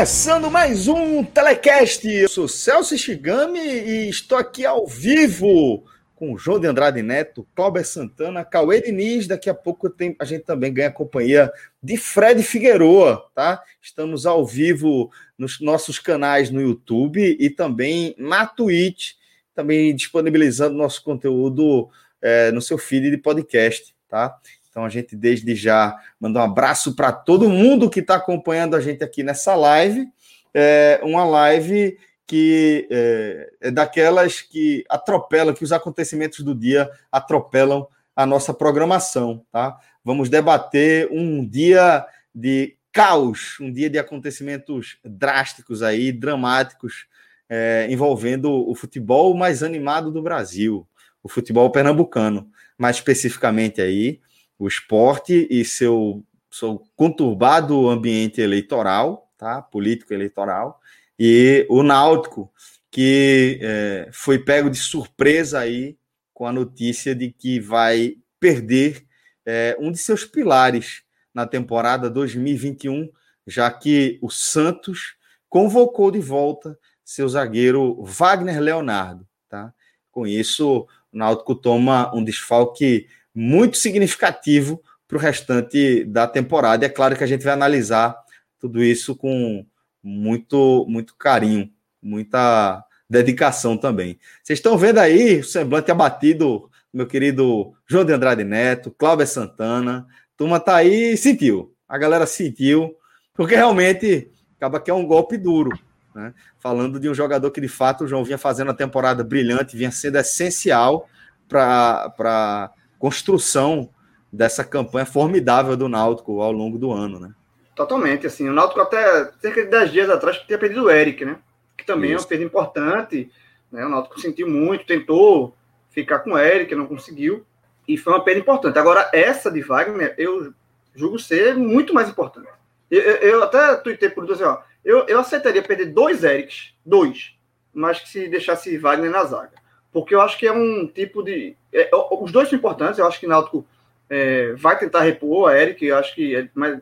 Começando mais um Telecast. Eu sou Celso Shigami e estou aqui ao vivo com João de Andrade Neto, Cláudio Santana, Cauê Diniz. Daqui a pouco tem, a gente também ganha a companhia de Fred Figueroa, tá? Estamos ao vivo nos nossos canais no YouTube e também na Twitch, também disponibilizando nosso conteúdo é, no seu feed de podcast, tá? Então a gente desde já manda um abraço para todo mundo que está acompanhando a gente aqui nessa live. É uma live que é, é, daquelas que atropelam, que os acontecimentos do dia atropelam a nossa programação, tá? Vamos debater um dia de caos, um dia de acontecimentos drásticos aí, dramáticos, é, envolvendo o futebol mais animado do Brasil, o futebol pernambucano, mais especificamente aí o esporte e seu, seu conturbado ambiente eleitoral, tá? político eleitoral, e o Náutico, que é, foi pego de surpresa aí com a notícia de que vai perder é, um de seus pilares na temporada 2021, já que o Santos convocou de volta seu zagueiro Wagner Leonardo. Tá? Com isso, o Náutico toma um desfalque muito significativo para o restante da temporada. E é claro que a gente vai analisar tudo isso com muito, muito carinho, muita dedicação também. Vocês estão vendo aí o semblante abatido, meu querido João de Andrade Neto, Cláudio Santana. Turma tá aí sentiu. A galera sentiu, porque realmente acaba que é um golpe duro. Né? Falando de um jogador que de fato o João vinha fazendo a temporada brilhante, vinha sendo essencial para construção dessa campanha formidável do Náutico ao longo do ano, né? Totalmente, assim, o Náutico até cerca de 10 dias atrás tinha perdido o Eric, né? Que também Isso. é uma perda importante, né? O Náutico sentiu muito, tentou ficar com o Eric, não conseguiu, e foi uma perda importante. Agora, essa de Wagner, eu julgo ser muito mais importante. Eu, eu, eu até tuitei por dois, assim, ó, eu, eu aceitaria perder dois Erics, dois, mas que se deixasse Wagner na zaga porque eu acho que é um tipo de. É, os dois são importantes, eu acho que Náutico é, vai tentar repor a Eric, eu acho que. É, mas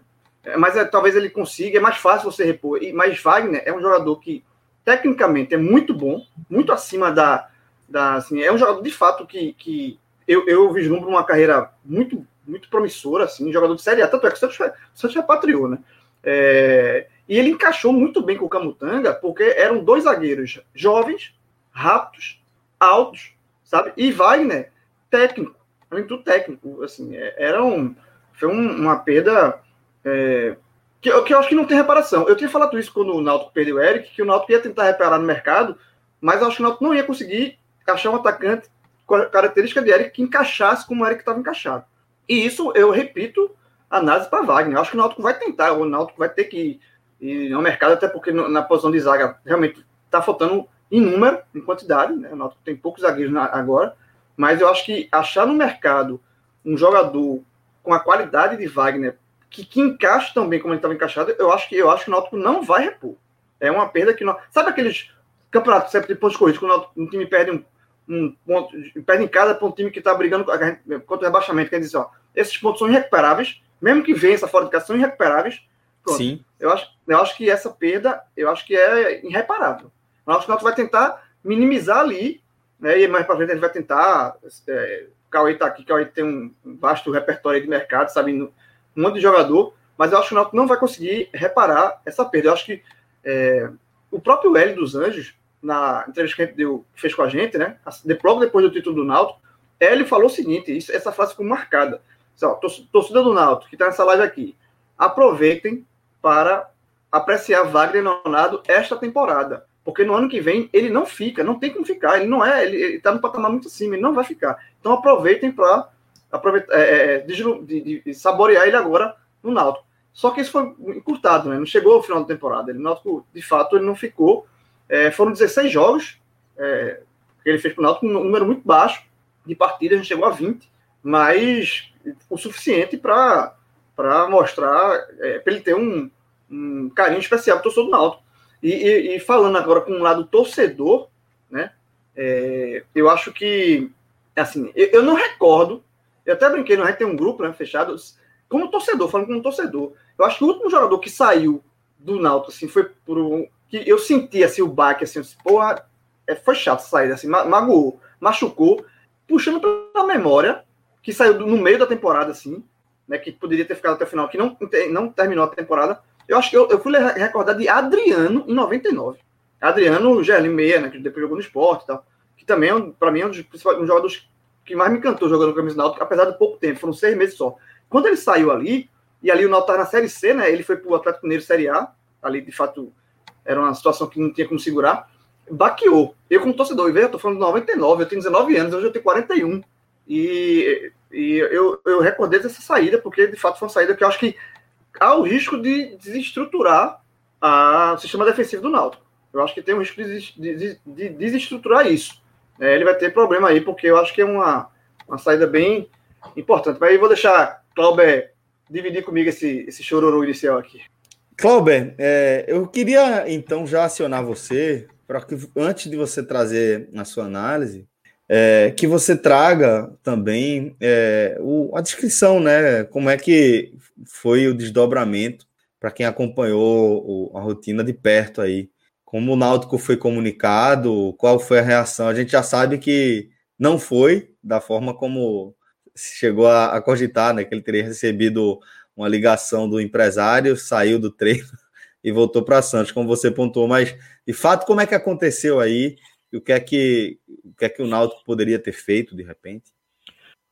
é, mas é, talvez ele consiga, é mais fácil você repor. E, mas Wagner é um jogador que, tecnicamente, é muito bom, muito acima da. da assim, é um jogador de fato que, que eu, eu vislumbro uma carreira muito, muito promissora, assim, jogador de Série A, tanto é que o Santos, Santos repatriou, né? É, e ele encaixou muito bem com o Camutanga, porque eram dois zagueiros jovens, rápidos, altos, sabe? E Wagner, técnico, além tudo técnico, assim, é, era um, foi um, uma perda é, que, que eu acho que não tem reparação. Eu tinha falado isso quando o Náutico perdeu o Eric, que o Náutico ia tentar reparar no mercado, mas acho que o Náutico não ia conseguir achar um atacante com a característica de Eric que encaixasse como o Eric estava encaixado. E isso, eu repito, análise para Wagner. Eu acho que o Náutico vai tentar, o Náutico vai ter que ir ao mercado, até porque na posição de zaga realmente está faltando em número, em quantidade, né? O Náutico tem poucos zagueiros na, agora, mas eu acho que achar no mercado um jogador com a qualidade de Wagner que, que encaixe também como ele estava encaixado, eu acho que eu acho que o Náutico não vai repor. É uma perda que não. Sabe aqueles campeonatos sempre de pontos corridos, quando um time perde um, um ponto, perde em casa para um time que está brigando contra o rebaixamento, quer dizer, ó, esses pontos são irrecuperáveis, mesmo que vença fora de casa, são irrecuperáveis. Pronto. Sim. Eu acho, eu acho que essa perda, eu acho que é irreparável. O Náutico vai tentar minimizar ali, né? E mais para frente a gente vai tentar. É, Cauê está aqui, Cauê tem um vasto repertório de mercado, sabe? Um monte de jogador, mas eu acho que o Náutico não vai conseguir reparar essa perda. Eu acho que é, o próprio Hélio dos Anjos, na entrevista que a gente deu, fez com a gente, né? Logo depois do título do Náutico, Hélio falou o seguinte, isso, essa frase ficou marcada. Ó, torcida do Náutico, que está nessa live aqui, aproveitem para apreciar Wagner Leonardo esta temporada. Porque no ano que vem ele não fica, não tem como ficar. Ele não é, ele está no patamar muito acima, ele não vai ficar. Então aproveitem para é, é, é de, de, saborear ele agora no Náutico. Só que isso foi encurtado, né? Não chegou ao final da temporada. Ele, Náutico, de fato, ele não ficou. É, foram 16 jogos é, que ele fez para o Náutico, um número muito baixo de partidas, a gente chegou a 20, mas o suficiente para mostrar, é, para ele ter um, um carinho especial para o torcedor do Náutico. E, e, e, falando agora com um lado torcedor, né? É, eu acho que, assim, eu, eu, não recordo, eu até brinquei, não é tem um grupo né, fechado, como torcedor, falando como torcedor, eu acho que o último jogador que saiu do Náutico, assim, foi por um, que eu senti, assim, o baque, assim, assim porra, é, foi chato sair, assim, magoou, machucou, puxando pela memória, que saiu no meio da temporada, assim, né, que poderia ter ficado até o final, que não, não terminou a temporada, eu acho que eu, eu fui recordar de Adriano em 99. Adriano, GL meia, né, que depois jogou no esporte e tal, que também, é para mim, é um dos principais um jogadores que mais me encantou jogando camisa Náutico, apesar de pouco tempo, foram seis meses só. Quando ele saiu ali, e ali o Náutico estava na Série C, né, ele foi para o Atlético Mineiro Série A, ali, de fato, era uma situação que não tinha como segurar, baqueou. Eu, como torcedor, eu tô falando de 99, eu tenho 19 anos, hoje eu tenho 41. E, e eu, eu recordei dessa saída, porque de fato foi uma saída que eu acho que há o risco de desestruturar a, o sistema defensivo do Náutico. Eu acho que tem um risco de, de, de desestruturar isso. É, ele vai ter problema aí, porque eu acho que é uma, uma saída bem importante. Mas aí vou deixar Clauber dividir comigo esse, esse chororô inicial aqui. Clauber, é, eu queria então já acionar você para que antes de você trazer a sua análise, é, que você traga também é, o, a descrição, né? Como é que foi o desdobramento para quem acompanhou o, a rotina de perto aí. Como o Náutico foi comunicado, qual foi a reação? A gente já sabe que não foi da forma como chegou a, a cogitar, né? Que ele teria recebido uma ligação do empresário, saiu do treino e voltou para Santos, como você pontuou, mas de fato, como é que aconteceu aí? O que é que o, que é que o Náutico poderia ter feito de repente?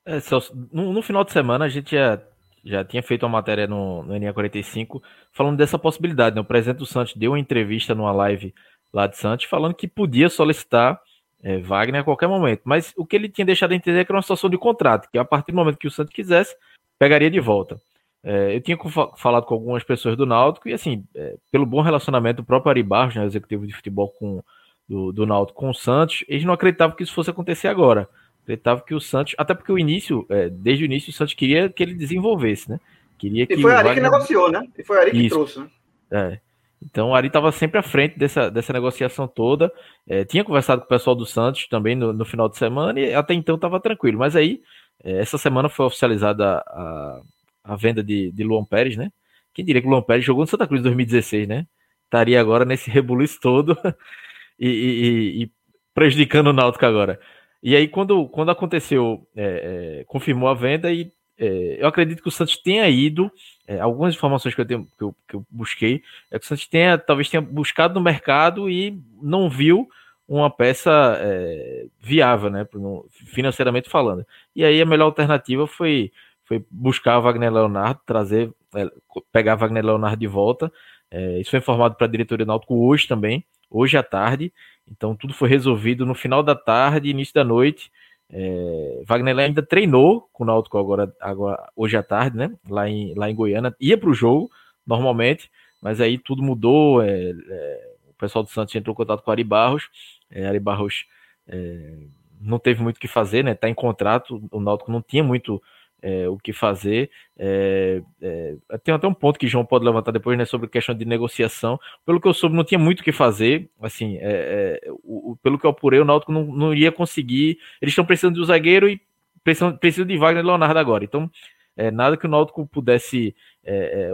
É, Celso, no, no, final de semana a gente já, já tinha feito uma matéria no, no NA45 falando dessa possibilidade. Né? O presidente do Santos deu uma entrevista numa live lá de Santos falando que podia solicitar é, Wagner a qualquer momento. Mas o que ele tinha deixado de entender é que era uma situação de contrato, que a partir do momento que o Santos quisesse, pegaria de volta. É, eu tinha falado com algumas pessoas do Náutico e, assim, é, pelo bom relacionamento do próprio Ari Barros, né, executivo de futebol com, do, do Náutico com o Santos, eles não acreditavam que isso fosse acontecer agora. Acreditavam que o Santos, até porque o início, é, desde o início, o Santos queria que ele desenvolvesse, né? Queria que e foi o Ari que negociou, né? E foi o Ari que isso. trouxe, né? É. Então o Ari estava sempre à frente dessa, dessa negociação toda. É, tinha conversado com o pessoal do Santos também no, no final de semana e até então estava tranquilo. Mas aí, é, essa semana foi oficializada a, a venda de, de Luan Pérez, né? Quem diria que o Luan Pérez jogou no Santa Cruz em 2016, né? Estaria agora nesse rebuliço todo e, e, e, prejudicando o Náutico agora. E aí, quando, quando aconteceu, é, é, confirmou a venda e é, eu acredito que o Santos tenha ido. É, algumas informações que eu, tenho, que eu, que, eu, busquei é que o Santos tenha, talvez tenha buscado no mercado e não viu uma peça é, viável, né, financeiramente falando. E aí a melhor alternativa foi foi buscar Wagner Leonardo, trazer, é, pegar Wagner Leonardo de volta. Isso foi informado para a diretoria do Náutico hoje também, hoje à tarde. Então tudo foi resolvido no final da tarde, início da noite. É, Wagner ainda treinou com o Náutico agora, agora hoje à tarde, né? Lá em, lá em Goiânia, ia para o jogo normalmente, mas aí tudo mudou. É, é, o pessoal do Santos entrou em contato com o Ari Barros. É, Ari Barros é, não teve muito o que fazer, né? Tá em contrato, o Náutico não tinha muito é, o que fazer. É, é, tem até um ponto que João pode levantar depois, né, sobre questão de negociação. Pelo que eu soube, não tinha muito o que fazer. Assim, é, é, o, pelo que eu apurei, o Náutico não, não iria conseguir. Eles estão precisando de um zagueiro e precisam, precisam de Wagner Leonardo agora. Então, é, nada que o Náutico pudesse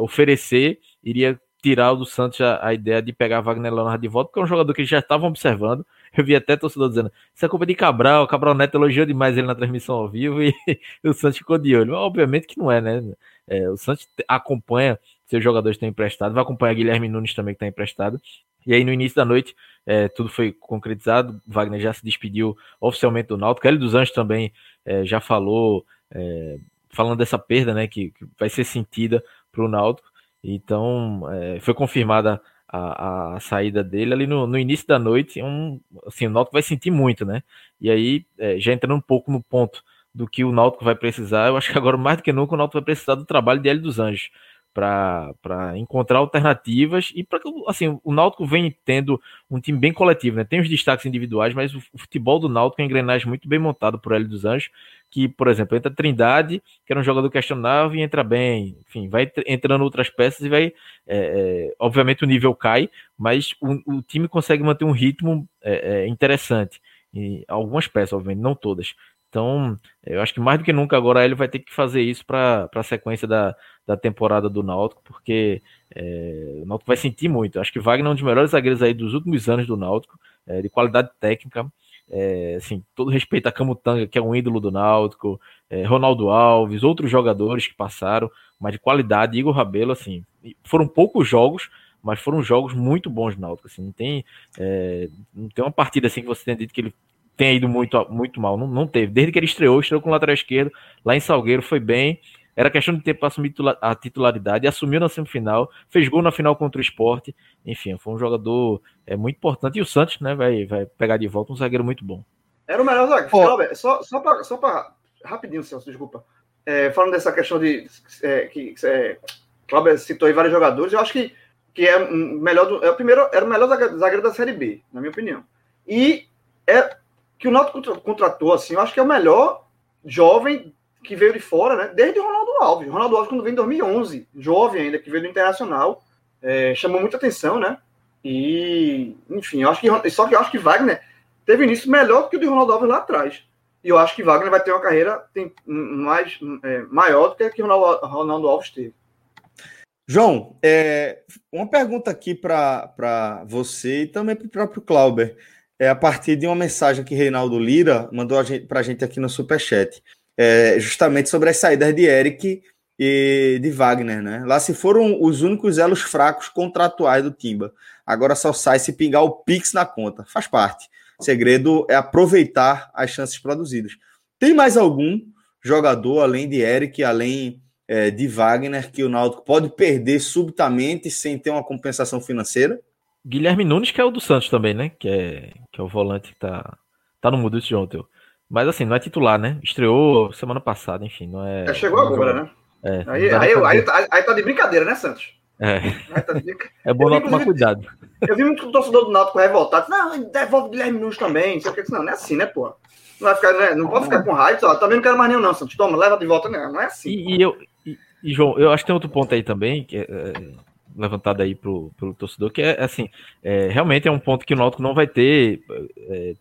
oferecer iria tirar do Santos a, a, ideia de pegar Wagner Leonardo de volta, porque é um jogador que já estavam observando. Eu vi até torcedor dizendo: Isso é culpa de Cabral. Cabral Neto elogiou demais ele na transmissão ao vivo e, o Santos ficou de olho. Obviamente que não é, né? É, o Santos acompanha seus jogadores estão emprestados, vai acompanhar Guilherme Nunes também, que está emprestado. E aí, no início da noite, é, tudo foi concretizado. Wagner já se despediu oficialmente do Náutico. Hélio dos Anjos também é, já falou, é, falando dessa perda, né, que, que vai ser sentida para o Náutico. Então, é, foi confirmada a, a, saída dele ali no, no início da noite. Um, assim, o Náutico vai sentir muito, né? E aí, é, já entrando um pouco no ponto do que o Náutico vai precisar, eu acho que agora mais do que nunca o Náutico vai precisar do trabalho de Hélio dos Anjos para encontrar alternativas e para que assim, o Náutico vem tendo um time bem coletivo, né? Tem os destaques individuais, mas o, futebol do Náutico é uma engrenagem muito bem montado por Hélio dos Anjos, que, por exemplo, entra Trindade, que era um jogador questionável e entra bem, enfim, vai entrando outras peças e vai, é, é, obviamente o nível cai, mas o, o time consegue manter um ritmo é, é interessante, e algumas peças, obviamente, não todas. Então, eu acho que mais do que nunca agora ele vai ter que fazer isso para a sequência da, da temporada do Náutico, porque é, o Náutico vai sentir muito. Acho que Wagner é um dos melhores zagueiros aí dos últimos anos do Náutico, é, de qualidade técnica. É, assim, todo respeito a Camutanga, que é um ídolo do Náutico, é, Ronaldo Alves, outros jogadores que passaram, mas de qualidade, Igor Rabelo, assim, foram poucos jogos, mas foram jogos muito bons do Náutico, assim, não tem, é, não tem uma partida assim que você tenha dito que ele tenha ido muito, muito mal. Não, não teve. Desde que ele estreou, estreou com o lateral esquerdo, lá em Salgueiro, foi bem. Era questão de tempo para assumir a titularidade, assumiu na semifinal, fez gol na final contra o esporte. Enfim, foi um jogador é, muito importante. E o Santos né, vai, vai pegar de volta um zagueiro muito bom. Era o melhor zagueiro. Só, só para. Só pra, rapidinho, Celso, desculpa. É, falando dessa questão de. É, que é, Cláudio citou aí vários jogadores, eu acho que, que é, melhor do, é o primeiro, era o melhor zagueiro da Série B, na minha opinião. E é que o Náutico contratou, assim, eu acho que é o melhor jovem que veio de fora, né? Desde o Ronaldo Alves. O Ronaldo Alves, quando veio em 2011, jovem ainda, que veio do Internacional, é, chamou muita atenção, né? E, enfim, eu acho que, só que eu acho que Wagner teve início melhor do que o de Ronaldo Alves lá atrás. E eu acho que Wagner vai ter uma carreira tem, mais, é, maior do que a que Ronaldo, Ronaldo Alves teve. João, é, uma pergunta aqui para você e também para o próprio Clauber é a partir de uma mensagem que Reinaldo Lira mandou para a gente aqui no Superchat, é, justamente sobre as saídas de Eric e de Wagner, né? Lá se foram os únicos elos fracos contratuais do Timba. Agora só sai se pingar o Pix na conta. Faz parte. O segredo é aproveitar as chances produzidas. Tem mais algum jogador, além de Eric, além é, de Wagner, que o Náutico pode perder subitamente sem ter uma compensação financeira? Guilherme Nunes, que é o do Santos também, né? Que é, que é o volante que tá, tá no mudo de ontem. Mas assim, não é titular, né? Estreou semana passada, enfim, não é. é chegou não agora, né? É, aí, aí, aí, aí, aí, tá de brincadeira, né, Santos? É. Tá é bom não tomar cuidado. Eu vi muito torcedor do Náutico revoltado. Não, devolve o Guilherme Nunes também. Não, sei o que. não, não é assim, né, pô? Não, vai ficar, né? não pode ficar com raiva, ó, também não quero mais nenhum, não, Santos. Toma, leva de volta, não. Não é assim. E, e eu, e, e, João, eu acho que tem outro ponto aí também, que é, é levantada aí pro, pelo torcedor, que é assim, é, realmente é um ponto que o Náutico não vai ter é,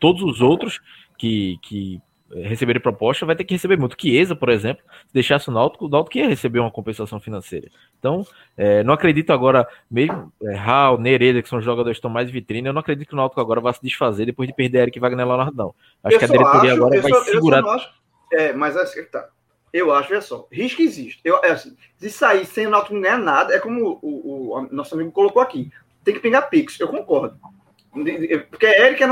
todos os outros que, que receberem proposta vai ter que receber muito. Chiesa, por exemplo, se deixasse o Náutico, o Náutico ia receber uma compensação financeira. Então, é, não acredito agora, mesmo é, Raul, Nereda, que são jogadores que estão mais vitrine, eu não acredito que o Náutico agora vá se desfazer depois de perder Eric Wagner Leonardo, não. Acho eu que a diretoria acho, agora vai só, segurar. Acho, é, mas é assim que tá. Eu acho, olha só, risco existe. Eu, é assim, se sair sem o Náutico ganhar nada, é como o, o, o, nosso amigo colocou aqui. Tem que pingar Pix, eu concordo. Porque a Eric é,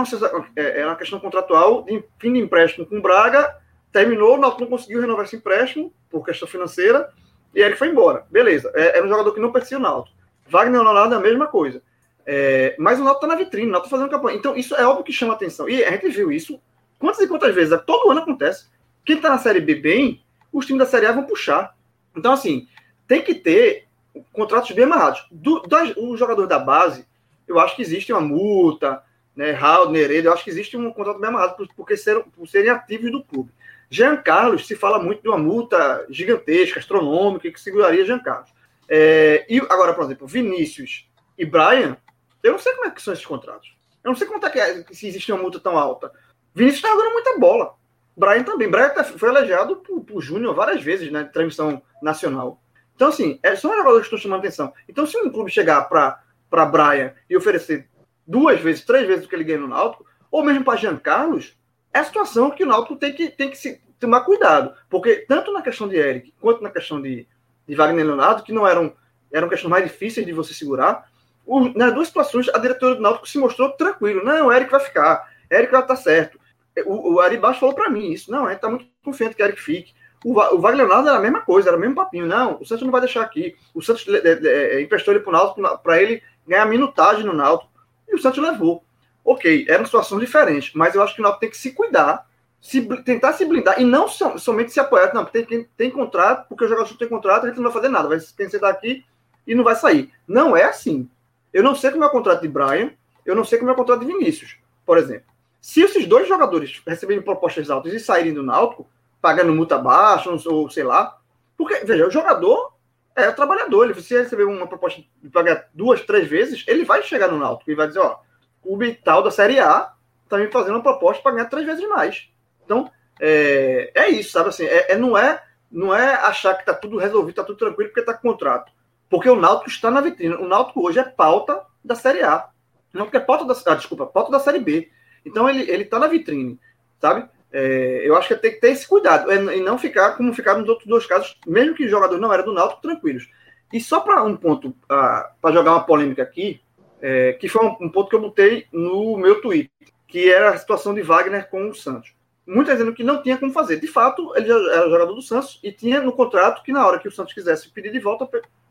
é, é uma questão contratual de fim de empréstimo com Braga, terminou, o não conseguiu renovar esse empréstimo por questão financeira, e Eric foi embora. Beleza, é, era um jogador que não pertencia ao Náutico. Wagner Leonardo é a mesma coisa. É, mas o Náutico está na vitrine, o Náutico tá fazendo campanha. Então, isso é óbvio que chama atenção. E a gente viu isso quantas e quantas vezes, todo ano acontece. Quem está na Série B bem, os times da Série A vão puxar. Então, assim, tem que ter contratos bem amarrados. Do, das, o jogador da base, eu acho que existe uma multa, né? Raul, Nereida, eu acho que existe um contrato bem amarrado por, porque ser, por serem ativos do clube. Jean Carlos, se fala muito de uma multa gigantesca, astronômica, que seguraria Jean Carlos. É, e agora, por exemplo, Vinícius e Brian, eu não sei como é que são esses contratos. Eu não sei quanto é que é, se existe uma multa tão alta. Vinícius está jogando muita bola. Brian também. Brian tá, foi elogiado por, por Júnior várias vezes na né, transmissão nacional. Então, assim, é, são jogadores que estão chamando atenção. Então, se um clube chegar para Brian e oferecer duas vezes, três vezes o que ele ganha no Náutico, ou mesmo para Jean Carlos, é a situação que o Náutico tem que, tem que se, tomar cuidado. Porque tanto na questão de Eric quanto na questão de, de Wagner Leonardo, que não eram, eram questões mais difíceis de você segurar, o, nas duas situações, a diretoria do Náutico se mostrou tranquilo. Não, o Eric vai ficar. Eric vai estar certo. O, o Ari Baixo falou para mim isso. Não, gente está muito confiante que Eric fique. O, o Wagner Leonardo era a mesma coisa, era o mesmo papinho. Não, o Santos não vai deixar aqui. O Santos é, é emprestou ele para o Náutico para ele ganhar minutagem no Náutico. E o Santos levou. Ok, era uma situação diferente, mas eu acho que o Náutico tem que se cuidar, se, tentar se blindar e não som, somente se apoiar. Não, tem, tem, tem contrato, porque o jogador tem contrato, a gente não vai fazer nada. Vai sentar aqui e não vai sair. Não é assim. Eu não sei como é o contrato de Brian, eu não sei como é o contrato de Vinícius, por exemplo. Se esses dois jogadores receberem propostas altas e saírem do Náutico, pagando multa baixa, ou sei lá, porque, veja, o jogador é o trabalhador. Ele, se ele receber uma proposta de pagar duas, três vezes, ele vai chegar no Náutico e vai dizer, ó, o tal da Série A tá me fazendo uma proposta para ganhar três vezes mais. Então, é, é isso, sabe assim, é, é, não é não é achar que tá tudo resolvido, tá tudo tranquilo porque tá com contrato. Porque o Náutico está na vitrine. O Náutico hoje é pauta da Série A. Não porque é pauta da. Ah, desculpa, pauta da Série B. Então ele, ele tá na vitrine, sabe? É, eu acho que tem que ter esse cuidado é, e não ficar como ficaram nos outros dois casos, mesmo que o jogador não era do Náutico, tranquilos. E só para um ponto, ah, para jogar uma polêmica aqui, é, que foi um, um, ponto que eu botei no meu tweet, que era a situação de Wagner com o Santos. Muitos dizendo que não tinha como fazer. De fato, ele era jogador do Santos e tinha no contrato que na hora que o Santos quisesse pedir de volta,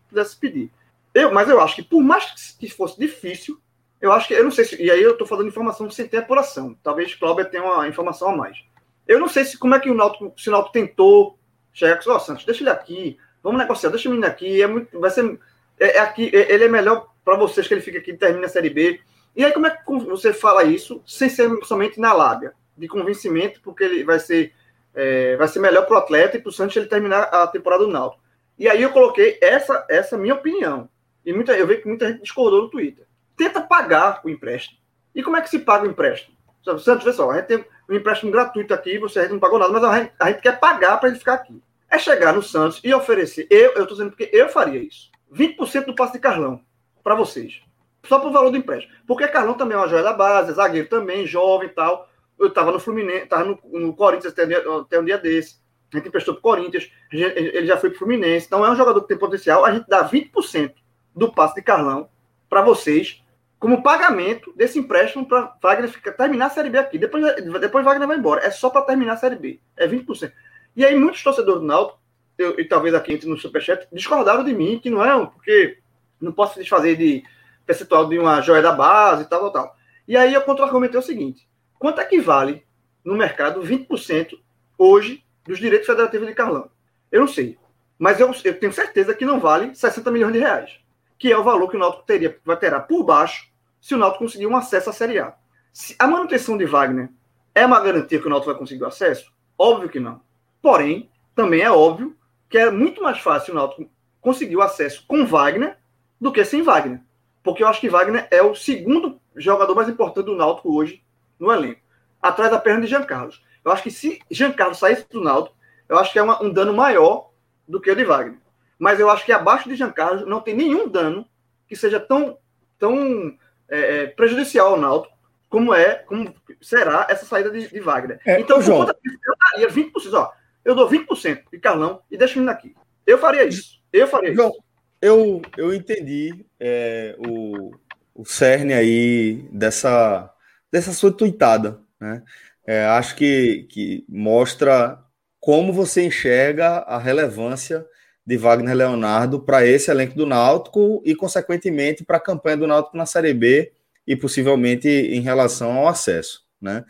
pudesse pedir. Eu, mas eu acho que por mais que fosse difícil, eu acho que, eu não sei se, e aí eu estou falando informação sem ter apuração. Talvez Cláudio tenha uma informação a mais. Eu não sei se como é que o Náutico, se o Náutico tentou chegar com o Santos, deixa ele aqui, vamos negociar, deixa o menino aqui, é muito, vai ser, é, é aqui, é, ele é melhor para vocês que ele fica aqui e termina a Série B. E aí como é que você fala isso sem ser somente na lábia, de convencimento, porque ele vai ser, é, vai ser melhor para o atleta e para o Santos ele terminar a temporada do Náutico. E aí eu coloquei essa, essa minha opinião. E muita, eu vejo que muita gente discordou no Twitter. Tenta pagar o empréstimo. E como é que se paga o empréstimo? Santos, vê só, a gente tem um empréstimo gratuito aqui, você não pagou nada, mas a gente, a gente quer pagar para ele ficar aqui. É chegar no Santos e oferecer. Eu estou dizendo porque eu faria isso. 20% do passe de Carlão para vocês. Só o valor do empréstimo. Porque Carlão também é uma joia da base, é zagueiro também, jovem e tal. Eu estava no Fluminense, estava no, no, Corinthians até um, dia, até um dia desse. A gente emprestou para o Corinthians, ele já foi para o Fluminense. Então é um jogador que tem potencial. A gente dá 20% do passe de Carlão para vocês como pagamento desse empréstimo para Wagner ficar, terminar a Série B aqui. Depois, depois Wagner vai embora. É só para terminar a Série B. É 20%. E aí muitos torcedores do Náutico, eu, e talvez aqui entre no Superchat, discordaram de mim, que não é, porque não posso desfazer de percentual de uma joia da base e tal, tal, tal. E aí eu contra-argumentei o seguinte: quanto é que vale no mercado 20% hoje dos direitos federativos de Carlão? Eu não sei. Mas eu, eu, tenho certeza que não vale 60 milhões de reais, que é o valor que o Náutico teria, vai terá por baixo se o Náutico conseguir um acesso à Série A. Se a manutenção de Wagner é uma garantia que o Náutico vai conseguir o acesso? Óbvio que não. Porém, também é óbvio que é muito mais fácil o Náutico conseguir o acesso com Wagner do que sem Wagner. Porque eu acho que Wagner é o segundo jogador mais importante do Náutico hoje no elenco. Atrás da perna de Jean Carlos. Eu acho que se Jean Carlos saísse do Náutico, eu acho que é uma, um dano maior do que o de Wagner. Mas eu acho que abaixo de Jean Carlos não tem nenhum dano que seja tão, tão é, é prejudicial ao Náutico como é, como será essa saída de, de Wagner. É, então, João, eu daria 20%, ó, eu dou 20% de Carlão e deixo ele aqui. Eu faria isso. Eu faria João, isso. Eu, eu entendi é, o, o cerne aí dessa, dessa sua tuitada. Né? É, acho que, que mostra como você enxerga a relevância de Wagner Leonardo para esse elenco do Náutico e, consequentemente, para a campanha do Náutico na Série B e possivelmente em relação ao acesso. Né?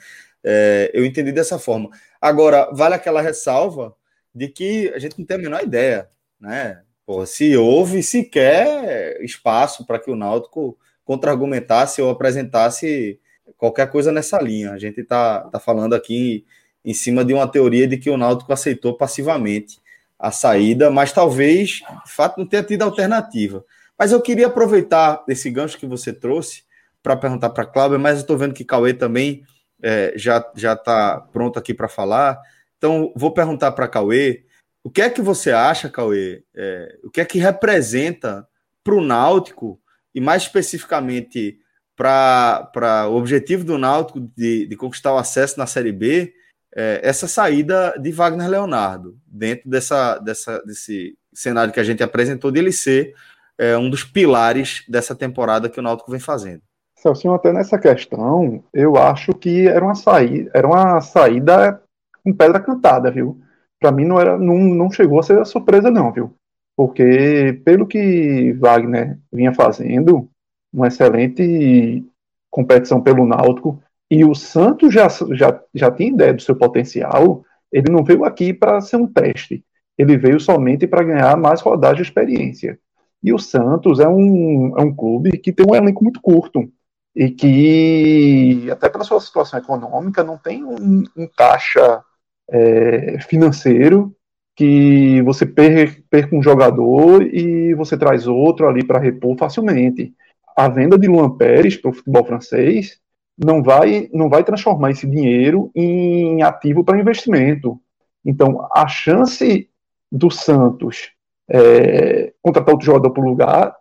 É, eu entendi dessa forma. Agora, vale aquela ressalva de que a gente não tem a menor ideia. Né? Se houve sequer espaço para que o Náutico contra-argumentasse ou apresentasse qualquer coisa nessa linha. A gente está tá falando aqui em cima de uma teoria de que o Náutico aceitou passivamente a saída, mas talvez, de fato, não tenha tido alternativa. Mas eu queria aproveitar esse gancho que você trouxe para perguntar para Cláudia, mas eu estou vendo que Cauê também é, já está pronto aqui para falar. Então, vou perguntar para Cauê o que é que você acha, Cauê? É, o que é que representa para o Náutico, e mais especificamente para o objetivo do Náutico de, de, conquistar o acesso na Série B, é, essa saída de Wagner Leonardo, dentro dessa, dessa, desse cenário que a gente apresentou, de ele ser é, um dos pilares dessa temporada que o Náutico vem fazendo. Celso, até nessa questão, eu acho que era uma saída, era uma saída com pedra cantada, viu? Para mim não era, não, não chegou a ser surpresa não, viu? Porque pelo que Wagner vinha fazendo, uma excelente competição pelo Náutico, e o Santos já, já, já tinha ideia do seu potencial, ele não veio aqui para ser um teste, ele veio somente para ganhar mais rodadas de experiência. E o Santos é um, é um clube que tem um elenco muito curto e que, até pela sua situação econômica, não tem um, um caixa é, financeiro que você perca um jogador e você traz outro ali para repor facilmente. A venda de Luan Pérez para o futebol francês não vai, não vai transformar esse dinheiro em ativo para investimento. Então, a chance do Santos é, contratar outro jogador para o lugar,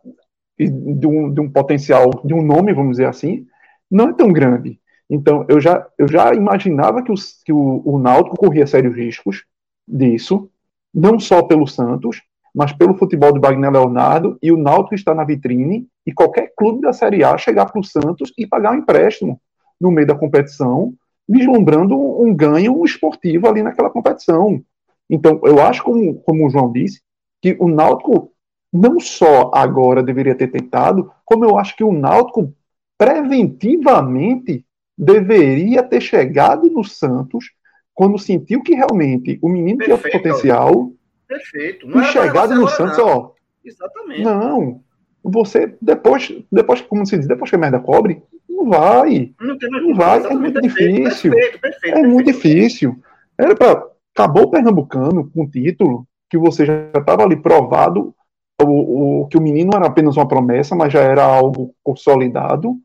de um, de um potencial, de um nome, vamos dizer assim, não é tão grande. Então, eu já, eu já imaginava que, o, que o, o Náutico corria sérios riscos disso, não só pelo Santos, mas pelo futebol de Wagner Leonardo, e o Náutico está na vitrine, e qualquer clube da Série A chegar para o Santos e pagar um empréstimo no meio da competição, vislumbrando um, ganho esportivo ali naquela competição. Então, eu acho, como, como o João disse, que o Náutico não só agora deveria ter tentado, como eu acho que o Náutico preventivamente deveria ter chegado no Santos quando sentiu que realmente o menino tinha potencial. Perfeito. Não e chegado no Santos, não. ó. Exatamente. Não. Você, depois, depois, como se diz, depois que a merda cobre, não vai. Não, não vai, é muito difícil. Perfeito, perfeito, é muito difícil. Era para acabou o Pernambucano com o título, que você já estava ali provado, o, o, que o menino era apenas uma promessa, mas já era algo consolidado.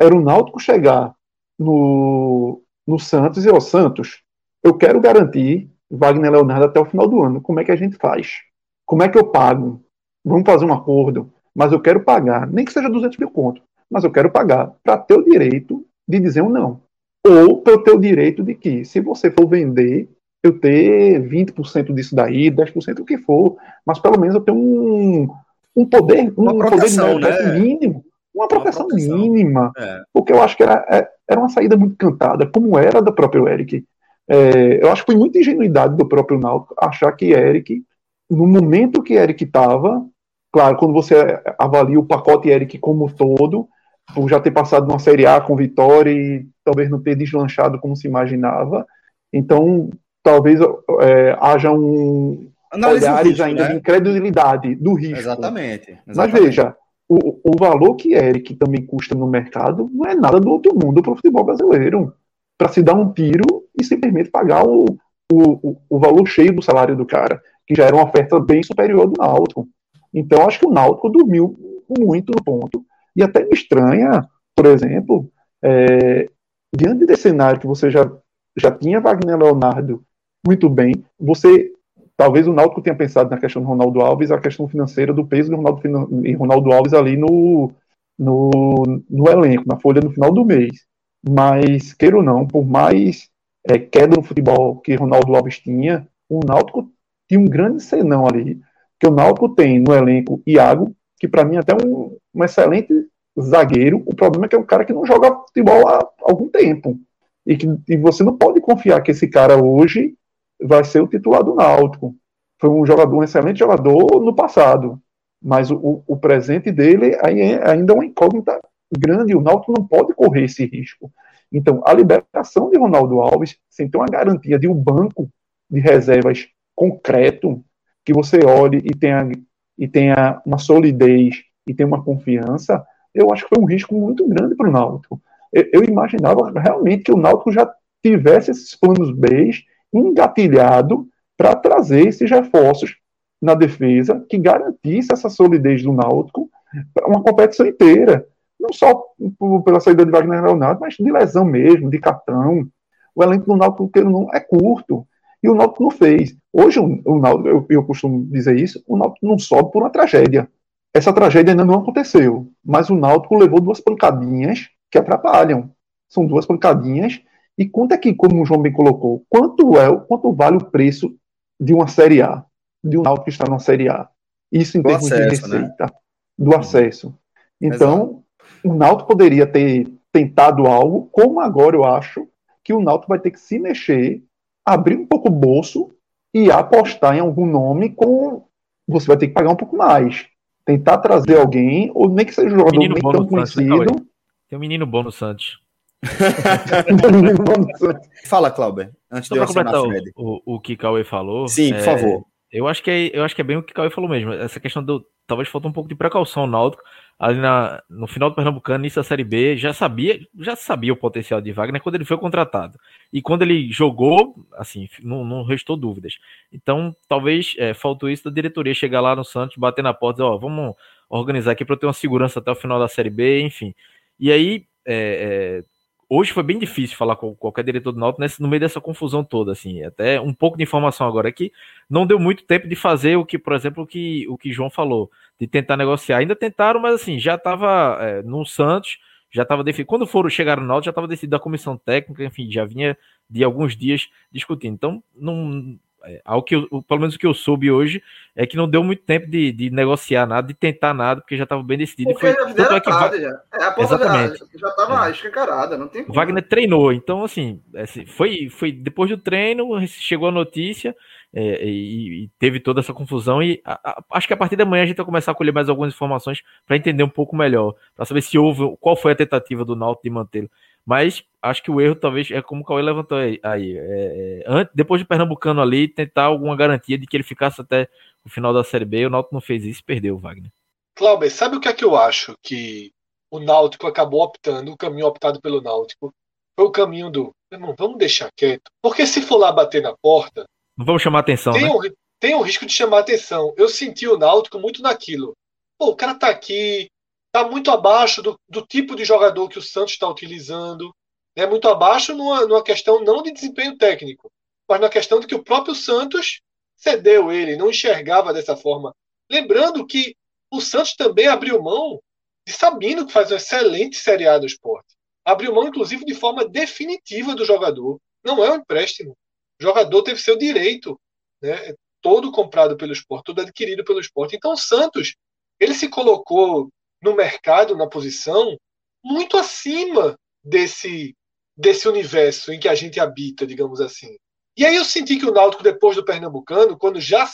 Era o Náutico chegar no, no Santos e, ó, Santos, eu quero garantir Wagner Leonardo até o final do ano. Como é que a gente faz? Como é que eu pago? Vamos fazer um acordo, mas eu quero pagar, nem que seja 200 mil conto, mas eu quero pagar para ter o direito de dizer um não. Ou para eu ter o direito de que, se você for vender, eu ter 20% disso daí, 10%, o que for, mas pelo menos eu tenho um, um poder, um proteção, poder né? mínimo, uma proteção, uma proteção. mínima, é. porque eu acho que era, é, era uma saída muito cantada, como era da própria Eric. É, eu acho que foi muita ingenuidade do próprio Náutico achar que Eric, no momento que Eric estava, claro, quando você avalia o pacote Eric como todo, por já ter passado uma Série A com vitória e talvez não ter deslanchado como se imaginava, então talvez é, haja um Analise olhares risco, ainda né? de incredulidade do risco. Exatamente. exatamente. Mas veja, o, o valor que Eric também custa no mercado não é nada do outro mundo para o futebol brasileiro. Para se dar um tiro e simplesmente pagar o, o, o, valor cheio do salário do cara, que já era uma oferta bem superior do Náutico. Então, acho que o Náutico dormiu muito no ponto. E até me estranha, por exemplo, é, diante desse cenário que você já, já tinha Wagner Leonardo muito bem. Você, talvez o Náutico tenha pensado na questão do Ronaldo Alves, a questão financeira do peso do Ronaldo, e Ronaldo Alves ali no, no, no elenco, na folha no final do mês. Mas, queira ou não, por mais é, queda no futebol que Ronaldo Alves tinha, o Náutico tinha um grande senão ali. Que o Náutico tem no elenco Iago, que para mim é até um, um excelente zagueiro. O problema é que é um cara que não joga futebol há algum tempo. E que e você não pode confiar que esse cara hoje vai ser o titular do Náutico. Foi um jogador, um excelente jogador no passado, mas o, o presente dele é, ainda é uma incógnita grande. O Náutico não pode correr esse risco. Então, a liberação de Ronaldo Alves, sem ter uma garantia de um banco de reservas concreto, que você olhe e tenha, e tenha uma solidez e tenha uma confiança, eu acho que foi um risco muito grande para o Náutico. Eu, eu, imaginava realmente que o Náutico já tivesse esses planos B engatilhado para trazer esses reforços na defesa que garantisse essa solidez do Náutico para uma competição inteira. Não só pela saída de Wagner Leonardo, mas de lesão mesmo, de cartão. O elenco do Náutico não é curto. E o Náutico não fez. Hoje, o Náutico, eu, eu costumo dizer isso, o Náutico não sobe por uma tragédia. Essa tragédia ainda não aconteceu. Mas o Náutico levou duas pancadinhas que atrapalham. São duas pancadinhas e quanto é que, como o João bem colocou, quanto é, quanto vale o preço de uma Série A, de um Náutico que está na Série A? Isso em termos acesso, de né? receita. Né? do acesso. Então, Exato. o Náutico poderia ter tentado algo, como agora eu acho que o Náutico vai ter que se mexer, abrir um pouco o bolso e apostar em algum nome com você vai ter que pagar um pouco mais. Tentar trazer alguém, ou nem que seja um jogador nem tão né, conhecido. Tem um menino bom no Santos. Fala, Clauber, antes Só de eu completar o, o, o que Cauê falou. Sim, por é, favor. Eu acho, que é, eu acho que é bem o que Cauê falou mesmo. Essa questão do. Talvez falta um pouco de precaução no Náutico. Ali na, no final do Pernambucano, início da Série B, já sabia, já sabia o potencial de Wagner quando ele foi contratado. E quando ele jogou, assim, não, não restou dúvidas. Então, talvez é, faltou isso da diretoria chegar lá no Santos, bater na porta e dizer, ó, vamos organizar aqui para ter uma segurança até o final da Série B, enfim. E aí, é, é, hoje foi bem difícil falar com qualquer diretor do Náutico nesse, no meio dessa confusão toda, assim, até um pouco de informação agora aqui, não deu muito tempo de fazer o que, por exemplo, o que o que João falou, de tentar negociar, ainda tentaram, mas assim, já estava é, no Santos, já estava definido, quando foram chegar no Náutico, já estava decidido a comissão técnica, enfim, já vinha de alguns dias discutindo, então não, é, ao que eu, pelo menos o que eu soube hoje é que não deu muito tempo de, de negociar nada, de tentar nada, porque já estava bem decidido. Porque foi, já é que tarde, já. É, a Exatamente. já estava é. escancarada, não tem como. Wagner treinou, então assim, assim, foi, foi depois do treino, chegou a notícia é, e, e, teve toda essa confusão e a, a, acho que a partir da manhã a gente vai começar a colher mais algumas informações para entender um pouco melhor, para saber se houve, qual foi a tentativa do Náutico de mantê-lo. Mas acho que o erro talvez é como o Cauê levantou aí. aí é, é, antes, depois de Pernambucano ali, tentar alguma garantia de que ele ficasse até o final da Série B. O Náutico não fez isso perdeu o Wagner. Cláudio, sabe o que é que eu acho? Que o Náutico acabou optando, o caminho optado pelo Náutico foi o caminho do. Irmão, vamos deixar quieto. Porque se for lá bater na porta. Não vamos chamar atenção. Tem, né? um, tem um risco de chamar atenção. Eu senti o Náutico muito naquilo. Pô, o cara tá aqui, tá muito abaixo do, do tipo de jogador que o Santos está utilizando né, muito abaixo numa, numa questão não de desempenho técnico, mas na questão de que o próprio Santos cedeu ele, não enxergava dessa forma. Lembrando que o Santos também abriu mão de Sabino, que faz uma excelente Série A do esporte. Abriu mão, inclusive, de forma definitiva do jogador. Não é um empréstimo. O jogador teve seu direito né, todo comprado pelo esporte, todo adquirido pelo esporte. Então o Santos ele se colocou no mercado, na posição, muito acima desse desse universo em que a gente habita, digamos assim. E aí eu senti que o Náutico, depois do Pernambucano, quando já,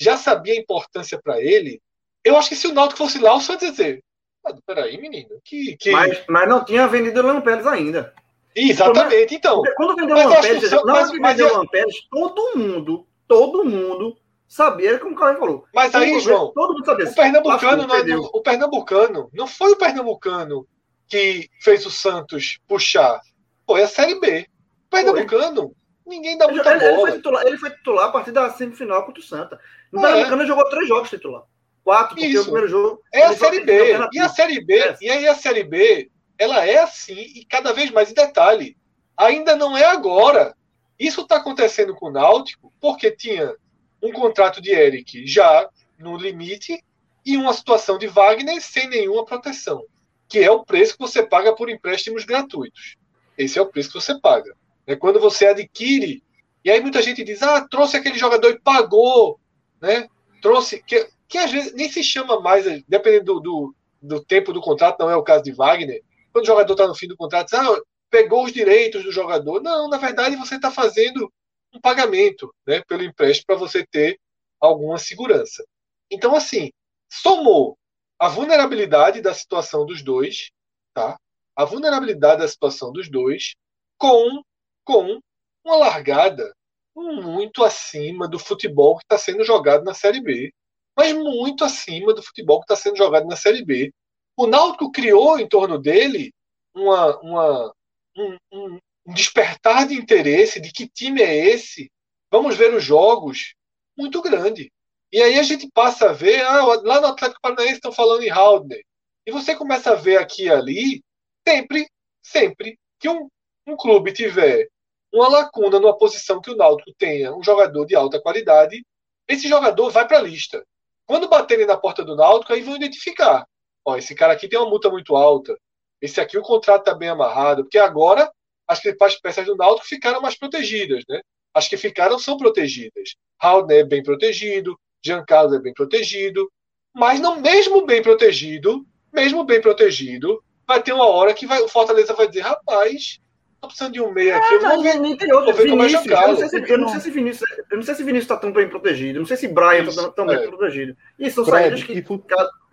já sabia a importância para ele, eu acho que se o Náutico fosse lá, o Santos ia dizer, ah, peraí, menino, que... que... Mas, mas não tinha vendido o Lampeles ainda. Exatamente, então. Quando vendeu o mas, mas, vendeu o Lampeles, todo mundo, todo mundo sabia, como o Caio falou. Mas aí, João, todo mundo sabia. O Pernambucano, não, é o Pernambucano não foi o Pernambucano que fez o Santos puxar foi a Série B. Pernambucano, ninguém dá muita ele, bola. Ele foi, titular, ele foi titular a partir da semifinal contra o Santa. No é. Pernambucano ele jogou três jogos titular. Quatro, porque Isso. o primeiro jogo. É a Série B. E a Série B, é. e aí a Série B, ela é assim, e cada vez mais em detalhe. Ainda não é agora. Isso está acontecendo com o Náutico porque tinha um contrato de Eric já no limite e uma situação de Wagner sem nenhuma proteção, que é o preço que você paga por empréstimos gratuitos. Esse é o preço que você paga. É quando você adquire. E aí muita gente diz: ah, trouxe aquele jogador e pagou. Né? Trouxe. Que, que às vezes nem se chama mais, dependendo do, do, do tempo do contrato, não é o caso de Wagner. Quando o jogador está no fim do contrato, diz, ah, pegou os direitos do jogador. Não, na verdade você está fazendo um pagamento né, pelo empréstimo para você ter alguma segurança. Então, assim, somou a vulnerabilidade da situação dos dois, tá? a vulnerabilidade da situação dos dois com, com uma largada muito acima do futebol que está sendo jogado na Série B. Mas muito acima do futebol que está sendo jogado na Série B. O Náutico criou em torno dele uma, uma, um, um, despertar de interesse de que time é esse. Vamos ver os jogos. Muito grande. E aí a gente passa a ver, ah, lá no Atlético Paranaense estão falando em Haldner. E você começa a ver aqui e ali sempre, sempre que um, um clube tiver uma lacuna numa posição que o Náutico tenha um jogador de alta qualidade, esse jogador vai para a lista. Quando baterem na porta do Náutico, aí vão identificar. Ó, esse cara aqui tem uma multa muito alta. Esse aqui o contrato está bem amarrado, porque agora as principais peças do Náutico ficaram mais protegidas, né? As que ficaram são protegidas. Raul é bem protegido, Giancarlo é bem protegido, Mas não, mesmo bem protegido, mesmo bem protegido, vai ter uma hora que vai, o Fortaleza vai dizer, rapaz, tô precisando de um meio aqui. eu vou, nem tem outro. Ver como é eu, não sei se, eu não sei se Vinícius, eu não sei se Vinícius está tão bem protegido, eu não sei se Brian está tão bem é. protegido. E são Fred, saídas que tu... é,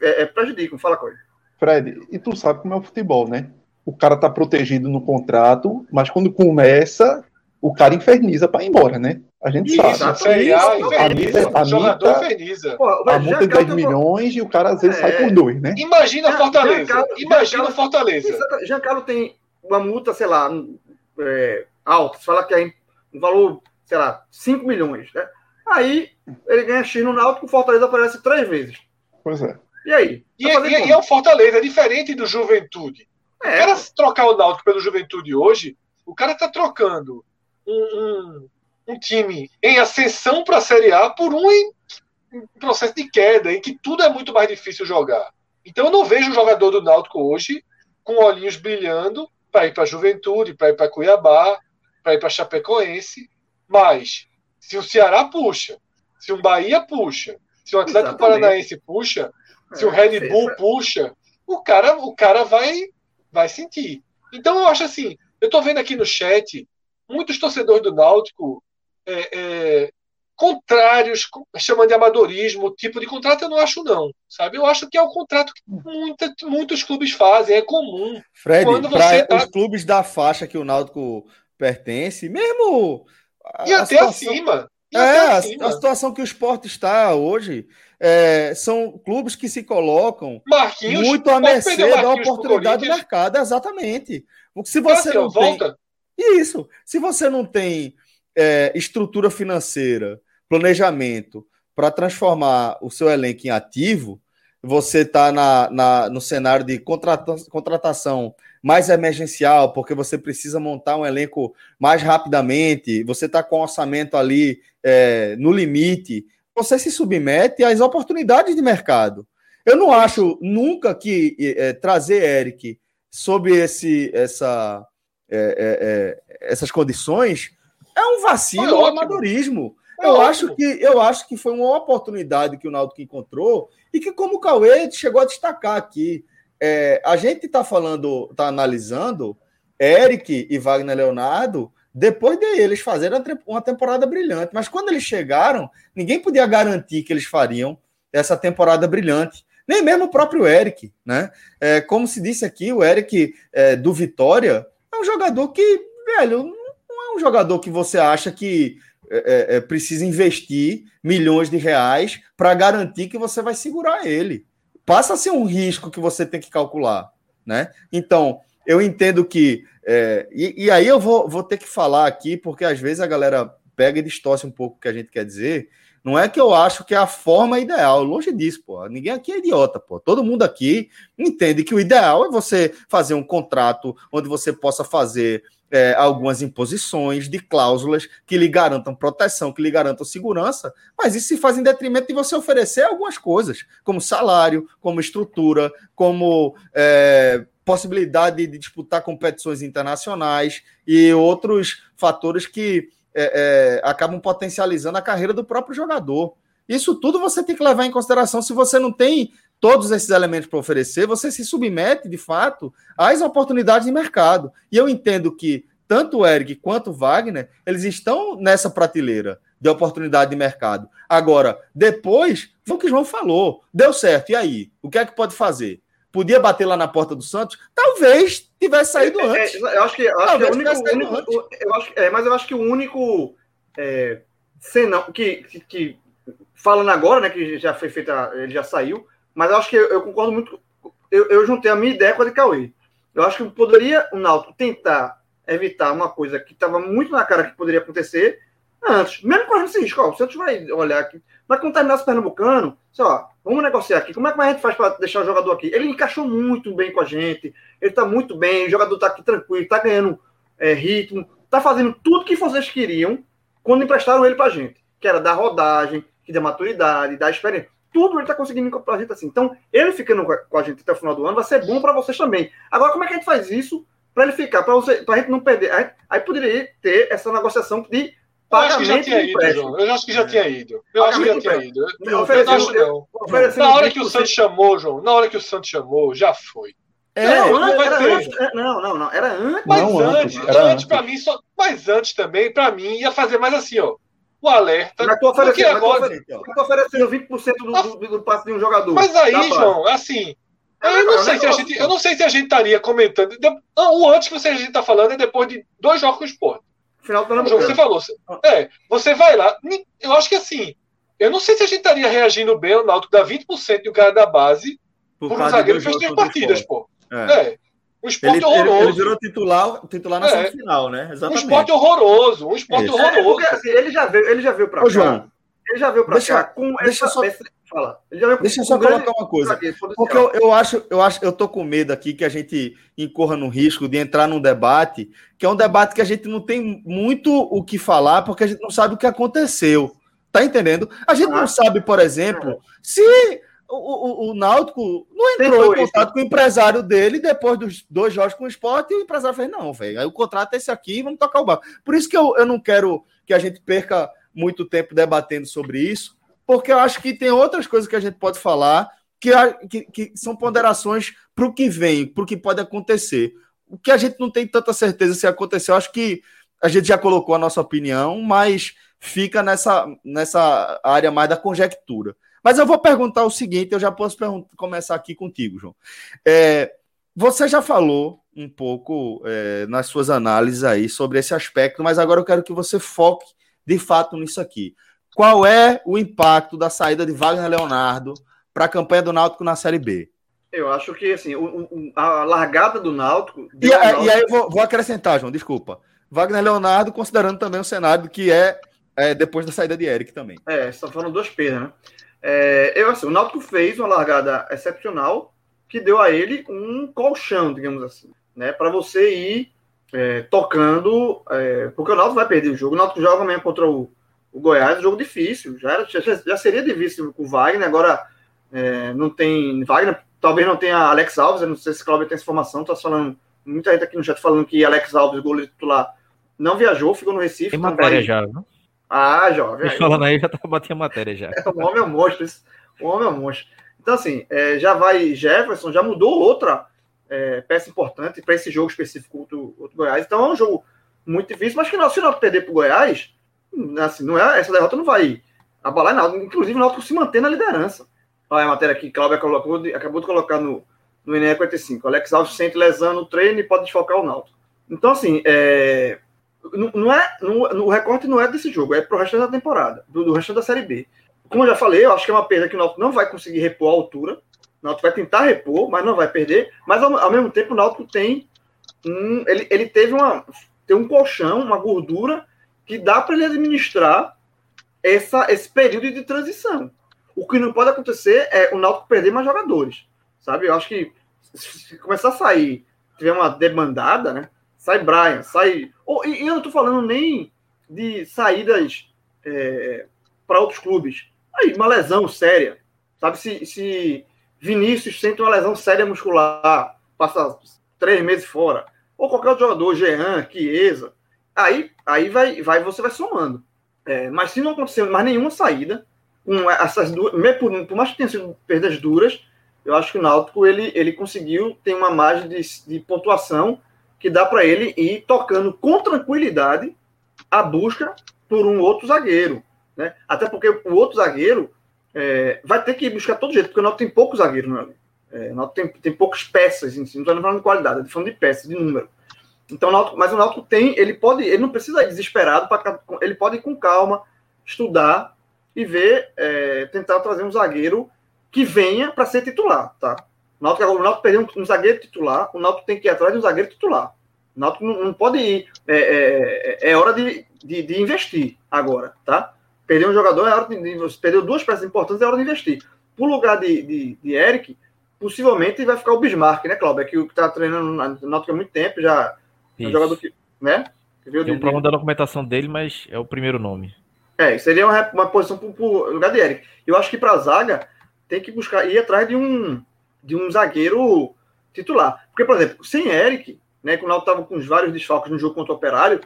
é, prejudicam. Fala coisa. Fred, e tu sabe como é o futebol, né? O cara tá protegido no contrato, mas quando começa, o cara inferniza para ir embora, né? A gente isso, sabe. Série A, inferniza, a, jogador inferniza. a multa é 10 milhões e o cara às vezes é. sai por dois, né? Imagina Fortaleza. Giancarlo, imagina Giancarlo, Fortaleza. Giancarlo tem uma multa, sei lá, é, alta. Você fala que é um valor, sei lá, 5 milhões. Né? Aí ele ganha X no Náutico, o Fortaleza aparece três vezes. Pois é. E aí? E, e, e é o Fortaleza, é diferente do Juventude. É. O cara trocar o Náutico pelo Juventude hoje, o cara tá trocando um, um, um time em ascensão para a Série A por um em, em, processo de queda, em que tudo é muito mais difícil jogar. Então eu não vejo o jogador do Náutico hoje com olhinhos brilhando para ir para a Juventude, para ir para Cuiabá, para ir para Chapecoense. Mas se o Ceará puxa, se o Bahia puxa, se o Atlético Exatamente. Paranaense puxa, se é, o Red Bull puxa, o cara, o cara vai, vai sentir. Então eu acho assim, eu estou vendo aqui no chat muitos torcedores do Náutico é, é, contrários, chamando de amadorismo, tipo de contrato, eu não acho, não. Sabe? Eu acho que é o contrato que muita, muitos clubes fazem, é comum. Fred, Quando você tá... os clubes da faixa que o Náutico pertence, mesmo. E até situação... acima. É, até acima. A, situação que o esporte está hoje. É, são clubes que se colocam Marquinhos, muito a mercê da oportunidade do mercado, exatamente. Se você não tem, volta, isso. Se você não tem é, estrutura financeira, planejamento para transformar o seu elenco em ativo, você está na, na, no cenário de contrata, contratação mais emergencial, porque você precisa montar um elenco mais rapidamente, você está com o orçamento ali é, no limite, você se submete às oportunidades de mercado. Eu não acho nunca que é, trazer Eric sob esse, essa, é, é, é, essas condições, é um vacilo, é um amadorismo. eu acho, que, eu acho que foi uma oportunidade que o Náutico encontrou e que, como o Cauê chegou a destacar aqui, é, a gente está falando, está analisando Eric e Wagner Leonardo depois deles fazerem uma temporada brilhante. Mas quando eles chegaram, ninguém podia garantir que eles fariam essa temporada brilhante. Nem mesmo o próprio Eric, né? É, como se disse aqui, o Eric é, do Vitória é um jogador que, velho, não é um jogador que você acha que é, é, é precisa investir milhões de reais para garantir que você vai segurar ele. Passa a ser um risco que você tem que calcular, né? Então, eu entendo que. É, e, e, aí eu vou, vou ter que falar aqui, porque às vezes a galera pega e distorce um pouco o que a gente quer dizer. Não é que eu acho que é a forma ideal, longe disso, pô. Ninguém aqui é idiota, pô. Todo mundo aqui entende que o ideal é você fazer um contrato onde você possa fazer é, algumas imposições de cláusulas que lhe garantam proteção, que lhe garantam segurança, mas isso se faz em detrimento de você oferecer algumas coisas, como salário, como estrutura, como é, possibilidade de disputar competições internacionais e outros fatores que é, é, acabam potencializando a carreira do próprio jogador. Isso tudo você tem que levar em consideração. Se você não tem todos esses elementos para oferecer, você se submete, de fato, às oportunidades de mercado. E eu entendo que tanto o Eric quanto o Wagner, eles estão nessa prateleira de oportunidade de mercado. Agora, depois, foi o que o João falou, deu certo, e aí? O que é que pode fazer? Podia bater lá na porta do Santos? Talvez tivesse saído é, é antes. É, eu acho que, eu acho que é o único. único eu acho, é, mas eu acho que o único é, senão, que, que, que, falando agora, né, que já foi feita, ele já saiu, mas eu acho que eu, eu concordo muito. Eu, eu, juntei a minha ideia com a de Cauê. Eu acho que poderia o Náutico tentar evitar uma coisa que estava muito na cara que poderia acontecer antes, mesmo com esse risco. Ó, o Santos vai olhar aqui, vai contaminar esse pernambucano, só, vamos negociar aqui. Como é que a gente faz para deixar o jogador aqui? Ele encaixou muito bem com a gente, ele está muito bem, o jogador está aqui tranquilo, está ganhando é, ritmo, está fazendo tudo que vocês queriam quando emprestaram ele para a gente, que era dar rodagem, que dá maturidade, dar experiência. Tudo ele está conseguindo para a gente assim. Então, ele ficando com a gente até o final do ano vai ser bom para vocês também. Agora, como é que a gente faz isso para ele ficar, para a gente não perder? Aí, aí poderia ter essa negociação de acho que já tinha ido, João. Eu acho que já tinha ido. Eu acho que já tinha ido. Eu, não acho não. Na hora que o Santos chamou, João, na hora que o Santos chamou, já foi. É, não, não, era antes, é, não, não, não, era antes. Mas não, antes, antes, antes para mim, só, mas antes também, para mim, ia fazer mais assim, ó. O alerta. Mas tu oferecendo, agora... mas tu oferecendo 20% do, do, do passe de um jogador. Mas aí, João, assim, eu não, sei se a gente, eu não sei se a gente estaria comentando. O antes que você, a gente está falando é depois de dois jogos com o esporte. Final do ano. Você falou. É, você vai lá. Eu acho que assim. Eu não sei se a gente estaria reagindo bem ao Náutico dar 20% do cara da base por, por um zagueiro que fez três partidas, pô. É. é. Um esporte ele, horroroso. Ele, ele, virou titular, titular na é. semifinal, né? Exatamente. Um esporte horroroso. Um esporte Isso. horroroso. É, porque, assim, ele já veio, ele já veio pra Ô, cá. João, ele já veio pra deixa, cá com deixa essa, só... Essa, Fala. Deixa eu só colocar uma coisa. Porque eu, eu, acho, eu acho, eu tô com medo aqui que a gente incorra no risco de entrar num debate, que é um debate que a gente não tem muito o que falar, porque a gente não sabe o que aconteceu. Tá entendendo? A gente ah. não sabe, por exemplo, se o, o, o Náutico não entrou em contato com o empresário dele depois dos dois jogos com o esporte, e o empresário fez, não, velho, aí o contrato é esse aqui, vamos tocar o barco. Por isso que eu, eu não quero que a gente perca muito tempo debatendo sobre isso, porque eu acho que tem outras coisas que a gente pode falar que, que, que são ponderações para o que vem, para o que pode acontecer. O que a gente não tem tanta certeza se aconteceu, acho que a gente já colocou a nossa opinião, mas fica nessa, nessa área mais da conjectura. Mas eu vou perguntar o seguinte: eu já posso começar aqui contigo, João. É, você já falou um pouco é, nas suas análises aí sobre esse aspecto, mas agora eu quero que você foque de fato nisso aqui. Qual é o impacto da saída de Wagner Leonardo para a campanha do Náutico na Série B? Eu acho que assim, o, o, a largada do Náutico. E, Náutico... e, aí eu vou, vou, acrescentar, João, desculpa. Wagner Leonardo, considerando também o cenário que é, é depois da saída de Eric também. É, só foram duas perdas, né? É, eu, assim, o Náutico fez uma largada excepcional que deu a ele um colchão, digamos assim, né? Para você ir é, tocando, é, porque o Náutico vai perder o jogo. O Náutico joga amanhã contra o, o Goiás é um jogo difícil. Já, era, já, já seria difícil com o Wagner, agora é, não tem. Wagner talvez não tenha Alex Alves, eu não sei se o Cláudio tem essa informação, tá falando. Muita gente aqui no chat falando que Alex Alves, goleiro titular, não viajou, ficou no Recife. Tem matéria vai... já, não? Ah, jovem. Aí, falando aí, já tá batendo matéria já. É, o homem é um monstro, isso. o homem é um monstro. Então, assim, é, já vai Jefferson, já mudou outra é, peça importante para esse jogo específico do, do Goiás. Então, é um jogo muito difícil, mas que não, se não perder para o Goiás, assim, não é, essa derrota não vai abalar nada. Inclusive, o Náutico se mantém na liderança. Olha a matéria aqui, Cláudia colocou, acabou de colocar no, no INE 45. Alex Alves sente lesão no treino e pode desfocar o Náutico. Então, assim, é, não, não é, não, o recorte não é desse jogo, é pro resto da temporada, do, do resto da Série B. Como eu já falei, eu acho que é uma perda que o Náutico não vai conseguir repor a altura. O Náutico vai tentar repor, mas não vai perder. Mas, ao, ao mesmo tempo, o Náutico tem um... Ele, ele teve uma... Tem um colchão, uma gordura que dá para ele administrar essa, esse período de transição. O que não pode acontecer é o Náutico perder mais jogadores, sabe? Eu acho que se começar a sair, tiver uma demandada, né? Sai Brian, sai. Ou, e, eu não estou falando nem de saídas é, para outros clubes. Aí, uma lesão séria, sabe? Se, se Vinícius sente uma lesão séria muscular, passa três meses fora, ou qualquer outro jogador, Jean, Chiesa, Aí, aí vai, vai, você vai somando. É, mas se não acontecer mais nenhuma saída, com essas duas, por, por mais que tenha sido perdas duras, eu acho que o Náutico ele, ele conseguiu ter uma margem de, de pontuação que dá para ele ir tocando com tranquilidade a busca por um outro zagueiro. Né? Até porque o outro zagueiro é, vai ter que buscar todo jeito, porque o Náutico tem poucos zagueiros. Né? É, o Náutico tem, tem poucas peças, em si. não estou falando de qualidade, estou falando de peças, de número. Então, o Náutico, mas o Náutico tem, ele pode, ele não precisa ir desesperado, pra, ele pode ir com calma, estudar e ver, é, tentar trazer um zagueiro que venha para ser titular, tá? O Náutico, o Náutico perdeu um, um, zagueiro titular, o Náutico tem que ir atrás de um zagueiro titular. O Náutico não, não pode ir, é, é, é, é hora de, de, de, investir agora, tá? Perder um jogador é hora de, de perdeu duas peças importantes, é hora de investir. Por lugar de, de, de Eric, possivelmente vai ficar o Bismarck, né, Cláudio? É que o que está treinando no Náutico há muito tempo, já é um jogador que, né? Que Tem um problema da documentação dele, mas é o primeiro nome. É, seria uma, uma posição para o lugar de Eric. Eu acho que para a zaga tem que buscar ir atrás de um de um zagueiro titular. Porque, por exemplo, sem Eric, né, quando o Náutico estava com os vários desfalques no jogo contra o Operário,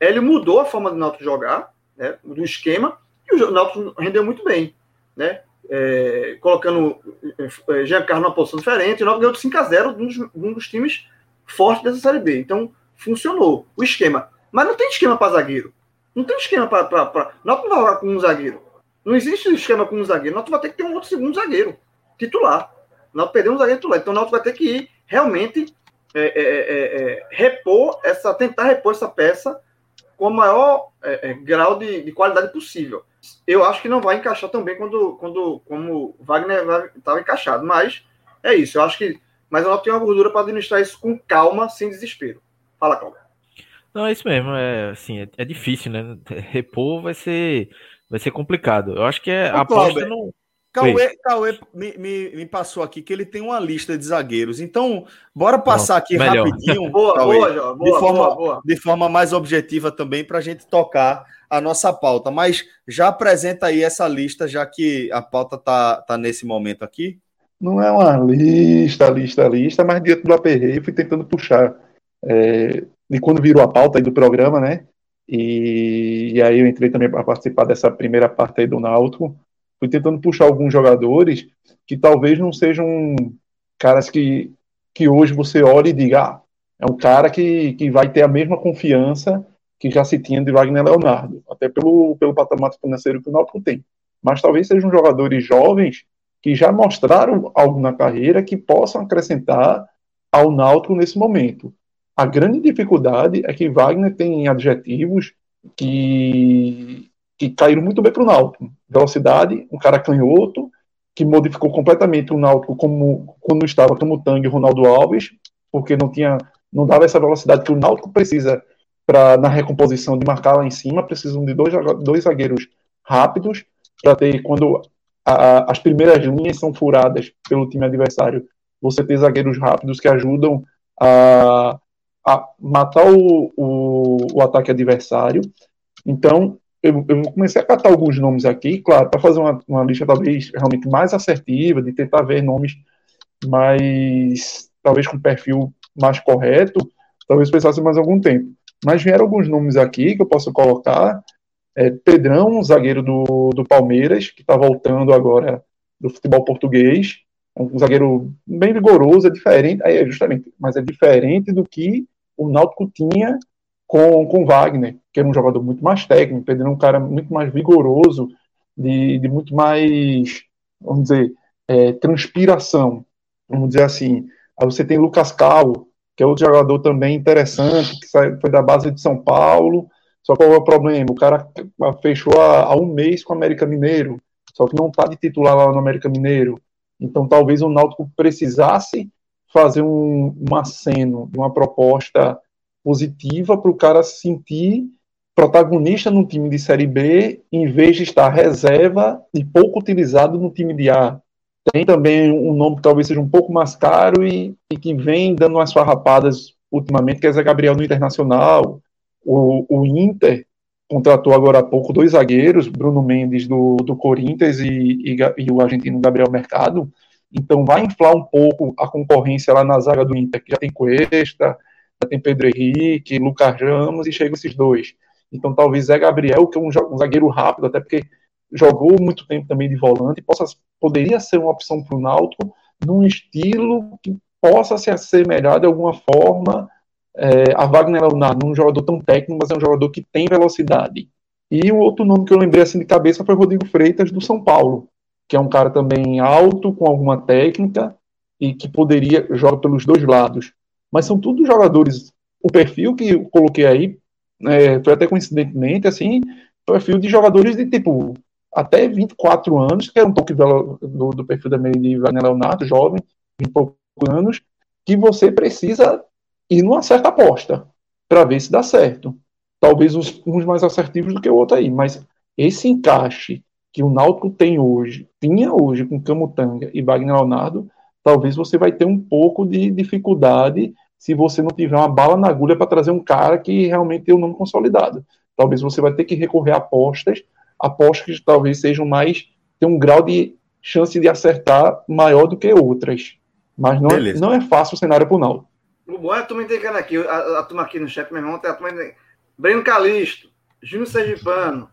ele mudou a forma do Náutico jogar, né, do esquema, e o Náutico rendeu muito bem, né? É, colocando é, Giancarlo numa posição diferente, o Náutico ganhou de 5 a 0 um dos, um dos times fortes dessa Série B. Então, funcionou o esquema. Mas não tem esquema para zagueiro. Não tem esquema para. Pra... Náutico não vai jogar com um zagueiro. Não existe esquema com um zagueiro. Náutico vai ter que ter um outro segundo zagueiro titular. Náutico perdeu um zagueiro titular. Então, Náutico vai ter que ir realmente é, é, é, é, repor essa, tentar repor essa peça com o maior é, é, grau de, de, qualidade possível. Eu acho que não vai encaixar também quando, quando como Wagner estava encaixado, mas é isso. Eu acho que, mas eu não tenho uma gordura para administrar isso com calma, sem desespero. Fala, Cláudio. Não, é isso mesmo. É assim, é, é, difícil, né? Repor vai ser, vai ser complicado. Eu acho que é, a aposta não. Cauê, Cauê me, me, me, passou aqui que ele tem uma lista de zagueiros. Então, bora passar aqui melhor. rapidinho. boa, Cauê, boa, boa, de, forma, boa, boa. de forma mais objetiva também, para a gente tocar a nossa pauta. Mas já apresenta aí essa lista, já que a pauta tá, tá nesse momento aqui. Não é uma lista, lista, lista, mas dentro do aperreio fui tentando puxar. É, de quando virou a pauta do programa, né? E, e aí eu entrei também para participar dessa primeira parte aí do Náutico fui tentando puxar alguns jogadores que talvez não sejam caras que, que hoje você olha e diga, ah, é um cara que, que vai ter a mesma confiança que já se tinha de Wagner Leonardo, até pelo, pelo patamar financeiro que o Náutico tem. Mas talvez sejam jogadores jovens que já mostraram algo na carreira que possam acrescentar ao Náutico nesse momento. A grande dificuldade é que Wagner tem adjetivos que que caíram muito bem para o Náutico. Velocidade, um cara canhoto, que modificou completamente o Náutico como quando estava como Tangue Ronaldo Alves, porque não tinha, não dava essa velocidade que o Náutico precisa para na recomposição de marcar lá em cima, precisam de dois, dois zagueiros rápidos para ter quando a, as primeiras linhas são furadas pelo time adversário, você ter zagueiros rápidos que ajudam a, a matar o, o, o ataque adversário. Então, eu, eu comecei a catar alguns nomes aqui, claro, para fazer uma, uma lista talvez realmente mais assertiva, de tentar ver nomes mais, talvez com perfil mais correto, talvez precisasse mais algum tempo. Mas vieram alguns nomes aqui que eu posso colocar. É, Pedrão, zagueiro do, do Palmeiras, que está voltando agora do futebol português. Um zagueiro bem vigoroso, é diferente, é justamente, mas é diferente do que o Náutico tinha com, com Wagner, que era um jogador muito mais técnico, Pedro um cara muito mais vigoroso, de, de muito mais, vamos dizer, é, transpiração, vamos dizer assim. Aí você tem Lucas Cal, que é outro jogador também interessante, que foi da base de São Paulo, só qual é o problema? O cara fechou há um mês com o América Mineiro, só que não está de titular lá no América Mineiro. Então talvez o Náutico precisasse fazer um, um aceno uma proposta positiva para o cara se sentir protagonista no time de Série B, em vez de estar reserva e pouco utilizado no time de A. Tem também um nome que talvez seja um pouco mais caro e, e que vem dando umas farrapadas ultimamente, que é Zé Gabriel no Internacional. O, o Inter contratou agora há pouco dois zagueiros, Bruno Mendes do, do Corinthians e, e, e o argentino Gabriel Mercado. Então vai inflar um pouco a concorrência lá na zaga do Inter, que já tem Cuesta, tem Pedro Henrique, Lucas Ramos e chegam esses dois. Então talvez Zé Gabriel, que é um, zagueiro rápido, até porque jogou muito tempo também de volante, possa, poderia ser uma opção para o Náutico num estilo que possa se assemelhar de alguma forma é, a Wagner Leonardo, um jogador tão técnico, mas é um jogador que tem velocidade. E o outro nome que eu lembrei assim de cabeça foi Rodrigo Freitas, do São Paulo, que é um cara também alto, com alguma técnica, e que poderia jogar pelos dois lados mas são todos jogadores. O perfil que eu coloquei aí é, foi até coincidentemente assim, perfil de jogadores de tipo até 24 anos, que era um pouco do, do, do perfil da de Wagner Leonardo, jovem, 20 poucos anos, que você precisa ir numa certa aposta para ver se dá certo. Talvez uns, uns mais assertivos do que o outro aí, mas esse encaixe que o Náutico tem hoje, tinha hoje com Camutanga e Wagner Leonardo, talvez você vai ter um pouco de dificuldade se você não tiver uma bala na agulha para trazer um cara que realmente tem o um nome consolidado. Talvez você vai ter que recorrer a apostas, apostas que talvez sejam mais, tem um grau de chance de acertar maior do que outras. Mas não, é, não é fácil o cenário para o Naldo. O bom é a turma indicando aqui, a, a turma aqui no chat, meu irmão, tem a turma Breno Calisto, Júnior Sergipano,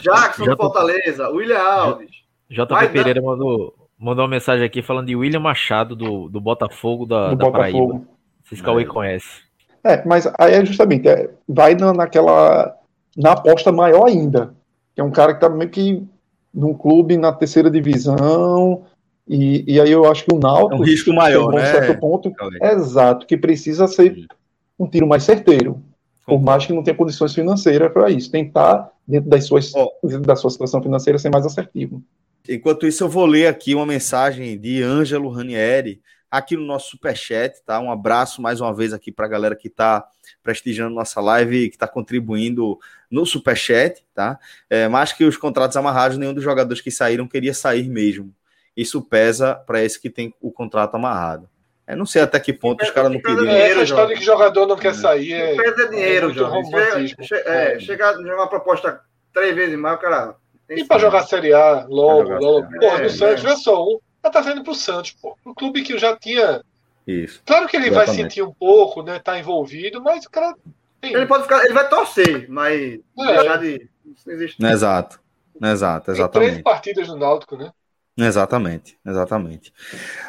Jackson do Fortaleza, William Alves. JP Pereira mandou, mandou uma mensagem aqui falando de William Machado do, do Botafogo da, do da Botafogo. Paraíba. Vocês Cauê conhece. É, mas aí é justamente, é, vai na, naquela. na aposta maior ainda. Que é um cara que tá meio que num clube na terceira divisão. E, e aí eu acho que o Náutico. É um risco maior, né? certo ponto. Exato, que precisa ser um tiro mais certeiro. Por mais que não tenha condições financeiras para isso. Tentar, dentro, das suas, oh. dentro da sua situação financeira, ser mais assertivo. Enquanto isso, eu vou ler aqui uma mensagem de Ângelo Ranieri, aqui no nosso superchat, tá? Um abraço mais uma vez aqui para a galera que está prestigiando nossa live, que está contribuindo no superchat, tá? É, mais que os contratos amarrados, nenhum dos jogadores que saíram queria sair mesmo. Isso pesa para esse que tem o contrato amarrado. Eu não sei até que ponto os caras não queriam. É, essa história de que jogador não quer sair é. Pesa dinheiro, é, Jorge. É, chegar, jogar uma proposta três vezes mais, o cara. E para jogar Série A logo, logo. Porra, é, no Santos, vê só um ela tá saindo pro Santos, pô. O clube que já tinha. Isso. Claro que ele Exatamente. vai sentir um pouco, né? Tá envolvido, mas o cara. Tem... Ele pode ficar, ele vai torcer, mas é. deixar de. Existe. Exato. Exato, exatamente. Tem três partidas no Náutico, né? Exatamente, exatamente.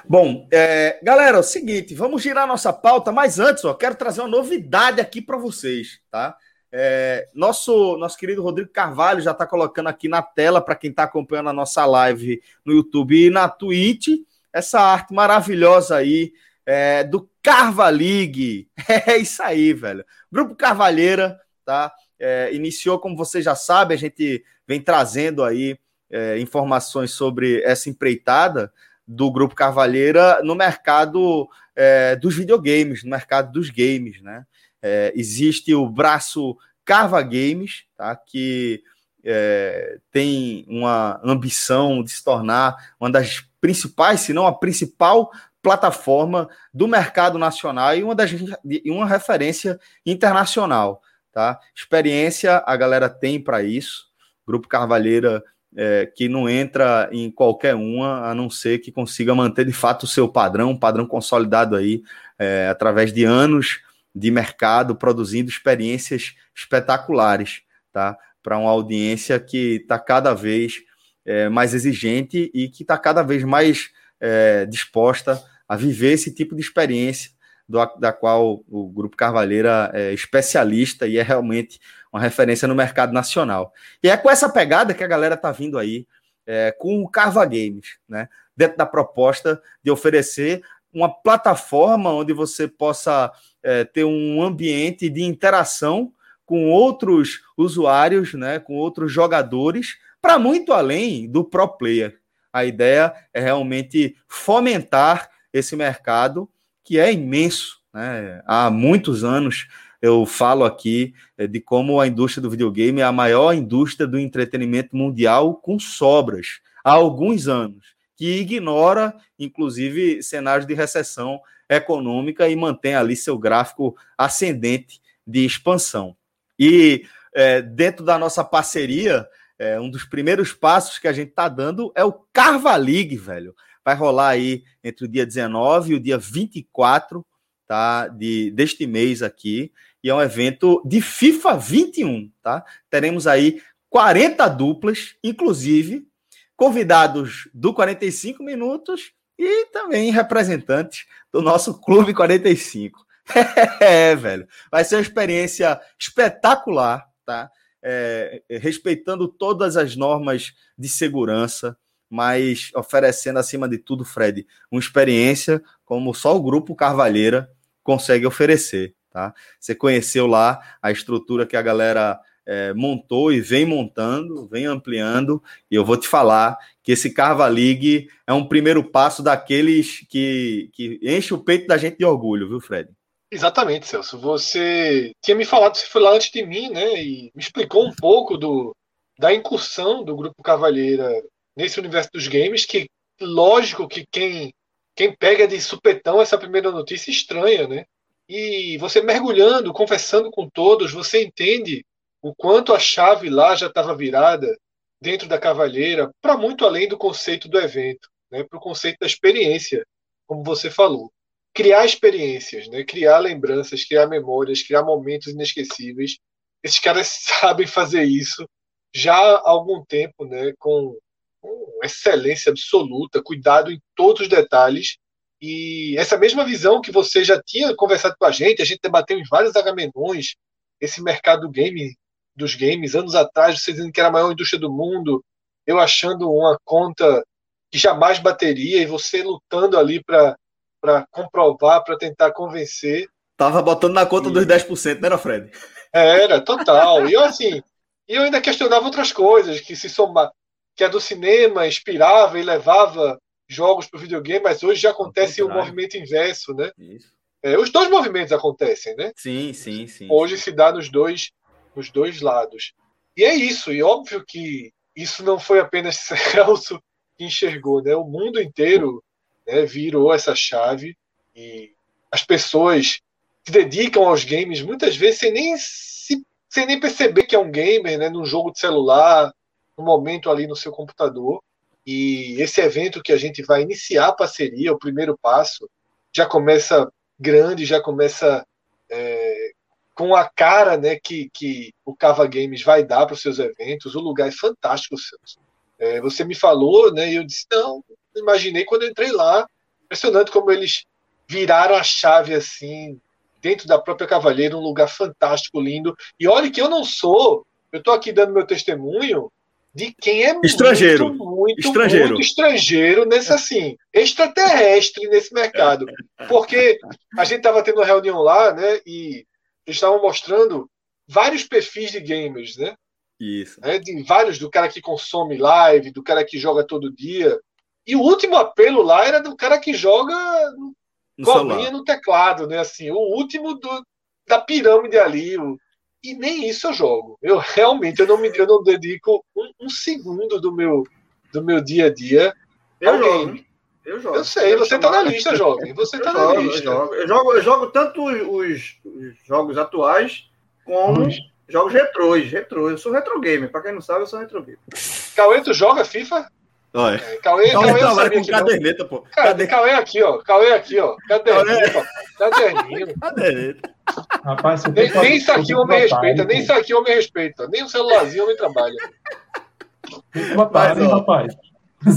Bom, é, galera, é o seguinte, vamos girar nossa pauta, mas antes, ó, quero trazer uma novidade aqui para vocês, tá? É, nosso, nosso querido Rodrigo Carvalho já está colocando aqui na tela para quem está acompanhando a nossa live no YouTube e na Twitch essa arte maravilhosa aí é, do Carva League. É isso aí, velho. Grupo Carvalheira, tá? É, iniciou, como você já sabe, a gente vem trazendo aí é, informações sobre essa empreitada do Grupo Carvalheira no mercado é, dos videogames, no mercado dos games, né? É, existe o braço Carva Games, tá? que é, tem uma ambição de se tornar uma das principais, se não a principal plataforma do mercado nacional e uma, das, e uma referência internacional. Tá? Experiência a galera tem para isso. Grupo Carvalheira é, que não entra em qualquer uma, a não ser que consiga manter de fato o seu padrão, um padrão consolidado aí, é, através de anos de mercado, produzindo experiências espetaculares, tá? Para uma audiência que está cada vez é, mais exigente e que está cada vez mais é, disposta a viver esse tipo de experiência, do, da qual o Grupo Carvalheira é especialista e é realmente uma referência no mercado nacional. E é com essa pegada que a galera está vindo aí é, com o Carva Games, né? Dentro da proposta de oferecer uma plataforma onde você possa é, ter um ambiente de interação com outros usuários, né, com outros jogadores, para muito além do pro player. A ideia é realmente fomentar esse mercado que é imenso. Né? Há muitos anos eu falo aqui é, de como a indústria do videogame é a maior indústria do entretenimento mundial com sobras há alguns anos que ignora, inclusive, cenários de recessão econômica e mantém ali seu gráfico ascendente de expansão. E é, dentro da nossa parceria, é, um dos primeiros passos que a gente está dando é o Carva League, velho. Vai rolar aí entre o dia 19 e o dia 24 tá, de, deste mês aqui. E é um evento de FIFA 21, tá? Teremos aí 40 duplas, inclusive convidados do 45 Minutos e também representantes do nosso Clube 45. é, velho. Vai ser uma experiência espetacular, tá? É, respeitando todas as normas de segurança, mas oferecendo, acima de tudo, Fred, uma experiência como só o Grupo Carvalheira consegue oferecer, tá? Você conheceu lá a estrutura que a galera é, montou e vem montando, vem ampliando, e eu vou te falar que esse Carva League é um primeiro passo daqueles que, que enche o peito da gente de orgulho, viu, Fred? Exatamente, Celso. Você tinha me falado, você foi lá antes de mim, né? E me explicou um pouco do, da incursão do Grupo Cavalheira nesse universo dos games, que lógico que quem, quem pega de supetão essa primeira notícia estranha, né? E você mergulhando, conversando com todos, você entende o quanto a chave lá já estava virada dentro da cavalheira para muito além do conceito do evento, né, para o conceito da experiência, como você falou. Criar experiências, né, criar lembranças, criar memórias, criar momentos inesquecíveis. Esses caras sabem fazer isso já há algum tempo, né, com, com excelência absoluta, cuidado em todos os detalhes. E essa mesma visão que você já tinha conversado com a gente, a gente debateu em vários agamenões, esse mercado game dos games, anos atrás, você dizendo que era a maior indústria do mundo, eu achando uma conta que jamais bateria e você lutando ali para comprovar, para tentar convencer. Tava botando na conta e... dos 10%, não era, Fred? Era, total. E eu, assim, eu ainda questionava outras coisas, que se somar, que a do cinema inspirava e levava jogos para o videogame, mas hoje já acontece o um movimento inverso, né? Isso. É, os dois movimentos acontecem, né? Sim, sim, sim. Hoje se dá nos dois, nos dois lados. E é isso, e óbvio que isso não foi apenas Celso que enxergou, né? O mundo inteiro né, virou essa chave e as pessoas se dedicam aos games muitas vezes sem nem, se, sem nem perceber que é um gamer, né? Num jogo de celular, no momento ali no seu computador. E esse evento que a gente vai iniciar a parceria, o primeiro passo, já começa grande, já começa é, com a cara né, que, que o Cava Games vai dar para os seus eventos. O lugar é fantástico, Celso. É, você me falou, né, e eu disse, não, imaginei quando entrei lá. Impressionante como eles viraram a chave assim, dentro da própria Cavalheira, um lugar fantástico, lindo. E olha que eu não sou, eu estou aqui dando meu testemunho de quem é estrangeiro. muito, muito, estrangeiro. muito estrangeiro nesse assim, extraterrestre nesse mercado. Porque a gente estava tendo uma reunião lá, né, e eles estavam mostrando vários perfis de gamers, né? Isso. Né, de vários, do cara que consome live, do cara que joga todo dia. E o último apelo lá era do cara que joga no cobrinha no teclado, né? Assim, o último do, da pirâmide ali, o, e nem isso eu jogo. Eu realmente eu não me eu não dedico um, um segundo do meu do meu dia a dia eu ao jogo. game. Eu jogo. Eu sei, você está na lista, jovem. Você está na lista. Eu jogo. eu jogo. Eu jogo, tanto os, os jogos atuais como os jogos retrôs. Retro. Eu sou retro gamer. Para quem não sabe, eu sou retro gamer. Cauê, tu joga FIFA? Olha. É, Cauê, Cauê, Cauê, Cauê com caderneta, pô. Cadê? Cauê aqui, ó. Cauê aqui, ó. Caderneta. Caderninho. Caderneta. Rapaz, nem, nem isso aqui eu me respeita, nem isso aqui eu me respeita. Nem o celularzinho eu me trabalha. Rapaz, ó, rapaz.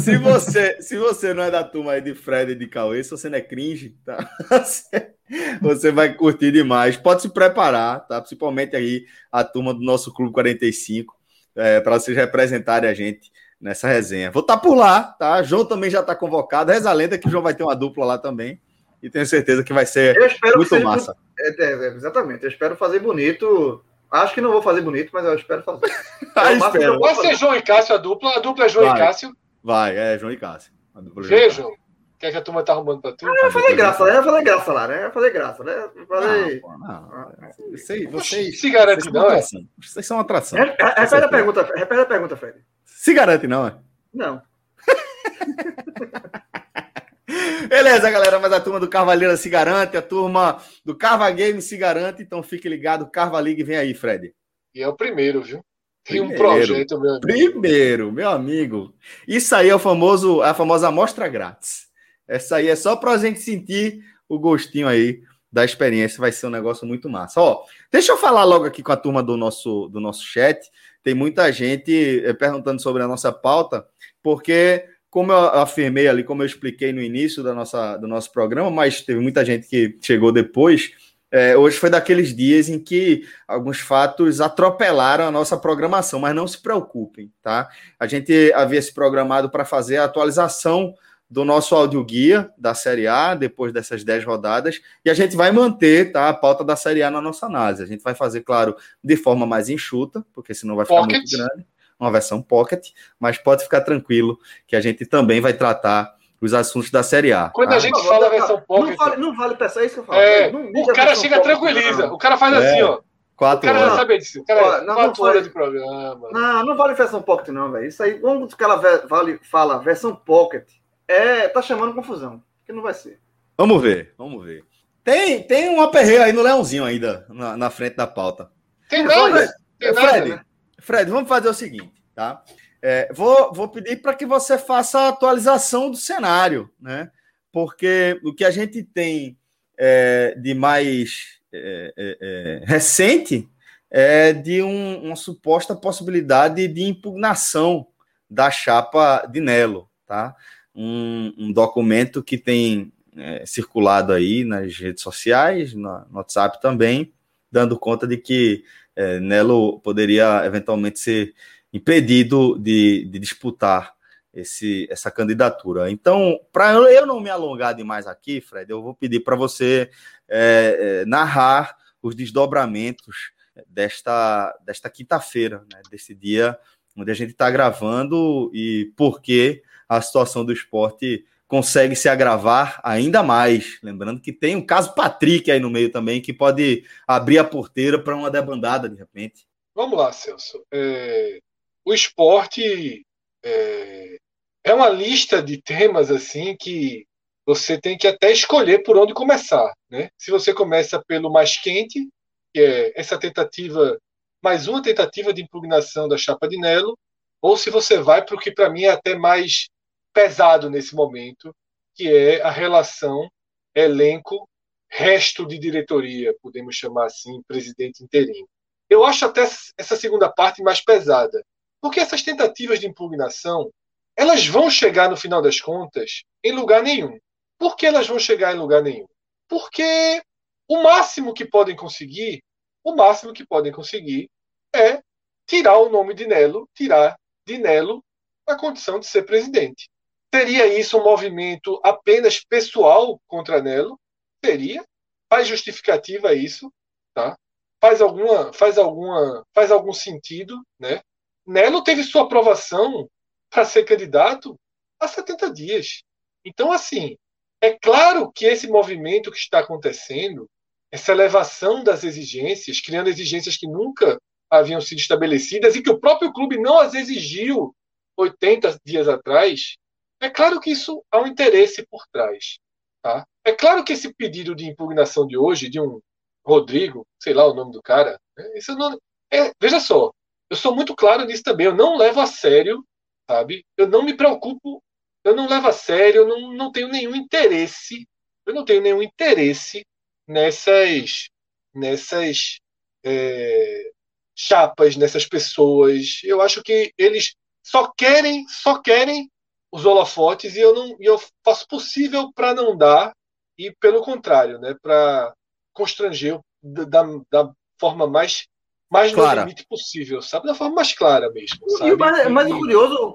Se você, se você não é da turma aí de Fred e de Cauê, se você não é cringe, tá? Você vai curtir demais. Pode se preparar, tá? Principalmente aí a turma do nosso Clube 45, é, para vocês representarem a gente nessa resenha. Vou estar tá por lá, tá? João também já está convocado. Reza a lenda que o João vai ter uma dupla lá também. E tenho certeza que vai ser muito massa. É, é, exatamente, eu espero fazer bonito. Acho que não vou fazer bonito, mas eu espero fazer. ah, espero. Vai ser João e Cássio a dupla. A dupla é João vai. e Cássio. Vai, é João e Cássio. Vejam. O que, é que a turma tá arrumando pra tu? Ah, eu falei graça, né? Eu falei graça lá, né? Eu falei graça, né? Eu falei. Não, não. Vocês, vocês, se garante, não, é? Vocês são uma atração. Repete a pergunta, repete a pergunta, Fred. Se garante, não, é? Não. Beleza, galera, mas a turma do Carvalheira se garante, a turma do Carva Game se garante, então fique ligado, Carva League vem aí, Fred. E é o primeiro, viu? Tem primeiro, um projeto, meu amigo. Primeiro, meu amigo. Isso aí é o famoso, a famosa amostra grátis. Essa aí é só para a gente sentir o gostinho aí da experiência, vai ser um negócio muito massa. Ó, deixa eu falar logo aqui com a turma do nosso, do nosso chat. Tem muita gente eh, perguntando sobre a nossa pauta, porque, como eu afirmei ali, como eu expliquei no início da nossa, do nosso programa, mas teve muita gente que chegou depois. É, hoje foi daqueles dias em que alguns fatos atropelaram a nossa programação, mas não se preocupem, tá? A gente havia se programado para fazer a atualização do nosso audioguia da Série A, depois dessas 10 rodadas, e a gente vai manter tá, a pauta da Série A na nossa análise. A gente vai fazer, claro, de forma mais enxuta, porque senão vai ficar pocket. muito grande, uma versão pocket, mas pode ficar tranquilo que a gente também vai tratar os assuntos da Série A. Quando tá? a gente fala versão pocket... Não vale, não vale pensar é isso que eu falo. É, o cara chega tranquiliza, o cara faz é. assim, ó. Quatro o cara já sabe disso. Cara, não, quatro não horas de programa. Não, não vale versão pocket, não, velho. Isso aí, quando o cara vale, fala versão pocket, é, tá chamando confusão, que não vai ser. Vamos ver, vamos ver. Tem, tem um aperreio aí no Leãozinho ainda, na, na frente da pauta. Tem tem nada, Fred, né? Fred, vamos fazer o seguinte, tá? É, vou, vou pedir para que você faça a atualização do cenário, né? Porque o que a gente tem é, de mais é, é, é recente é, de um, uma suposta possibilidade de impugnação da chapa de Nelo, tá? Um, um documento que tem é, circulado aí nas redes sociais, no, WhatsApp também, dando conta de que é, Nelo poderia eventualmente ser impedido de, de disputar esse, essa candidatura. Então, para eu não me alongar demais aqui, Fred, eu vou pedir para você é, é, narrar os desdobramentos desta, desta quinta-feira, né, desse dia onde a gente está gravando e por que a situação do esporte consegue se agravar ainda mais. Lembrando que tem um caso Patrick aí no meio também, que pode abrir a porteira para uma debandada de repente. Vamos lá, Celso. É, o esporte é, é uma lista de temas assim que você tem que até escolher por onde começar. Né? Se você começa pelo mais quente, que é essa tentativa, mais uma tentativa de impugnação da chapa de Nelo, ou se você vai para o que para mim é até mais pesado nesse momento, que é a relação elenco resto de diretoria, podemos chamar assim, presidente interino. Eu acho até essa segunda parte mais pesada, porque essas tentativas de impugnação, elas vão chegar no final das contas em lugar nenhum. Por que elas vão chegar em lugar nenhum? Porque o máximo que podem conseguir, o máximo que podem conseguir é tirar o nome de Nelo, tirar de Nelo a condição de ser presidente. Seria isso um movimento apenas pessoal contra Nelo? Seria. Faz justificativa isso, tá? Faz alguma, faz alguma, faz algum sentido, né? Nelo teve sua aprovação para ser candidato há 70 dias. Então, assim, é claro que esse movimento que está acontecendo, essa elevação das exigências, criando exigências que nunca haviam sido estabelecidas e que o próprio clube não as exigiu 80 dias atrás, é claro que isso há um interesse por trás. Tá? É claro que esse pedido de impugnação de hoje, de um Rodrigo, sei lá o nome do cara, né? isso não, é, veja só, eu sou muito claro nisso também, eu não levo a sério, sabe? Eu não me preocupo eu não levo a sério, eu não, não tenho nenhum interesse, eu não tenho nenhum interesse nessas, nessas é, chapas, nessas pessoas. Eu acho que eles só querem, só querem os holofotes e eu não, e eu faço possível para não dar e pelo contrário, né, para constranger da, da forma mais mais clara. no limite possível, sabe? Da forma mais clara mesmo. Sabe? E o mais, mais curioso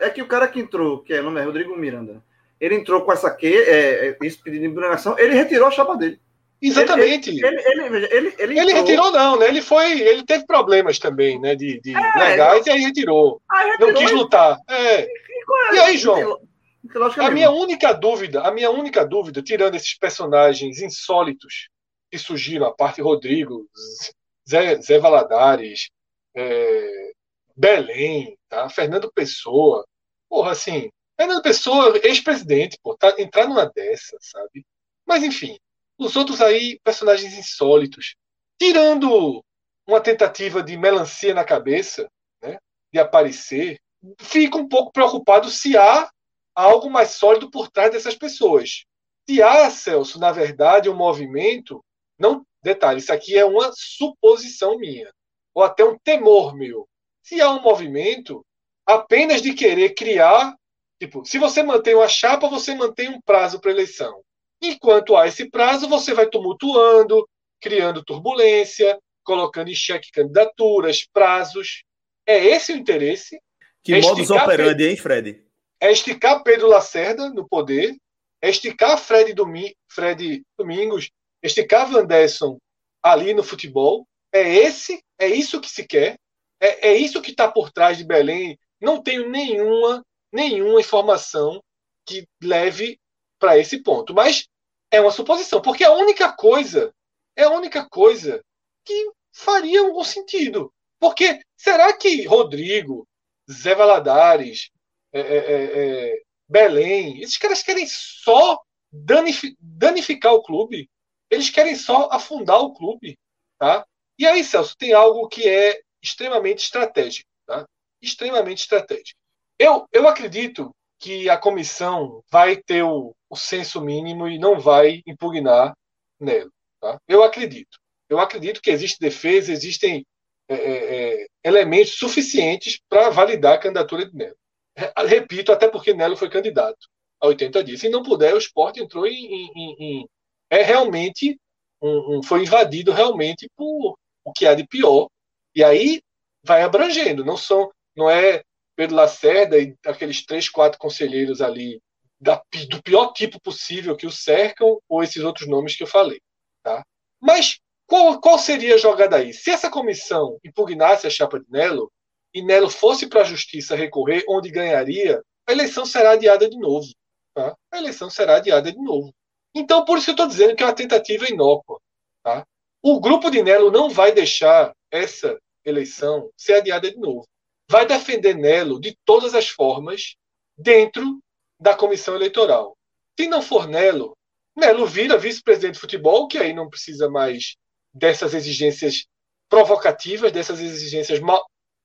é que o cara que entrou, que é o nome é Rodrigo Miranda, ele entrou com essa que, é, é, esse pedido de impugnação, ele retirou a chapa dele. Exatamente. Ele, ele, ele, ele, ele, retirou, não, né? Ele foi. Ele teve problemas também, né? De, de é, legais, e aí retirou. Aí retirou, não quis lutar. É. E aí, João? A minha única dúvida, a minha única dúvida, tirando esses personagens insólitos que surgiram, a parte Rodrigo, Zé, Zé Valadares, é, Belém, tá? Fernando Pessoa. Porra, assim, Fernando Pessoa, ex-presidente, pô, tá, entrar numa dessa, sabe? Mas, enfim, os outros aí, personagens insólitos. Tirando uma tentativa de melancia na cabeça, né? De aparecer, fico um pouco preocupado se há algo mais sólido por trás dessas pessoas. Se há, Celso, na verdade, um movimento, não Detalhe, isso aqui é uma suposição minha, ou até um temor meu. Se há um movimento apenas de querer criar, tipo, se você mantém uma chapa, você mantém um prazo para eleição. Enquanto há esse prazo, você vai tumultuando, criando turbulência, colocando em xeque candidaturas, prazos. É esse o interesse. Que é modus operandi, hein, Fred? É esticar Pedro Lacerda no poder, é esticar Fred, Domi Fred Domingos esticar Anderson ali no futebol. É esse, é isso que se quer. É, é isso que está por trás de Belém. Não tenho nenhuma, nenhuma informação que leve para esse ponto. Mas é uma suposição, porque a única coisa, é a única coisa que faria algum sentido. Porque será que Rodrigo, Zé Valadares, é, é, é, é Belém, esses caras querem só danificar o clube? Eles querem só afundar o clube. Tá? E aí, Celso, tem algo que é extremamente estratégico. Tá? Extremamente estratégico. Eu, eu acredito que a comissão vai ter o, o senso mínimo e não vai impugnar nele. Tá? Eu acredito. Eu acredito que existe defesa, existem é, é, é elementos suficientes para validar a candidatura de Nelo. Repito, até porque Nelo foi candidato a 80 dias. Se não puder, o esporte entrou em. em, em é realmente. Um, um, foi invadido realmente por o que há de pior. E aí vai abrangendo. Não são, não é Pedro Lacerda e aqueles três, quatro conselheiros ali da, do pior tipo possível que o cercam, ou esses outros nomes que eu falei. Tá? Mas qual, qual seria a jogada aí? Se essa comissão impugnasse a chapa de Nelo e Nelo fosse para a justiça recorrer, onde ganharia, a eleição será adiada de novo. Tá? A eleição será adiada de novo. Então, por isso eu estou dizendo que é uma tentativa inócua. Tá? O grupo de Nelo não vai deixar essa eleição ser adiada de novo. Vai defender Nelo de todas as formas dentro da comissão eleitoral. Se não for Nelo, Nelo vira vice-presidente de futebol, que aí não precisa mais dessas exigências provocativas, dessas exigências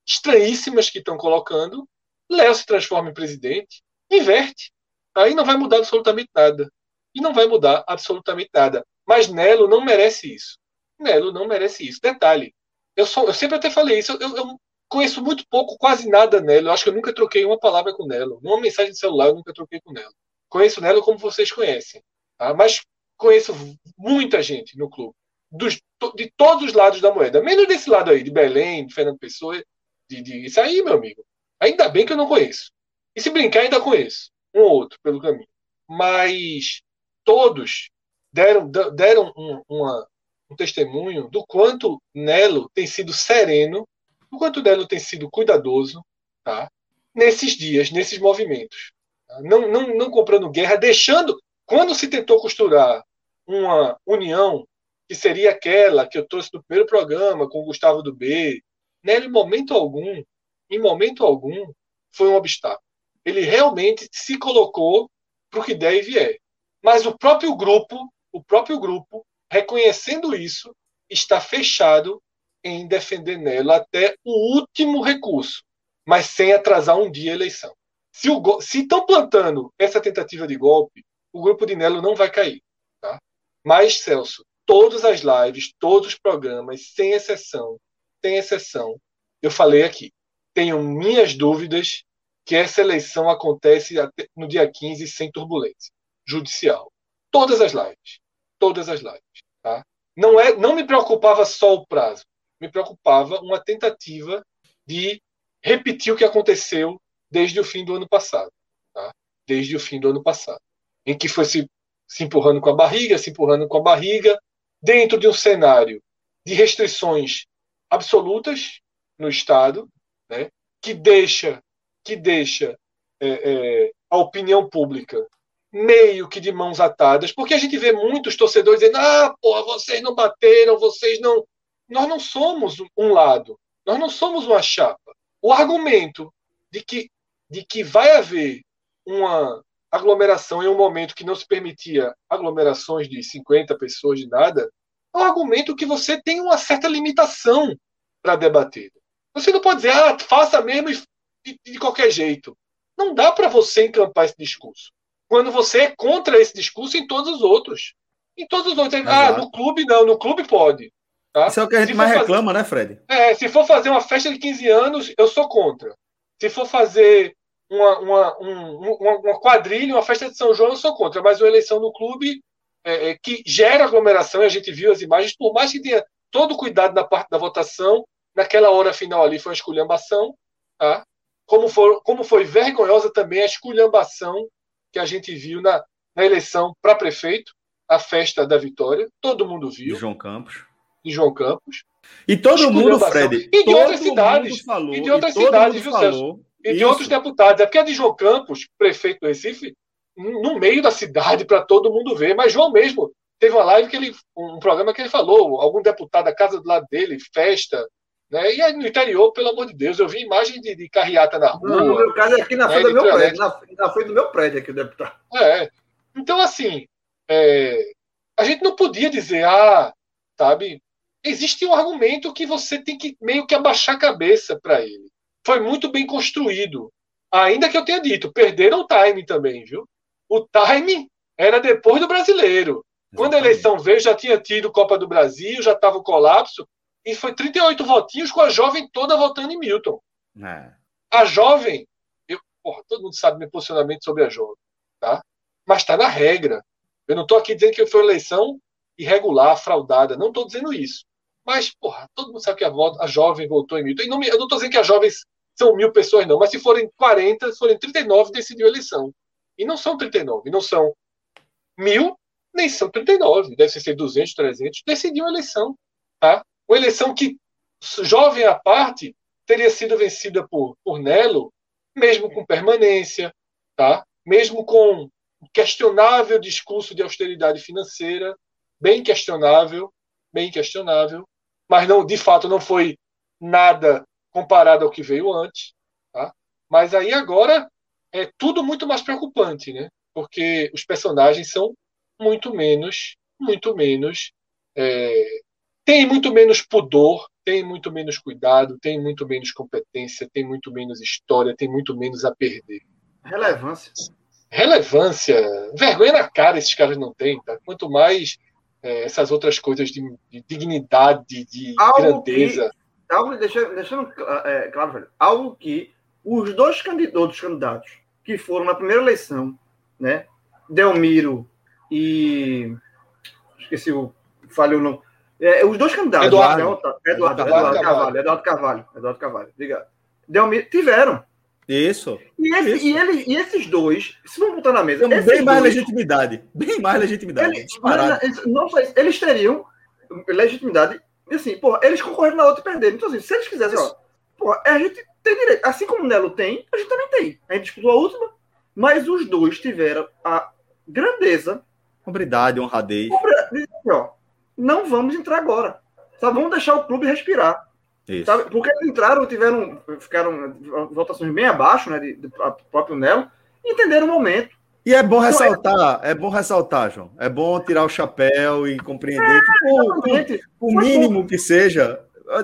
estranhíssimas que estão colocando. Léo se transforma em presidente, inverte. Aí não vai mudar absolutamente nada. E não vai mudar absolutamente nada. Mas Nelo não merece isso. Nelo não merece isso. Detalhe, eu, sou, eu sempre até falei isso, eu, eu, conheço muito pouco, quase nada Nelo. Eu acho que eu nunca troquei uma palavra com Nelo. Numa mensagem de celular eu nunca troquei com Nelo. Conheço Nelo como vocês conhecem. Tá? Mas conheço muita gente no clube. Dos, de todos os lados da moeda. Menos desse lado aí, de Belém, de Fernando Pessoa. De, de, isso aí, meu amigo. Ainda bem que eu não conheço. E se brincar, ainda conheço. Um ou outro pelo caminho. Mas todos deram, deram um, uma, um testemunho do quanto Nelo tem sido sereno o quanto Nelo tem sido cuidadoso tá? nesses dias, nesses movimentos. Tá? Não, não, não comprando guerra, deixando. Quando se tentou costurar uma união que seria aquela que eu trouxe no primeiro programa com o Gustavo do B, Nelo, em momento algum, em momento algum, foi um obstáculo. Ele realmente se colocou para o que der e vier. Mas o próprio grupo, o próprio grupo, reconhecendo isso, está fechado em defender Nelo até o último recurso, mas sem atrasar um dia a eleição. Se estão plantando essa tentativa de golpe, o grupo de Nelo não vai cair. Tá? Mas, Celso, todas as lives, todos os programas, sem exceção, sem exceção, eu falei aqui. Tenho minhas dúvidas que essa eleição acontece no dia 15 sem turbulência judicial. Todas as lives. Todas as lives. Tá? Não, é, não me preocupava só o prazo me preocupava uma tentativa de repetir o que aconteceu desde o fim do ano passado. Tá? Desde o fim do ano passado. Em que foi se, se empurrando com a barriga, se empurrando com a barriga, dentro de um cenário de restrições absolutas no Estado, né? que deixa, que deixa é, é, a opinião pública meio que de mãos atadas, porque a gente vê muitos torcedores dizendo: ah, pô, vocês não bateram, vocês não, nós não somos um lado, nós não somos uma chapa. O argumento de que, de que vai haver uma aglomeração em um momento que não se permitia aglomerações de 50 pessoas de nada, é um argumento que você tem uma certa limitação para debater. Você não pode dizer, ah, faça mesmo de, de qualquer jeito. Não dá para você encampar esse discurso. Quando você é contra esse discurso em todos os outros. Em todos os outros. Ah, no clube não, no clube pode. Tá? Isso é o que a gente mais fazer... reclama, né, Fred? É, se for fazer uma festa de 15 anos, eu sou contra. Se for fazer uma, uma, um, uma, quadrilha, uma festa de São João, eu sou contra. Mas uma eleição no clube é, é, que gera aglomeração, e a gente viu as imagens, por mais que tenha todo cuidado na parte da votação, naquela hora final ali foi uma esculhambação, tá? como, for, como foi vergonhosa também a esculhambação que a gente viu na, na eleição para prefeito, a festa da vitória, todo mundo viu. De João Campos de João Campos. E todo mundo, Fred. E de outras cidades. Falou, e de outras cidades, viu, Celso? E de outros deputados. É porque a de João Campos, prefeito do Recife, no meio da cidade para todo mundo ver. Mas João mesmo teve uma live que ele. um programa que ele falou, algum deputado da casa do lado dele, festa. Né? E aí no interior, pelo amor de Deus, eu vi imagem de, de carreata na rua. Não, no meu caso é aqui na né, frente do meu prédio. Na, na, frente do meu prédio aqui, o deputado. É. Então, assim, é, a gente não podia dizer, ah, sabe, existe um argumento que você tem que meio que abaixar a cabeça para ele. Foi muito bem construído. Ainda que eu tenha dito, perderam o time também, viu? O time era depois do brasileiro. Quando a eleição veio, já tinha tido Copa do Brasil, já estava o colapso, e foi 38 votinhos com a jovem toda votando em Milton. É. A jovem, eu, porra, todo mundo sabe meu posicionamento sobre a jovem, tá? Mas está na regra. Eu não estou aqui dizendo que foi uma eleição irregular, fraudada. Não estou dizendo isso. Mas, porra, todo mundo sabe que a, a jovem votou em Milton. E não, eu não estou dizendo que as jovens são mil pessoas, não. Mas se forem 40, se forem 39, decidiu a eleição. E não são 39, não são mil, nem são 39. Deve ser 200, 300. Decidiu a eleição. Tá? Uma eleição que, jovem à parte, teria sido vencida por, por Nelo, mesmo com permanência, tá? mesmo com questionável discurso de austeridade financeira, bem questionável, bem questionável, mas não, de fato não foi nada comparado ao que veio antes, tá? Mas aí agora é tudo muito mais preocupante, né? Porque os personagens são muito menos, muito menos, é, tem muito menos pudor, tem muito menos cuidado, tem muito menos competência, tem muito menos história, tem muito menos a perder. Relevância. Relevância, vergonha na cara esses caras não têm, tá? Quanto mais é, essas outras coisas de, de dignidade, de algo grandeza. Que, algo, deixa, deixando é, claro, velho, algo que os dois candidatos, candidatos que foram na primeira eleição, né, Delmiro e esqueci o falhou não é, os dois candidatos, Eduardo, Eduardo, Eduardo, Eduardo, Eduardo Carvalho, Eduardo Carvalho, Eduardo Carvalho, obrigado. Delmiro, tiveram. Isso. E, esse, isso. E, ele, e esses dois, se vamos botar na mesa. Bem mais dois, legitimidade. Bem mais legitimidade. Ele, eles, não, eles teriam legitimidade. Assim, porra, eles concorreram na outra e perderam. Então, assim, se eles quisessem, ó, porra, a gente tem direito. Assim como o Nelo tem, a gente também tem. A gente disputou a última, mas os dois tiveram a grandeza. Hombridade, honradez. Hombridade, ó, não vamos entrar agora. Só vamos deixar o clube respirar. Isso. Sabe? Porque eles entraram, tiveram, ficaram votações bem abaixo, né, de, do próprio Nelo, e entenderam o momento. E é bom então, ressaltar, é... é... bom ressaltar, João. É bom tirar o chapéu e compreender é, que, o, o mínimo que seja,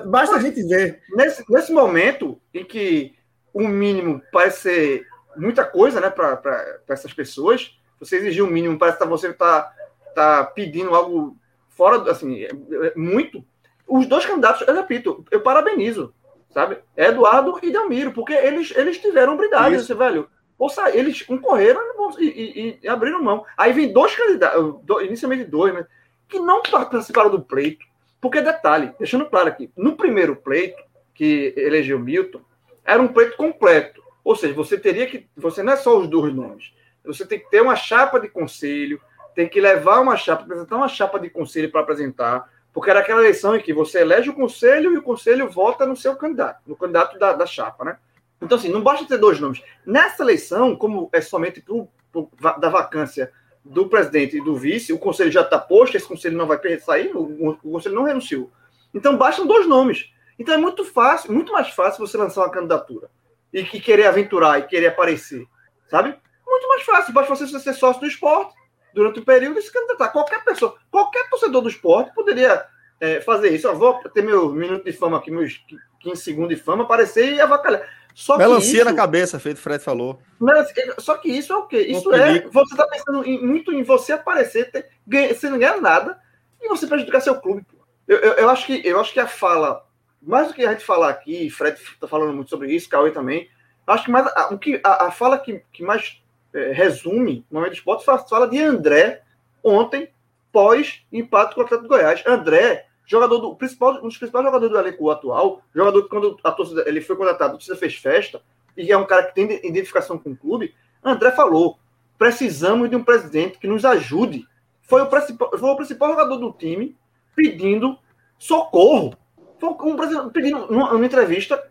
basta a gente ver. Nesse, nesse momento em que o mínimo parece ser muita coisa, né, para essas pessoas, você exigir o um mínimo, parece que você está tá pedindo algo fora, assim, é, é muito. Os dois candidatos, eu repito, eu parabenizo, sabe? Eduardo e Delmiro, porque eles, eles tiveram brilhante, esse velho. Ouça, eles concorreram e, e, e, abriram mão. Aí vem dois candidatos, inicialmente dois, né? Que não participaram do pleito. Porque, detalhe, deixando claro aqui, no primeiro pleito, que elegeu Milton, era um pleito completo. Ou seja, você teria que. Você não é só os dois nomes. Você tem que ter uma chapa de conselho, tem que levar uma chapa, apresentar uma chapa de conselho para apresentar, porque era aquela eleição em que você elege o conselho e o conselho vota no seu candidato, no candidato da, da chapa, né? Então, assim, não basta ter dois nomes. Nessa eleição, como é somente pro, pro, da vacância do presidente e do vice, o conselho já está posto, esse conselho não vai sair, o, o conselho não renunciou. Então, bastam dois nomes. Então, é muito fácil, muito mais fácil você lançar uma candidatura e, e querer aventurar e querer aparecer, sabe? Muito mais fácil. Basta você ser sócio do esporte durante o período e se candidatar. Qualquer pessoa, qualquer torcedor do esporte poderia é, fazer isso. Eu vou ter meu minuto de fama aqui, meus 15 segundos de fama, aparecer e avacalhar. Só Melancia isso, na cabeça, feito o Fred falou. Só que isso é o quê? Isso é. Você está pensando em, muito em você aparecer, ter, ganha, você não ganha nada e você prejudicar seu clube. Eu, eu, eu, acho que, eu acho que a fala, mais do que a gente falar aqui, Fred está falando muito sobre isso, Cauê também. Acho que mais a, o que, a, a fala que, que mais é, resume, no momento do esporte, fala de André ontem, pós empate com o Atlético de Goiás. André, jogador do principal, um dos principais jogadores do elenco atual, jogador que quando a torcida, ele foi contratado, a torcida fez festa, e é um cara que tem identificação com o clube. André falou: precisamos de um presidente que nos ajude. Foi o principal, foi o principal jogador do time pedindo socorro. Foi um presidente pedindo uma entrevista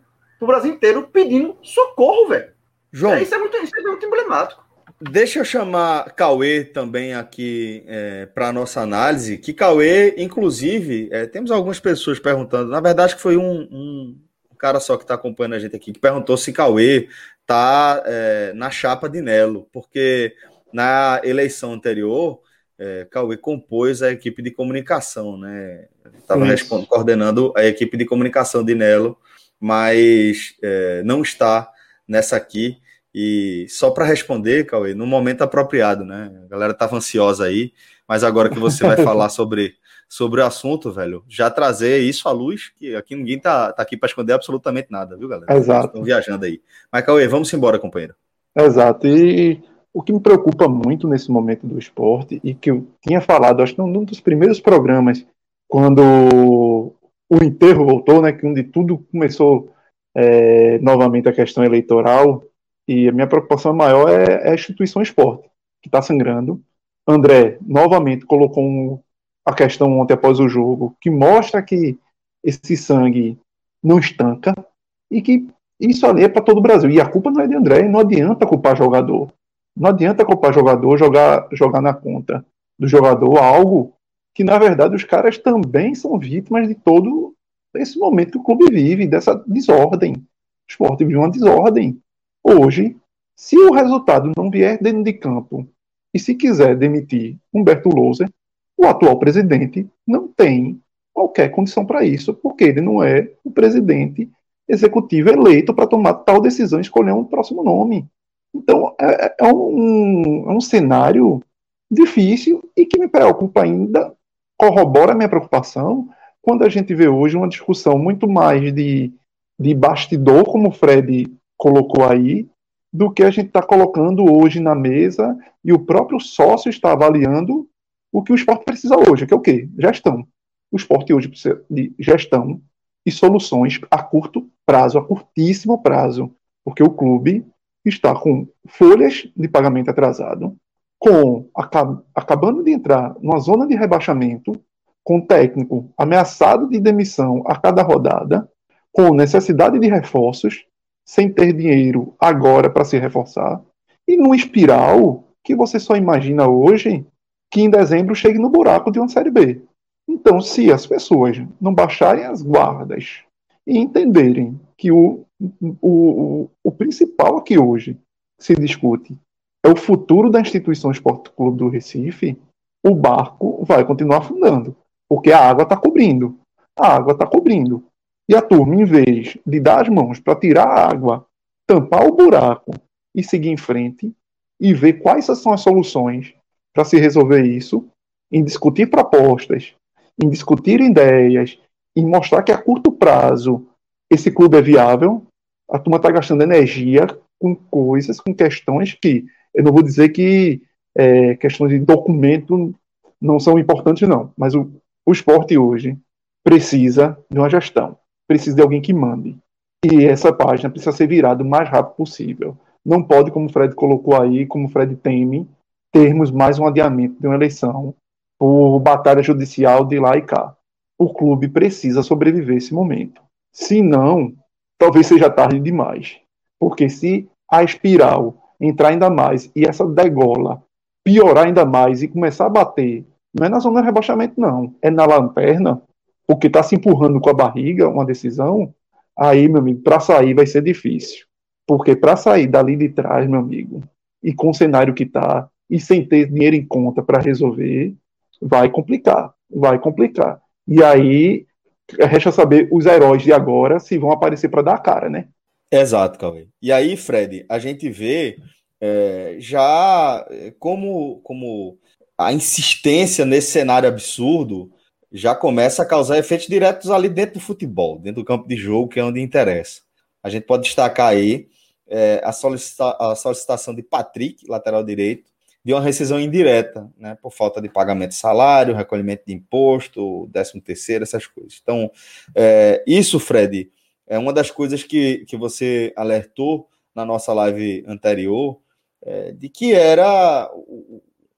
o Brasil inteiro pedindo socorro, velho. João, é, isso, é muito, isso é muito emblemático. Deixa eu chamar Cauê também aqui é, para a nossa análise. Que Cauê, inclusive, é, temos algumas pessoas perguntando. Na verdade, que foi um, um cara só que está acompanhando a gente aqui que perguntou se Cauê está é, na chapa de Nelo, porque na eleição anterior, é, Cauê compôs a equipe de comunicação, né? Estava coordenando a equipe de comunicação de Nelo, mas é, não está nessa aqui. E só para responder, Cauê, no momento apropriado, né? A galera estava ansiosa aí, mas agora que você vai falar sobre, sobre o assunto, velho, já trazer isso à luz, que aqui ninguém tá, tá aqui para esconder absolutamente nada, viu, galera? Exato. Estão viajando aí. Mas, Cauê, vamos embora, companheiro. Exato. E o que me preocupa muito nesse momento do esporte, e que eu tinha falado, acho que num dos primeiros programas, quando o enterro voltou, né, que onde tudo começou é, novamente a questão eleitoral, e a minha preocupação maior é, é a instituição esporte, que está sangrando. André, novamente, colocou um, a questão ontem após o jogo, que mostra que esse sangue não estanca e que isso ali é para todo o Brasil. E a culpa não é de André, não adianta culpar jogador. Não adianta culpar jogador, jogar, jogar na conta do jogador algo que, na verdade, os caras também são vítimas de todo esse momento que o clube vive, dessa desordem. O esporte vive uma desordem. Hoje, se o resultado não vier dentro de campo e se quiser demitir Humberto Louser, o atual presidente não tem qualquer condição para isso, porque ele não é o presidente executivo eleito para tomar tal decisão e escolher um próximo nome. Então, é, é, é, um, é um cenário difícil e que me preocupa ainda, corrobora a minha preocupação, quando a gente vê hoje uma discussão muito mais de, de bastidor, como o Fred colocou aí, do que a gente está colocando hoje na mesa e o próprio sócio está avaliando o que o esporte precisa hoje, que é o quê? Gestão. O esporte hoje precisa de gestão e soluções a curto prazo, a curtíssimo prazo, porque o clube está com folhas de pagamento atrasado, com acab acabando de entrar numa zona de rebaixamento, com técnico ameaçado de demissão a cada rodada, com necessidade de reforços, sem ter dinheiro agora para se reforçar, e numa espiral que você só imagina hoje que em dezembro chegue no buraco de uma Série B. Então, se as pessoas não baixarem as guardas e entenderem que o, o, o, principal aqui hoje se discute é o futuro da instituição Esporte Clube do Recife, o barco vai continuar afundando, porque a água está cobrindo. A água está cobrindo. E a turma, em vez de dar as mãos para tirar a água, tampar o buraco e seguir em frente, e ver quais são as soluções para se resolver isso, em discutir propostas, em discutir ideias, em mostrar que a curto prazo esse clube é viável, a turma está gastando energia com coisas, com questões que eu não vou dizer que é, questões de documento não são importantes, não, mas o, o esporte hoje precisa de uma gestão, precisa de alguém que mande. E essa página precisa ser virada o mais rápido possível. Não pode, como o Fred colocou aí, como o Fred teme, termos mais um adiamento de uma eleição por batalha judicial de lá e cá. O clube precisa sobreviver esse momento. Se não, talvez seja tarde demais. Porque se a espiral entrar ainda mais e essa degola piorar ainda mais e começar a bater, não é na zona de rebaixamento, não. É na lanterna, porque está se empurrando com a barriga uma decisão. Aí, meu amigo, para sair vai ser difícil. Porque para sair dali de trás, meu amigo, e com o cenário que está, e sem ter dinheiro em conta para resolver, vai complicar. Vai complicar. E aí resta saber os heróis de agora se vão aparecer para dar a cara, né? Exato, Cauê. E aí, Fred, a gente vê é, já como, como a insistência nesse cenário absurdo já começa a causar efeitos diretos ali dentro do futebol, dentro do campo de jogo, que é onde interessa. A gente pode destacar aí é, a, solicita a solicitação de Patrick, lateral direito, de uma rescisão indireta, né, por falta de pagamento de salário, recolhimento de imposto, 13 terceiro, essas coisas. Então, é, isso, Fred, é uma das coisas que, que você alertou na nossa live anterior, é, de que era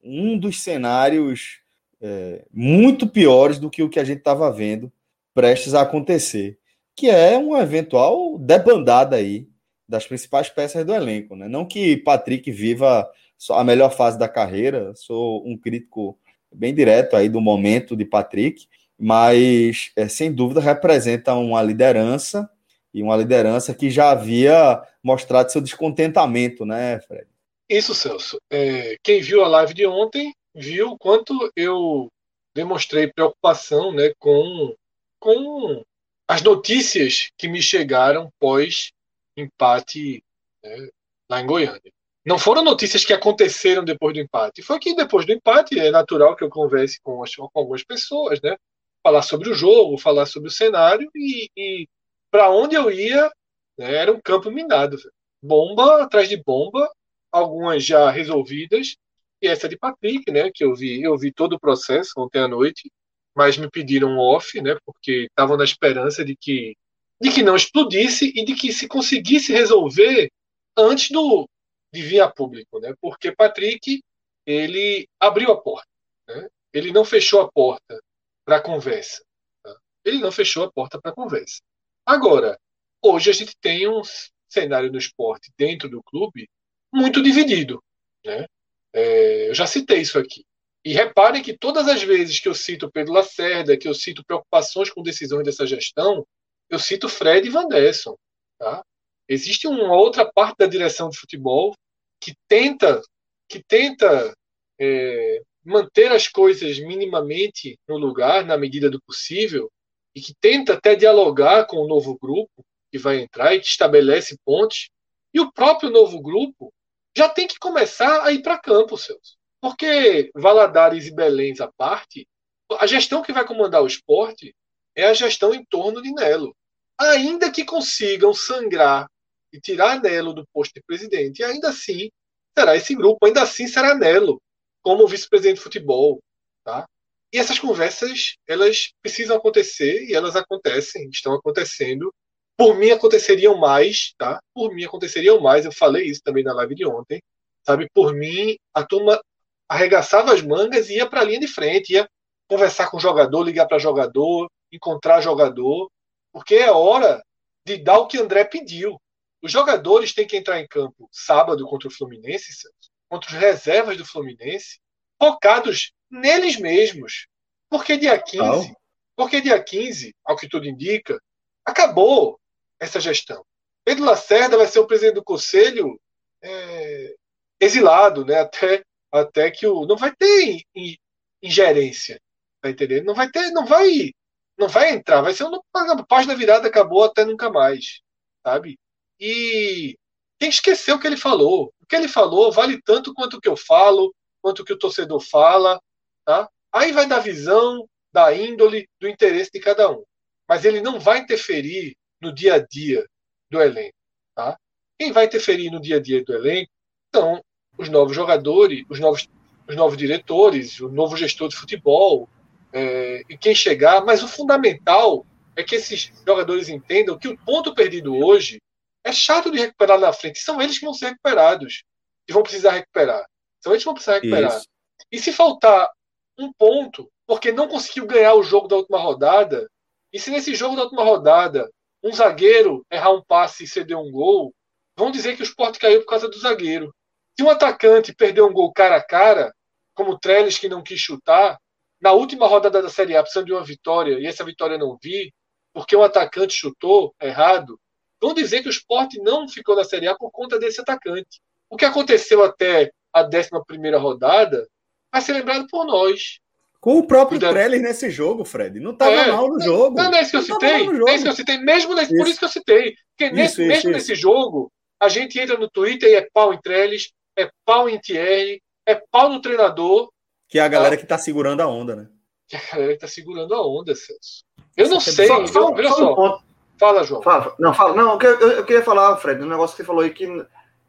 um dos cenários é, muito piores do que o que a gente estava vendo prestes a acontecer, que é uma eventual debandada aí das principais peças do elenco. Né? Não que Patrick viva a melhor fase da carreira, sou um crítico bem direto aí do momento de Patrick, mas é, sem dúvida representa uma liderança e uma liderança que já havia mostrado seu descontentamento, né, Fred? Isso, Celso. É, quem viu a live de ontem viu o quanto eu demonstrei preocupação né, com, com as notícias que me chegaram pós empate né, lá em Goiânia. não foram notícias que aconteceram depois do empate. Foi que depois do empate é natural que eu converse com, com algumas pessoas, né? Falar sobre o jogo, falar sobre o cenário e, e para onde eu ia né, era um campo minado. Bomba atrás de bomba, algumas já resolvidas e essa de Patrick, né? Que eu vi, eu vi todo o processo ontem à noite, mas me pediram off, né? Porque estavam na esperança de que de que não explodisse e de que se conseguisse resolver antes do de vir a público, né? Porque Patrick ele abriu a porta, né? Ele não fechou a porta para conversa. Tá? Ele não fechou a porta para conversa. Agora, hoje a gente tem um cenário no esporte dentro do clube muito dividido, né? É, eu já citei isso aqui. E reparem que todas as vezes que eu cito Pedro Lacerda, que eu cito preocupações com decisões dessa gestão, eu cito Fred e Van Derson. Tá? Existe uma outra parte da direção de futebol que tenta, que tenta é, manter as coisas minimamente no lugar, na medida do possível, e que tenta até dialogar com o novo grupo que vai entrar e que estabelece pontes. E o próprio novo grupo já tem que começar a ir para campo, seus. Porque Valadares e Belém à parte, a gestão que vai comandar o esporte é a gestão em torno de Nelo. Ainda que consigam sangrar e tirar Nelo do posto de presidente. Ainda assim será esse grupo, ainda assim será Nelo como vice-presidente de futebol. Tá? E essas conversas, elas precisam acontecer e elas acontecem, estão acontecendo. Por mim aconteceriam mais, tá? Por mim aconteceriam mais, eu falei isso também na live de ontem, sabe? Por mim, a turma arregaçava as mangas e ia para a linha de frente, ia conversar com o jogador, ligar para jogador, encontrar jogador, porque é hora de dar o que André pediu. Os jogadores têm que entrar em campo sábado contra o Fluminense, contra os reservas do Fluminense, focados neles mesmos. Porque dia 15, porque dia 15, ao que tudo indica, acabou essa gestão. Pedro Lacerda vai ser o presidente do conselho é, exilado, né? Até, até que o não vai ter ingerência, tá entendendo? Não vai ter, não vai, não vai entrar, vai ser uma página virada acabou até nunca mais, sabe? E tem que esquecer o que ele falou. O que ele falou vale tanto quanto o que eu falo, quanto o que o torcedor fala, tá? Aí vai da visão, da índole, do interesse de cada um. Mas ele não vai interferir no dia a dia do elenco, tá? Quem vai interferir no dia a dia do elenco são os novos jogadores, os novos, os novos diretores, o novo gestor de futebol, é, e quem chegar. Mas o fundamental é que esses jogadores entendam que o ponto perdido hoje é chato de recuperar na frente. São eles que vão ser recuperados. Que vão precisar recuperar. São eles que vão precisar recuperar. Isso. E se faltar um ponto, porque não conseguiu ganhar o jogo da última rodada, e se nesse jogo da última rodada um zagueiro errar um passe e ceder um gol, vão dizer que o esporte caiu por causa do zagueiro. Se um atacante perder um gol cara a cara, como o Trellis que não quis chutar, na última rodada da Série A precisando de uma vitória, e essa vitória não vi, porque um atacante chutou errado, vão dizer que o esporte não ficou na Série A por conta desse atacante. O que aconteceu até a 11 rodada vai ser lembrado por nós. Com o próprio Cuidado. Trellis nesse jogo, Fred. Não estava é, mal no jogo. Não, não é isso que eu citei. É isso que eu citei. Mesmo nesse, por isso que eu citei. Porque isso, nesse, isso, mesmo isso. nesse jogo, a gente entra no Twitter e é pau em Trellis, é pau em Thierry, é pau no treinador. Que é a galera tá? que está segurando a onda, né? Que é a galera que está segurando a onda, Celso. Eu não sei. Só, só, eu, só. Fala, João. Fala, não, fala. Não, eu, eu, eu, queria falar, Fred, um negócio que você falou aí que,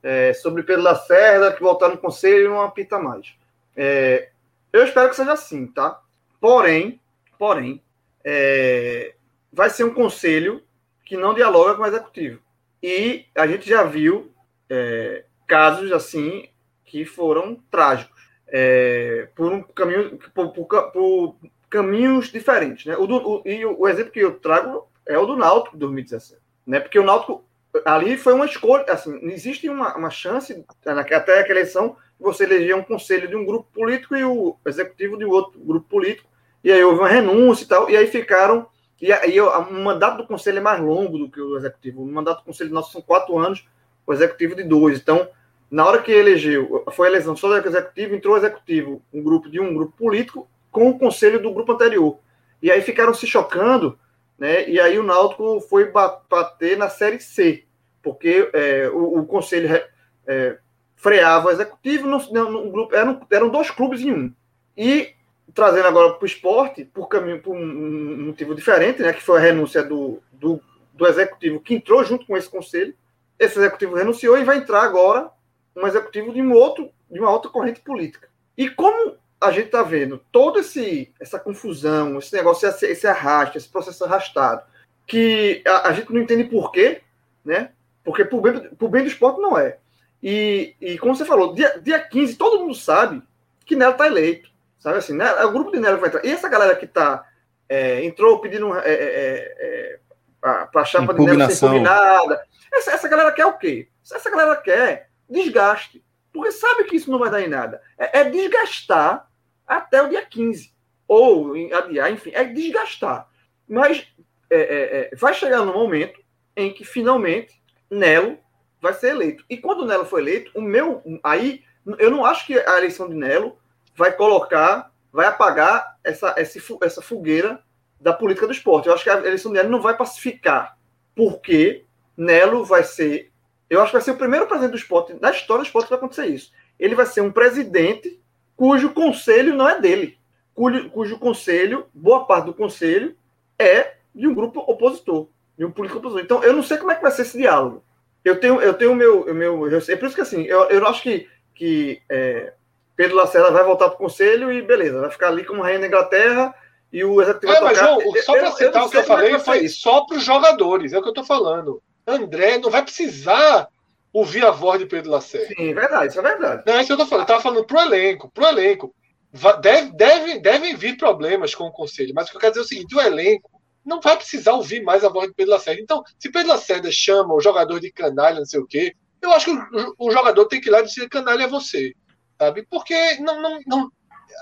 é, sobre Pedro Lacerda, que voltar no conselho e não apita mais. É, eu espero que seja assim, tá? Porém, porém, é, vai ser um conselho que não dialoga com o executivo. E a gente já viu é, casos assim que foram trágicos é, por um caminho por, por, por, caminhos diferentes, né? O, do, o, e o, exemplo que eu trago é o do Náutico 2017, né? Porque o Náutico ali foi uma escolha, assim, existe uma, uma chance até aquela eleição você eleger um conselho de um grupo político e o executivo de outro grupo político, e aí houve uma renúncia e tal, e aí ficaram, e aí o mandato do conselho é mais longo do que o executivo, o mandato do conselho nosso são quatro anos, o executivo de dois, então, na hora que elegeu, foi a eleição só do executivo, entrou o executivo, um grupo de um grupo político, com o conselho do grupo anterior, e aí ficaram se chocando, né? E aí o Náutico foi bater na Série C, porque é, o, o, conselho é, freava o executivo, no, no, no eram, eram dois clubes em um. E trazendo agora para o esporte, por, caminho, por um motivo diferente, né, que foi a renúncia do, do, do executivo que entrou junto com esse conselho. Esse executivo renunciou e vai entrar agora um executivo de um outro de uma outra corrente política. E como a gente está vendo toda essa confusão, esse negócio, esse, esse arrasto, esse processo arrastado, que a, a, gente não entende por quê, né? Porque por bem, por bem do esporte não é. E, e como você falou, dia, dia 15, todo mundo sabe que Nelo está eleito. Sabe assim, né? É o grupo de Nelo vai entrar. E essa galera que tá, é, entrou pedindo é, é, é, é para a chapa de Nelo ser combinada. Essa, essa galera quer o quê? Essa galera quer desgaste. Porque sabe que isso não vai dar em nada. É, é desgastar até o dia 15. Ou adiar, enfim, é desgastar. Mas é, é, é, vai chegar no momento em que finalmente Nelo vai ser eleito. E quando Nelo for eleito, o meu. Aí, eu não acho que a eleição de Nelo vai colocar, vai apagar essa, essa fogueira da política do esporte. Eu acho que a eleição de Nelo não vai pacificar. Porque Nelo vai ser eu acho que vai ser o primeiro presidente do esporte, na história do esporte, que vai acontecer isso. Ele vai ser um presidente cujo conselho não é dele, cujo, cujo conselho, boa parte do conselho, é de um grupo opositor, de um político opositor. Então, eu não sei como é que vai ser esse diálogo. Eu tenho, eu tenho o meu, meu. É por isso que assim, eu, eu acho que, que é, Pedro Lacerda vai voltar para o conselho e beleza, vai ficar ali como rainha da Inglaterra e o executivo é, vai tocar. Mas, só para citar o que eu falei, foi só para os jogadores, é o que eu estou falando. André não vai precisar ouvir a voz de Pedro Lacerda. Sim, verdade, isso é verdade. Não, é isso que eu tô falando. Eu tava falando pro elenco, pro elenco. Deve, deve, devem vir problemas com o conselho, mas o que eu quero dizer é o seguinte: o elenco não vai precisar ouvir mais a voz de Pedro Lacerda. Então, se Pedro Lacerda chama o jogador de canalha, não sei o quê, eu acho que o, o jogador tem que ir lá e dizer canalha é você. Sabe? Porque não, não, não.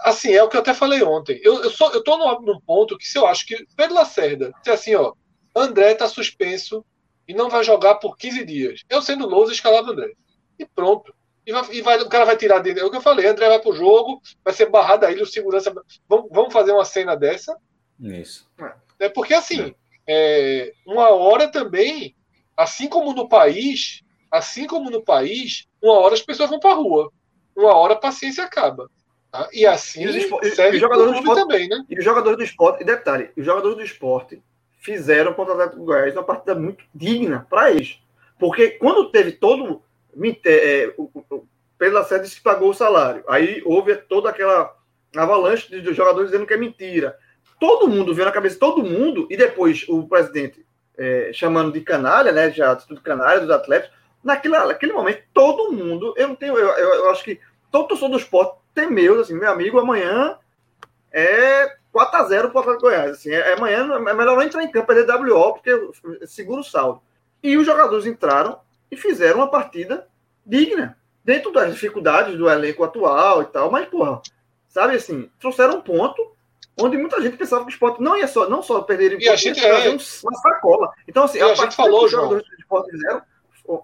Assim, é o que eu até falei ontem. Eu, eu, sou, eu tô num, num ponto que se eu acho que Pedro Lacerda, se assim, ó, André tá suspenso e não vai jogar por 15 dias. Eu sendo Lousa, escalava André. E pronto. E, vai, e vai, o cara vai tirar dele. É o que eu falei, André vai pro jogo, vai ser barrado aí, o segurança. Vamos, vamos fazer uma cena dessa. Isso. É porque assim, é, uma hora também, assim como no país, assim como no país, uma hora as pessoas vão pra rua. Uma hora a paciência acaba. Tá? E assim e serve e jogadores do esporte, também, né? E os jogadores do esporte, e detalhe, os jogadores do esporte fizeram contra o Atlético Goiás uma partida muito digna para eles. Porque quando teve todo. É, o, o Pedro Lacerda disse que pagou o salário. Aí houve toda aquela avalanche de jogadores dizendo que é mentira. Todo mundo veio na cabeça, todo mundo, e depois o presidente é, chamando de canalha, né? Já tudo canalha dos atletas. Naquele, naquele momento, todo mundo, eu não tenho, eu, eu, eu acho que todo torcedor do esporte temeu, assim, meu amigo, amanhã é 4x0 para o Atlético Goiás. Assim, é, amanhã é melhor não entrar em campo, é DWO, porque segura o saldo. E os jogadores entraram e fizeram uma partida digna, dentro das dificuldades do elenco atual e tal, mas, porra, sabe assim, trouxeram um ponto onde muita gente pensava que o esporte não ia só, não só perder e a gente é... uma sacola. Então, assim, a, a gente falou, que os jogadores do esporte fizeram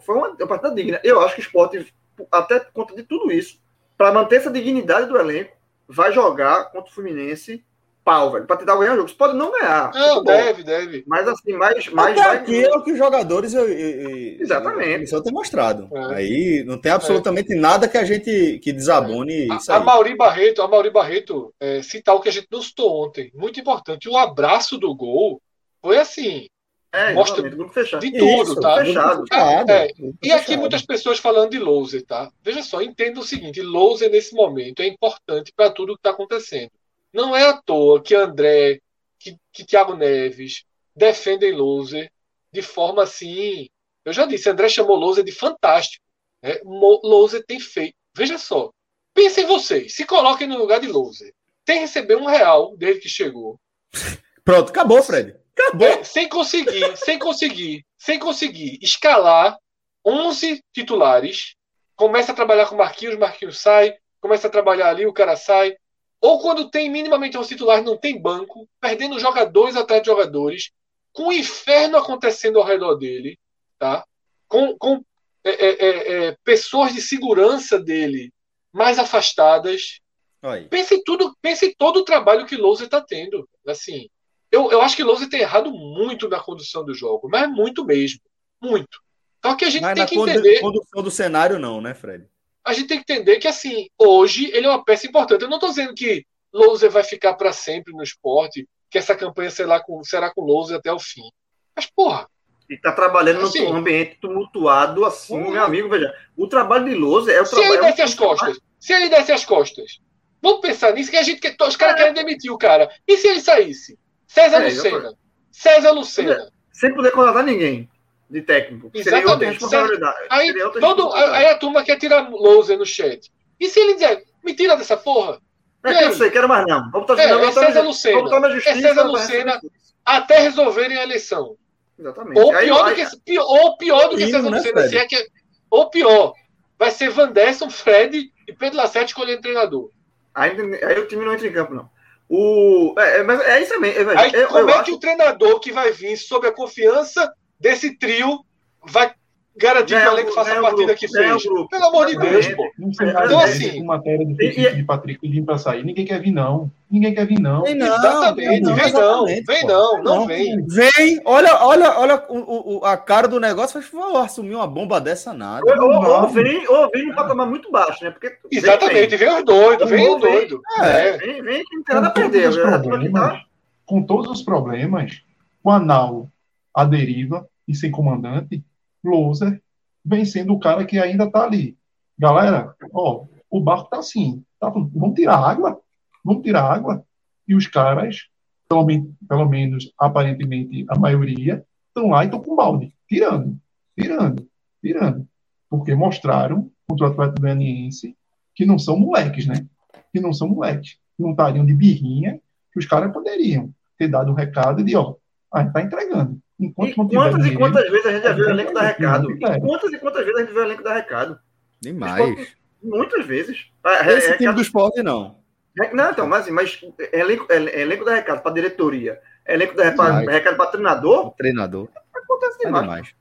foi uma, uma partida digna. Eu acho que o esporte, até por conta de tudo isso, para manter essa dignidade do elenco, vai jogar contra o Fluminense pau, velho, pra tentar ganhar o jogo. Você pode não ganhar. Não, deve, deve. Mas assim, mais. mais Até vai... aqui é o que os jogadores e, e, Exatamente. a tem mostrado. É. Aí não tem absolutamente é. nada que a gente que desabone é. isso. A, a Mauri Barreto, a Mauri Barreto é, citar o que a gente não citou ontem. Muito importante. O abraço do gol foi assim. É, mostra fechado. de tudo, Isso, tá? Fechado. É, e aqui muitas pessoas falando de Louser, tá? Veja só, entenda o seguinte: Louser nesse momento é importante para tudo que está acontecendo. Não é à toa que André, que, que Thiago Neves defendem Loser de forma assim. Eu já disse, André chamou Loser de fantástico. Né? Loser tem feito. Veja só. Pensem vocês, se coloquem no lugar de Loser. Tem receber um real desde que chegou. Pronto, acabou, Fred. Acabou. É, sem conseguir, sem conseguir, sem conseguir escalar 11 titulares. Começa a trabalhar com Marquinhos, Marquinhos sai. Começa a trabalhar ali, o cara sai ou quando tem minimamente um titular não tem banco, perdendo jogadores atrás de jogadores, com o inferno acontecendo ao redor dele, tá? com, com é, é, é, é pessoas de segurança dele mais afastadas. Oi. Pense em tudo, pense todo o trabalho que Lousa está tendo. Assim, eu, eu acho que Lousa tem errado muito na condução do jogo, mas muito mesmo. Muito. Só que a gente mas tem que entender. condução do cenário, não, né, Fred? A gente tem que entender que, assim, hoje ele é uma peça importante. Eu não estou dizendo que Louser vai ficar para sempre no esporte, que essa campanha será com, será com Louser até o fim. Mas, porra. E tá trabalhando assim, num ambiente tumultuado assim, meu amigo, veja. O trabalho de Louser é o se trabalho. Se ele desce as costas, se ele desce as costas, vamos pensar nisso, que a gente os caras é. querem demitir o cara. E se ele saísse? César é, Lucena. César Lucena. Sem poder contratar ninguém de técnico. Exatamente. Aí, todo, aí a turma quer tirar Louser no chat. E se ele dizer, me tira dessa porra? É que eu sei, quero mais não. Vamos botar, é, não, é César Lucena. Justiça, é César Lucena até resolverem a eleição. Exatamente. Ou pior, aí, do, que, pior, ou pior do que César né, Lucena, se é que, ou pior, vai ser Vanderson, Fred e Pedro Lacerda escolhendo treinador. Aí, aí o time não entra em campo, não. O, é, mas é isso mesmo. É, aí, eu, como eu é acho... que o treinador que vai vir sob a confiança desse trio vai garantir que o elenco faça a partida que fez. Pelo amor de Deus, pô. Então, assim. matéria do e, de Patrick pedindo para sair. Ninguém quer vir, não. Ninguém quer vir, não. Vem não. Exatamente. Não, vem não. Vem não. Não vem. Vem. Olha, olha, olha o, o, a cara do negócio. Faz favor, assumir uma bomba dessa nada. Ou, ou, ou vem, ou vem no patamar muito baixo, né? Porque Exatamente. Vem, vem os doidos. Vem os doidos. É. Vem, vem, não tem nada a perder. Com todos os problemas, o Anal, a deriva e sem comandante, Loser vem sendo o cara que ainda está ali. Galera, ó, o barco está assim. Tá, vamos tirar água? Vamos tirar água? E os caras, pelo, pelo menos aparentemente a maioria, estão lá e estão com balde, tirando, tirando, tirando. Porque mostraram contra o Atlético Goianiense que não são moleques, né? Que não são moleques. Não estariam de birrinha, que os caras poderiam ter dado um recado de, ó, a gente está entregando. Enquanto e quantas e quantas vezes a gente já viu o elenco da Recado? E quantas e quantas vezes a gente viu o elenco da Recado? Demais. muitas vezes. Esse time do esporte, não. Não, então, mas, mas elenco, elenco da Recado para diretoria, elenco da Recado para treinador. treinador. Acontece demais. É demais.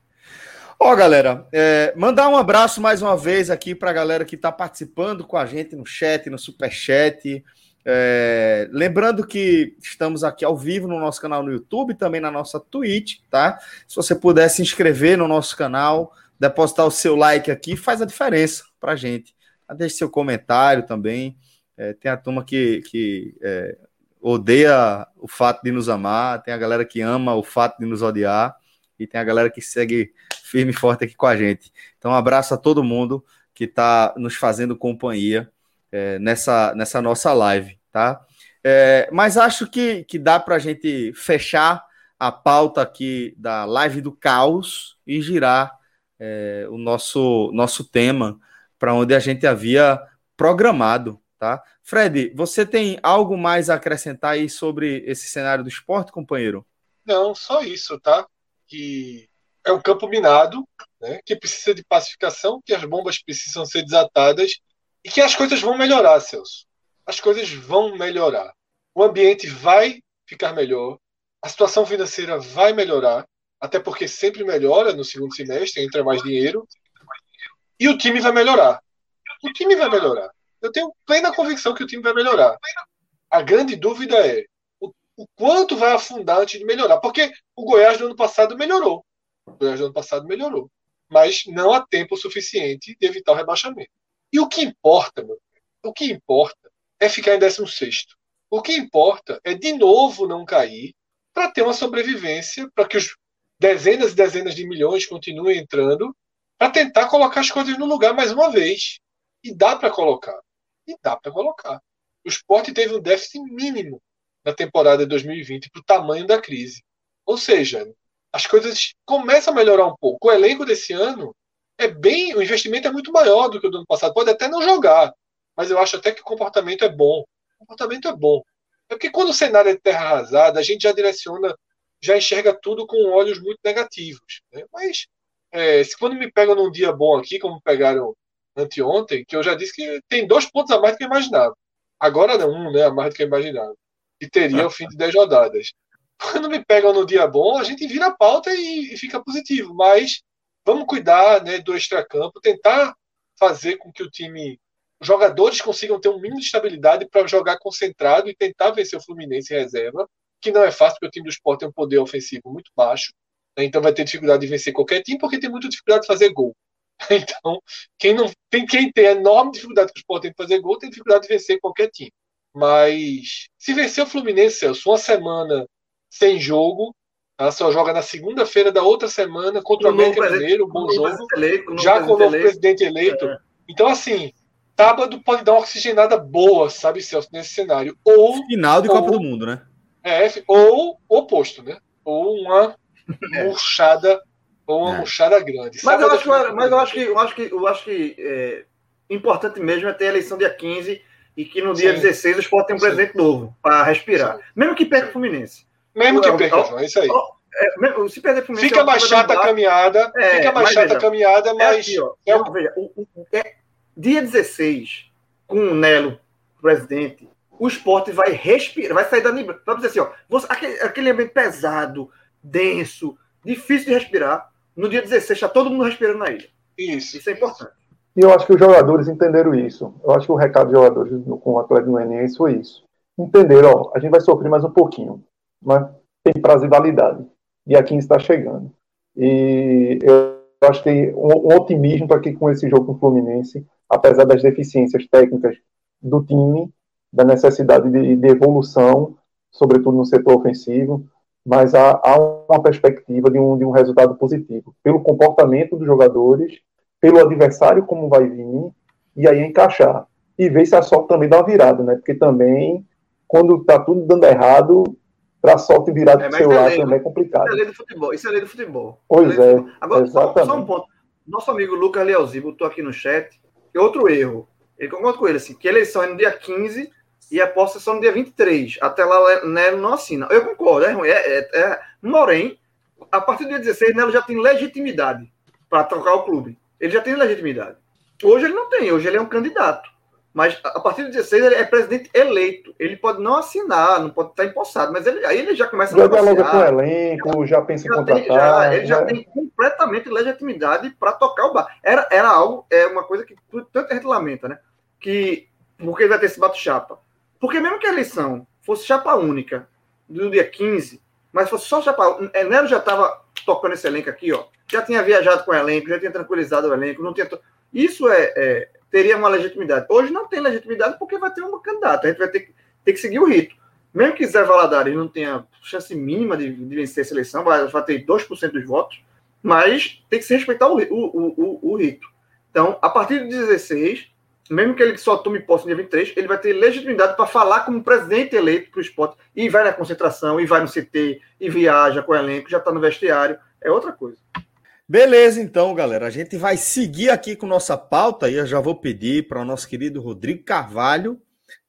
Ó, galera, é, mandar um abraço mais uma vez aqui para a galera que está participando com a gente no chat, no super chat. É, lembrando que estamos aqui ao vivo no nosso canal no YouTube, também na nossa Twitch, tá? Se você puder se inscrever no nosso canal, depositar o seu like aqui, faz a diferença pra gente. Deixe seu comentário também. É, tem a turma que, que é, odeia o fato de nos amar, tem a galera que ama o fato de nos odiar, e tem a galera que segue firme e forte aqui com a gente. Então, um abraço a todo mundo que está nos fazendo companhia é, nessa, nessa nossa live tá? É, mas acho que, que dá para a gente fechar a pauta aqui da live do caos e girar é, o nosso, nosso tema para onde a gente havia programado, tá? Fred, você tem algo mais a acrescentar aí sobre esse cenário do esporte, companheiro? Não, só isso, tá? Que é um campo minado, né? Que precisa de pacificação, que as bombas precisam ser desatadas e que as coisas vão melhorar, Celso as coisas vão melhorar. O ambiente vai ficar melhor, a situação financeira vai melhorar, até porque sempre melhora no segundo semestre, entra mais dinheiro, e o time vai melhorar. O time vai melhorar. Eu tenho plena convicção que o time vai melhorar. A grande dúvida é o, o quanto vai afundar antes de melhorar. Porque o Goiás do ano passado melhorou. O Goiás do ano passado melhorou. Mas não há tempo suficiente de evitar o rebaixamento. E o que importa, meu, o que importa é ficar em 16. O que importa é, de novo, não cair para ter uma sobrevivência, para que os dezenas e dezenas de milhões continuem entrando, para tentar colocar as coisas no lugar mais uma vez. E dá para colocar. E dá para colocar. O esporte teve um déficit mínimo na temporada de 2020 para o tamanho da crise. Ou seja, as coisas começam a melhorar um pouco. O elenco desse ano é bem. O investimento é muito maior do que o do ano passado. Pode até não jogar, mas eu acho até que o comportamento é bom. Comportamento é bom. É porque quando o cenário é terra arrasada, a gente já direciona, já enxerga tudo com olhos muito negativos. Né? Mas é, se quando me pegam num dia bom aqui, como pegaram anteontem, que eu já disse que tem dois pontos a mais do que eu imaginava. Agora não, um, né? A mais do que eu imaginava. E teria o fim de 10 rodadas. Quando me pegam no dia bom, a gente vira a pauta e, e fica positivo. Mas vamos cuidar né, do extracampo, tentar fazer com que o time jogadores consigam ter um mínimo de estabilidade para jogar concentrado e tentar vencer o Fluminense em reserva, que não é fácil porque o time do Sport tem um poder ofensivo muito baixo, né? então vai ter dificuldade de vencer qualquer time porque tem muita dificuldade de fazer gol. Então, quem não tem quem tem enorme dificuldade com o Sport em fazer gol, tem dificuldade de vencer qualquer time. Mas se vencer o Fluminense, Celso, uma semana sem jogo, ela só joga na segunda-feira da outra semana contra o América Mineiro, bom jogo, já com o novo presidente eleito. É. Então, assim, sábado pode dar uma oxigenada boa, sabe, Celso, nesse cenário. Ou final de ou, Copa do Mundo, né? É, ou oposto, né? Ou uma é. murchada ou uma é. murchada grande. Mas eu, acho, mas eu acho que eu acho que eu acho que é, importante mesmo é ter a eleição dia 15 e que no dia Sim. 16 o Sport tem um presidente Sim. novo para respirar. Sim. Mesmo que perca o Fluminense. Mesmo que perca, é isso aí. É, se perder Fluminense, fica mais chata a caminhada, é, fica mais chata a caminhada, mas. Aqui, ó, é o... veja, o, o, dia 16, com o Nelo presidente, o esporte vai respirar, vai sair da Libra. Vai dizer assim, ó, você, aquele, aquele ambiente pesado, denso, difícil de respirar. No dia 16 está todo mundo respirando na ilha. Isso. Isso é importante. E eu acho que os jogadores entenderam isso. Eu acho que o recado dos jogadores com o Atlético Goianiense foi isso. Entenderam, ó, a gente vai sofrer mais um pouquinho, mas tem prazo de validade. E a 15 está chegando. E eu acho que um, um otimismo que com esse jogo com o Fluminense, apesar das deficiências técnicas do time, da necessidade de, de evolução, sobretudo no setor ofensivo, mas há, há uma perspectiva de um, de um resultado positivo, pelo comportamento dos jogadores, pelo adversário como vai vir, e aí encaixar. E ver se a sorte também dá uma virada, né? Porque também, quando está tudo dando errado, para a sorte virar do é, seu lado também é complicado. Isso é lei do futebol. Isso é lei do futebol. Pois é. Futebol. Agora, só, só, um ponto. Nosso amigo Lucas Leozi botou aqui no chat outro erro. Ele concorda com ele, assim, que a eleição é no dia 15 e a posse é só no dia 23. Até lá, Nelo não assina. Eu concordo, é ruim. É, é, é, porém, a partir do dia 16, Nelo já tem legitimidade para trocar o clube. Ele já tem legitimidade. Hoje ele não tem, hoje ele é um candidato. Mas a partir do 16 ele é presidente eleito. Ele pode não assinar, não pode estar empossado, mas ele, aí ele já começa a negociar. Já com o elenco, já pensa em contratar. Tem, já, ele já, já tem completamente legitimidade para tocar o bar. Era, era algo, é uma coisa que tanta gente lamenta, né? Que, porque ele vai ter esse bate-chapa. Porque mesmo que a eleição fosse chapa única do dia 15, mas fosse só chapa. É, Nero já estava tocando esse elenco aqui, ó. Já tinha viajado com o elenco, já tinha tranquilizado o elenco, não tinha. Isso é, é, teria uma legitimidade. Hoje não tem legitimidade porque vai ter uma candidata. A gente vai ter que, ter que seguir o rito. Mesmo que Zé Valadares não tenha chance mínima de, de vencer essa eleição, vai, vai ter 2% dos votos, mas tem que se respeitar o, o, o, o rito. Então, a partir de 16, mesmo que ele só tome posse no dia 23, ele vai ter legitimidade para falar como presidente eleito para o esporte, e vai na concentração, e vai no CT, e viaja com o elenco, já está no vestiário, é outra coisa. Beleza, então, galera. A gente vai seguir aqui com nossa pauta e eu já vou pedir para o nosso querido Rodrigo Carvalho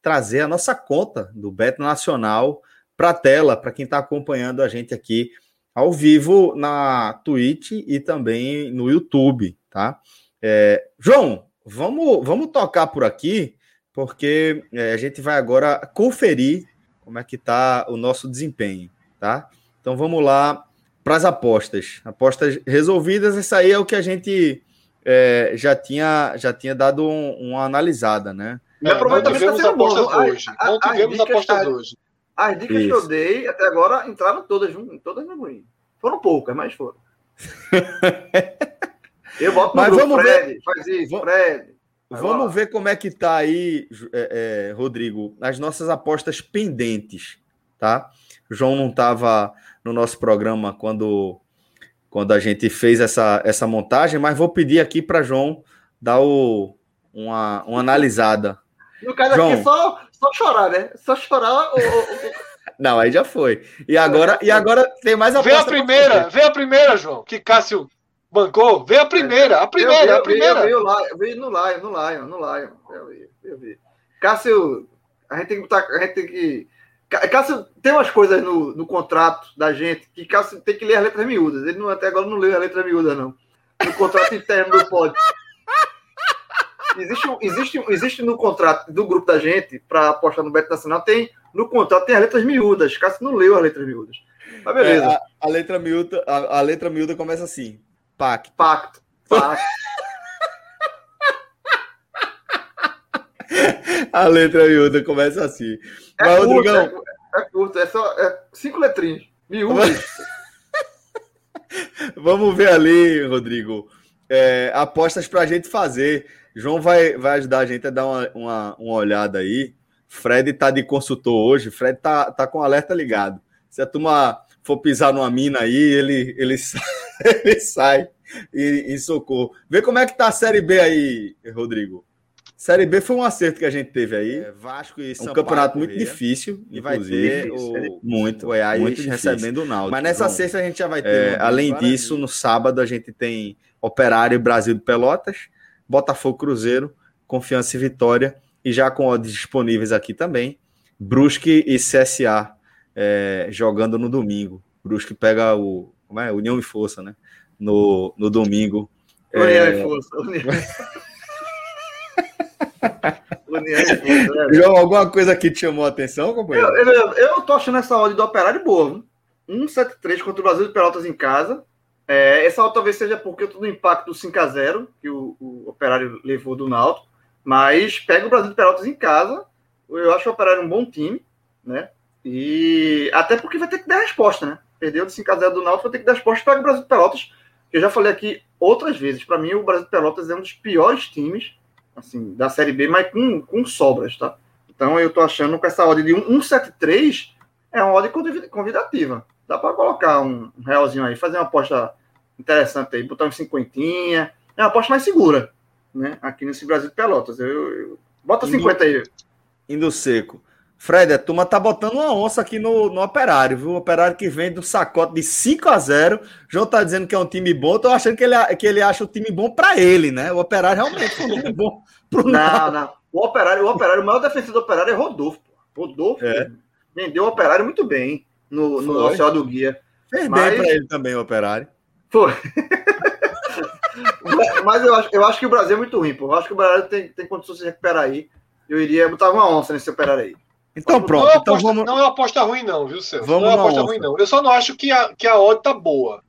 trazer a nossa conta do Beto Nacional para a tela, para quem está acompanhando a gente aqui ao vivo na Twitch e também no YouTube, tá? É, João, Vamos, vamos tocar por aqui, porque é, a gente vai agora conferir como é que está o nosso desempenho, tá? Então vamos lá para as apostas. Apostas resolvidas, isso aí é o que a gente é, já, tinha, já tinha dado um, uma analisada, né? É, não tivemos tá apostas bom. hoje. Não tivemos apostas hoje. As dicas Isso. que eu dei até agora entraram todas, todas no ruim. Foram poucas, mas foram. Eu boto Mas grupo, vamos Fred, ver. Faz isso, Fred. Vamos ver como é que tá aí, é, é, Rodrigo, as nossas apostas pendentes, tá? O João não estava no nosso programa quando, quando a gente fez essa, essa montagem, mas vou pedir aqui para João dar o, uma, uma analisada. No caso João, aqui, só, só chorar, né? Só chorar. Não, aí já foi. E agora, e agora tem mais. Vê a primeira, vê a primeira, João, que Cássio Bancou? Vê a primeira, a primeira, eu, eu, a primeira. Eu, eu, vi no Lion, no Lion, no Lion. Eu vi, eu vi. Cássio, a gente tem que botar, a gente tem que. Cássio tem umas coisas no, no contrato da gente que Cássio tem que ler as letras miúdas. Ele não, até agora não leu as letras miúdas, não. No contrato interno do pod. Existe, existe, existe no contrato do grupo da gente, para apostar no Beto Nacional, tem no contrato tem as letras miúdas. Cássio não leu as letras miúdas. Mas beleza. É, a, a, letra miúda, a, a letra miúda começa assim: Pacto. Pacto. Pacto. A letra miúda começa assim. É Mas, curto, Rodrigão... é, é, curto, é só é cinco letrinhas. Miúdas. Vamos ver ali, Rodrigo, é, apostas para a gente fazer. João vai, vai ajudar a gente a dar uma, uma, uma olhada aí. Fred tá de consultor hoje. Fred tá, tá com alerta ligado. Se a turma for pisar numa mina aí, ele, ele, sai, ele sai e, e socorro. Vê como é que tá a Série B aí, Rodrigo. Série B foi um acerto que a gente teve aí. É, Vasco e São Um campeonato muito difícil, e vai ter o, muito, Goiás muito recebendo o Náutico. Mas nessa sexta a gente já vai ter. É, além disso, no sábado a gente tem Operário Brasil de Pelotas, Botafogo Cruzeiro, Confiança e Vitória, e já com odds disponíveis aqui também, Brusque e CSA é, jogando no domingo. Brusque pega o como é? União e Força, né? No, no domingo. União é... e Força. União. Né? João, alguma coisa que te chamou a atenção, companheiro? Eu, eu, eu tô achando essa odd do Operário boa. 1,73 contra o Brasil de Pelotas em casa. É, essa odd talvez seja porque todo o impacto do 5x0 que o, o, Operário levou do Náutico. Mas pega o Brasil de Pelotas em casa. Eu acho o Operário um bom time, né? E até porque vai ter que dar resposta, né? Perdeu de 5x0 do Náutico, vai ter que dar resposta para o Brasil de Pelotas. Eu já falei aqui outras vezes. Para mim, o Brasil de Pelotas é um dos piores times assim, da Série B, mas com, com sobras, tá? Então eu tô achando que essa odd de 173 é uma odd convidativa. Dá para colocar um realzinho aí, fazer uma aposta interessante aí, botar um cinquentinha. É uma aposta mais segura, né? Aqui nesse Brasil de Pelotas. Eu, eu... Bota indo, 50 aí. Indo seco. Fred, a turma tá botando uma onça aqui no, no operário, viu? O operário que vem do sacote de 5 a 0 João tá dizendo que é um time bom, tô achando que ele, que ele acha o time bom para ele, né? O operário realmente é um time bom pro Não, não. O operário, o operário, o maior defensor do operário é Rodolfo. Pô. Rodolfo é. vendeu o operário muito bem no, no oficial do guia. Fez mas... bem para ele também, o operário. Foi. mas eu acho, eu acho que o Brasil é muito ruim, pô. Eu acho que o Brasil tem, tem condições de se recuperar aí. Eu iria botar uma onça nesse operário aí. Então pronto. Não é, então aposta, vamos... não é uma aposta ruim, não, viu, Celso? Vamos não é uma aposta ruim, não. Eu só não acho que a, que a odd tá boa.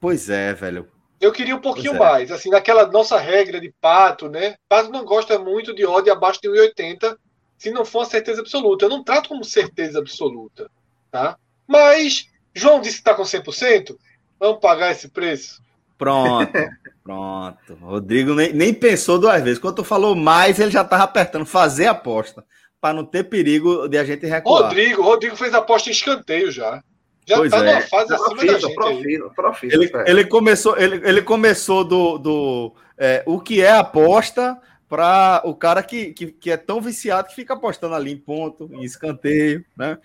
Pois é, velho. Eu queria um pouquinho é. mais, assim, naquela nossa regra de pato, né? Pato não gosta muito de odd abaixo de 1,80 se não for uma certeza absoluta. Eu não trato como certeza absoluta, tá? Mas João disse que tá com 100%, vamos pagar esse preço. Pronto, pronto. Rodrigo nem, nem pensou duas vezes. Quando tu falou mais, ele já tava apertando fazer aposta para não ter perigo de a gente recuar. Rodrigo, Rodrigo fez aposta em escanteio já. Já pois tá é. numa fase acima profita, da gente. Profita, profita, ele, ele, começou, ele, ele começou do, do é, o que é aposta para o cara que, que, que, é tão viciado que fica apostando ali em ponto, em escanteio, né?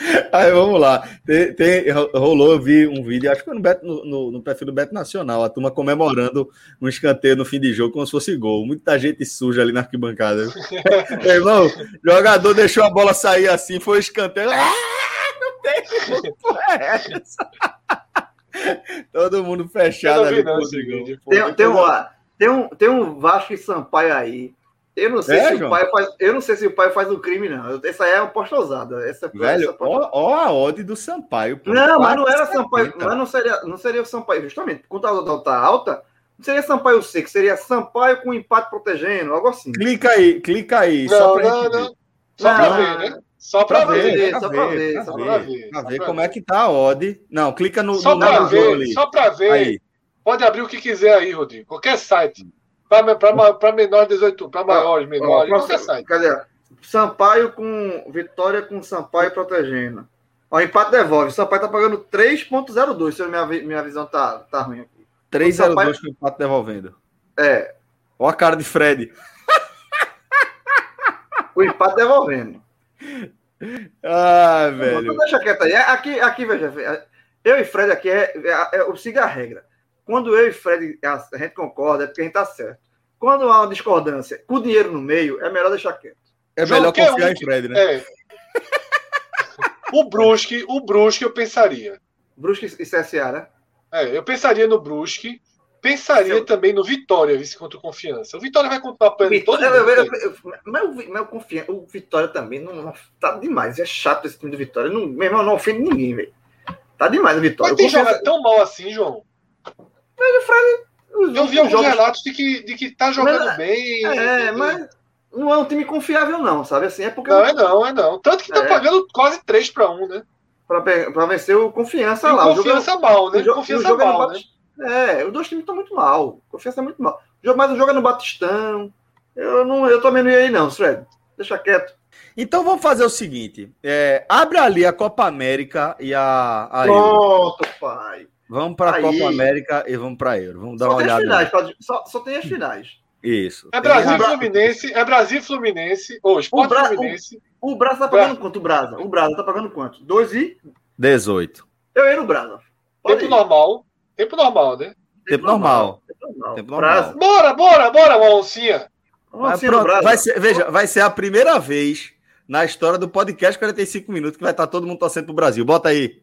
Aí vamos lá. Tem, tem, rolou, eu vi um vídeo, acho que foi no, Beto, no, no, perfil do Beto Nacional, a turma comemorando um escanteio no fim de jogo como se fosse gol. Muita gente suja ali na arquibancada. irmão, jogador deixou a bola sair assim, foi escanteio. Ah, não tem, Todo mundo fechado ali. Não, tem, tem, um, tem, um, tem um Vasco e Sampaio aí eu não sei é, se o pai faz. Eu não sei se o pai faz um crime, não. Essa é uma aposta ousada. Essa, Velho, ó, ó, a ode do Sampaio. Pô. Não, mas não era Sampaio. Mas não seria, não seria o Sampaio, justamente. Quando a odd tá alta, não seria Sampaio seco, seria Sampaio com empate protegendo, algo assim. Clica aí, clica aí. Não, só pra não, não. Só pra ver, né? Só pra, pra ver, ver, só pra ver, pra só pra ver. Pra ver como é que tá a odd. Não, clica no. Só no pra ver, ali. só pra ver. Aí. Pode abrir o que quiser aí, Rodrigo. Qualquer site. Para menor de 18, para maiores, menores, qualquer site. Cadê? Sampaio com Vitória com Sampaio protegendo. Ó, empate devolve. Sampaio tá pagando 3.02, se minha, minha visão tá, tá ruim aqui. 3.02 Sampaio... com empate devolvendo. É. Ó a cara de Fred. o empate devolvendo. Ah, velho. deixa quieto aí. Aqui, aqui, veja. Eu e Fred aqui é, é, é, eu sigo a regra. Quando eu e Fred a gente concorda, é porque a gente está certo. Quando há uma discordância com o dinheiro no meio, é melhor deixar quieto. É João, melhor confiar é um... em Fred, né? É. o Brusque, o Brusque eu pensaria. Brusque e CSA, né? É, eu pensaria no Brusque. Pensaria Seu... também no Vitória, vice contra o Confiança. O Vitória vai contar apanhando todo mundo. Eu, eu, eu, mas o, mas o, Confiança, o Vitória também não, não, tá demais. É chato esse time do Vitória. Não, meu irmão, não ofende ninguém, velho. Tá demais o Vitória. Mas tem Confiança... tão mal assim, João? Mas o Fred. Eu vi alguns jogos... relatos de que, de que tá jogando mas, bem. É, mas não é um time confiável, não, sabe? Assim, é porque. Não, é não, é não. Tanto que tá é. pagando quase 3 para 1, né? Para vencer o confiança e lá. Confiança jogo, mal, né? O, confiança jogo mal, né? É, os dois times estão muito mal. Confiança é muito mal. Mas o jogo é no Batistão. Eu, não, eu também não ia aí, não, Fred. Deixa quieto. Então vamos fazer o seguinte: é, abre ali a Copa América e a. a Pronto, pai. Vamos para a Copa América e vamos para a Euro. Vamos dar só uma olhada. Finais, pode, só, só tem as finais. Isso. É Brasil e Fluminense, é Brasil Fluminense, ou Sport o Bra... Fluminense. O, o Brasa tá pagando Bra... quanto, o Brasa? O Brasa tá pagando quanto? 2 e? 18. Eu ia no Brasa. Pode Tempo ir. normal. Tempo normal, né? Tempo, normal. Tempo normal. Tempo normal. Bora, bora, bora, Oncinha. Vai, pronto, vai ser, veja, vai ser a primeira vez na história do podcast 45 minutos que vai estar todo mundo torcendo pro Brasil. Bota aí.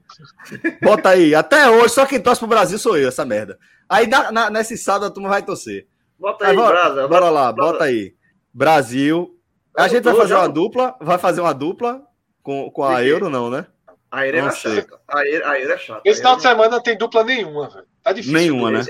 Bota aí. Até hoje, só quem torce pro Brasil sou eu, essa merda. Aí na, na, nesse sábado a turma vai torcer. Bota aí, aí bora, Brasa, bora lá, Brasa. bota aí. Brasil. A gente vai fazer uma dupla, vai fazer uma dupla com, com a Euro, não, né? A Euro é chata. A Euro, a Euro é chata. Esse final de semana não tem dupla nenhuma, velho. Tá difícil. Nenhuma, né?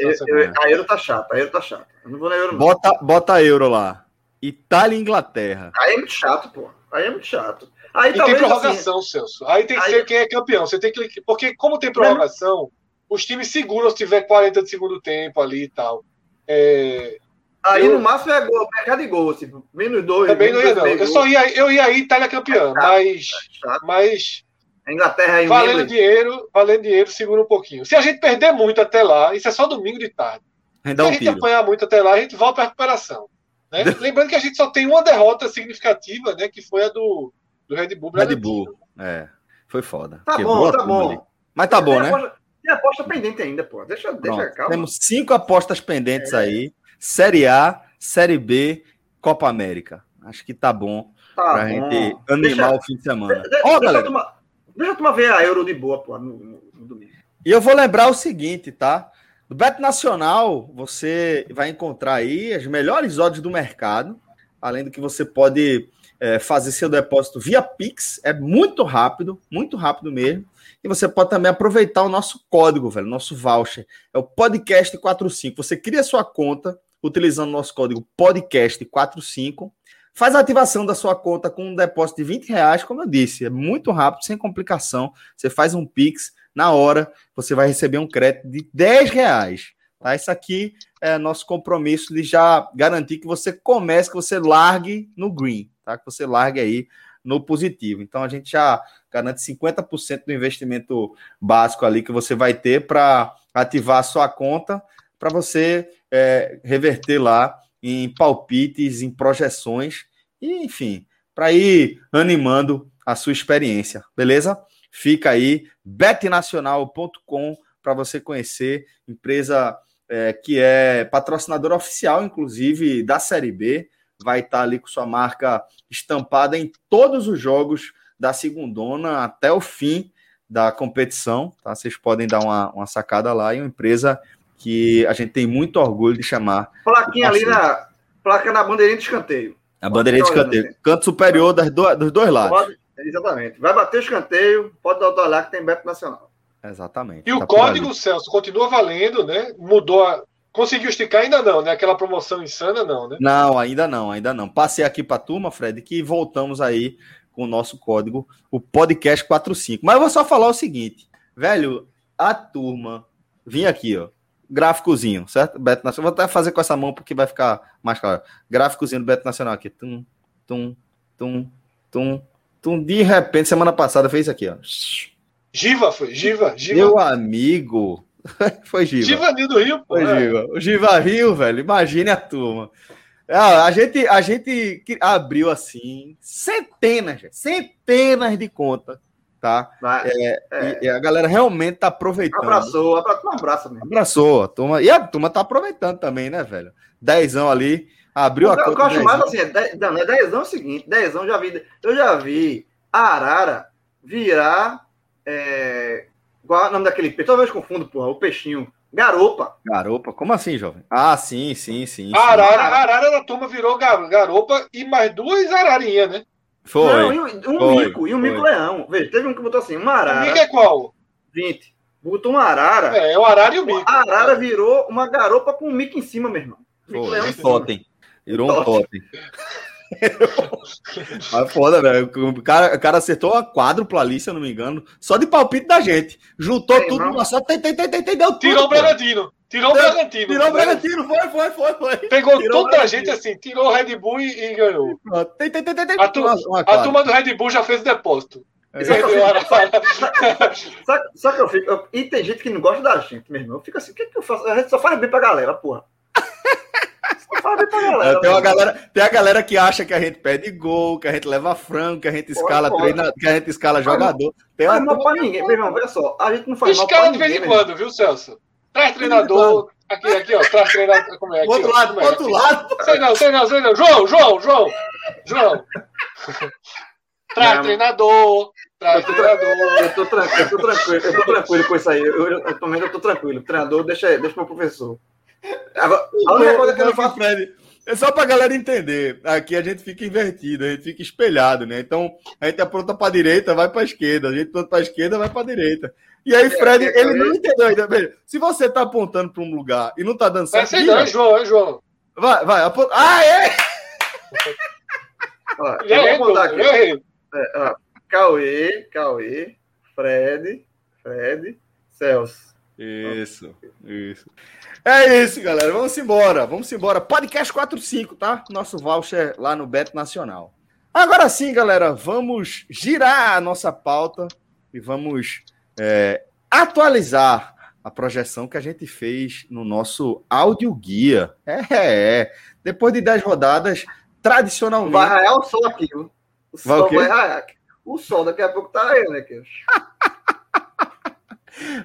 a Euro tá chata, a Euro tá chata. Eu não vou na Euro, não. Bota, bota a Euro lá. Itália e Inglaterra. Aí é muito chato, pô. Aí é muito chato. Aí e tem prorrogação, assim, Celso. Aí tem que aí... ser quem é campeão. Você tem que. Porque, como tem prorrogação, os times seguram se tiver 40 de segundo tempo ali e tal. É... Aí eu... no máximo é gol, mercado de gol, assim, menos dois. Também não ia, não. Eu só ia, eu ia aí, Itália campeã, é mas. É mas. A Inglaterra aí valendo dinheiro, valendo dinheiro, segura um pouquinho. Se a gente perder muito até lá, isso é só domingo de tarde. Se a gente apanhar muito até lá, a gente volta para recuperação. Né? Lembrando que a gente só tem uma derrota significativa, né? Que foi a do, do Red Bull Red Bull, é. Foi foda. Tá Quebrou bom, tá bom. Ali. Mas tá bom, né? Aposta, tem aposta pendente ainda, pô. Deixa, deixa calma. Temos cinco apostas pendentes é. aí. Série A, Série B, Copa América. Acho que tá bom tá pra bom. gente animar deixa, o fim de semana. Ó, oh, galera. Tomar, deixa eu tomar ver a Euro de boa, pô, no, no, no domingo. E eu vou lembrar o seguinte, tá? No Beto Nacional, você vai encontrar aí as melhores odds do mercado, além do que você pode é, fazer seu depósito via Pix, é muito rápido, muito rápido mesmo. E você pode também aproveitar o nosso código, velho, nosso voucher. É o podcast45. Você cria sua conta utilizando o nosso código podcast45. Faz a ativação da sua conta com um depósito de 20 reais, como eu disse, é muito rápido, sem complicação. Você faz um Pix, na hora você vai receber um crédito de 10 reais. Tá? Isso aqui é nosso compromisso de já garantir que você comece, que você largue no green, tá? que você largue aí no positivo. Então a gente já garante 50% do investimento básico ali que você vai ter para ativar a sua conta, para você é, reverter lá em palpites, em projeções, e enfim, para ir animando a sua experiência, beleza? Fica aí, betnacional.com para você conhecer, empresa é, que é patrocinadora oficial, inclusive, da Série B. Vai estar tá ali com sua marca estampada em todos os jogos da segundona até o fim da competição. Tá? Vocês podem dar uma, uma sacada lá. E uma empresa que a gente tem muito orgulho de chamar. Plaquinha ali na placa na bandeirinha de escanteio. A bandeirinha de escanteio. Canto superior das do, dos dois lados. Pode, Exatamente. Vai bater o escanteio, pode dar o olhar que tem Beto Nacional. Exatamente. E tá o código, Celso, continua valendo, né? Mudou a. Conseguiu esticar ainda não, né? Aquela promoção insana, não, né? Não, ainda não, ainda não. Passei aqui para a turma, Fred, que voltamos aí com o nosso código, o podcast 45. Mas eu vou só falar o seguinte, velho, a turma, vim aqui, ó, gráficozinho, certo? Beto Nacional. Vou até fazer com essa mão porque vai ficar mais claro. Gráficozinho do Beto Nacional aqui. Tum, tum, tum, tum, então, de repente, semana passada fez isso aqui, ó. Giva foi, Giva, Giva. Meu amigo. foi Giva. Giva do Rio, pô. Foi é. Giva. O Giva Rio, velho. Imagine a turma. Ah, a gente, a gente abriu assim centenas, centenas de contas, tá? É, é. E a galera realmente tá aproveitando. Abraçou, abraçou, um abraço mesmo. Abraçou a turma. E a turma tá aproveitando também, né, velho? Dezão ali. Abriu a conta. O que eu acho mais assim, é, não, é dezão é o seguinte, dezão já vi, eu já vi a Arara virar, é, qual é o nome daquele peixe? Talvez confundo, porra, o peixinho. Garopa. Garopa? Como assim, jovem? Ah, sim, sim, sim. A arara, a arara da turma virou garopa e mais duas ararinhas, né? Foi. Não, e um, foi, mico, e um mico-leão. Veja, teve um que botou assim, uma arara. O mico é qual? 20. Botou uma arara. É, é o arara e o mico. A arara virou uma garopa com um mico em cima, meu irmão. Mico-leão em cima. Virou um totem. Mas foda, velho. O cara, o cara acertou a quádrupla ali, se eu não me engano. Só de palpite da gente. Juntou tudo numa só, tem, tem, tem, tem, deu tudo. Tirou o Bragantino. Tirou o Bragantino. Tirou o Bragantino, foi, foi, foi, foi. Pegou tirou toda a gente assim, tirou o Red Bull e, e ganhou. Tem, tem, tem, tem, tem. A, tu, a turma do Red Bull já fez o depósito. É. Só, que eu fico. Eu, e tem gente que não gosta da gente, meu irmão. Eu fico assim, o que, que eu faço? A gente só faz bem pra galera, porra. Galera. É, tem, uma galera tem a galera que acha que a gente pede gol, que a gente leva frango, que a gente escala treina, que a gente escala jogador. Tem uma... mal pra ninguém, meu irmão. Olha só, a gente não faz escala mal pra de vez em quando, viu, Celso? Traz treinador. Aqui, aqui, ó. Traz treinador. Como é? Aqui, outro lado, é? outro lado. Sei não, sei não, sei não. João, João, João. João. Traz não. treinador. Traz eu tô, treinador. Eu tô, tranquilo, eu tô tranquilo, eu tô tranquilo com isso aí. Eu, eu, eu, eu tô tranquilo. Treinador, deixa, deixa meu professor. Agora, a única coisa que eu não faço. Fred, é só pra galera entender. Aqui a gente fica invertido, a gente fica espelhado, né? Então, a gente aponta pra direita, vai pra esquerda. A gente aponta pra esquerda, vai pra direita. E aí, Fred, é, é, ele não entendeu ainda. Se você tá apontando pra um lugar e não tá dando certo. Vai ser não, é João, é João. Vai, vai. Aponta... Ah, é! Ó, eu vou apontar aqui. É, ó, Cauê, Cauê, Fred, Fred, Celso. Isso, isso. É isso, galera. Vamos embora. Vamos embora. Podcast 45, tá? Nosso voucher lá no Beto Nacional. Agora sim, galera, vamos girar a nossa pauta e vamos é, atualizar a projeção que a gente fez no nosso áudio guia. É, é. Depois de 10 rodadas, tradicionalmente. Vai raiar o sol aqui, viu? O vai sol vai raiar. O sol daqui a pouco tá aí, né,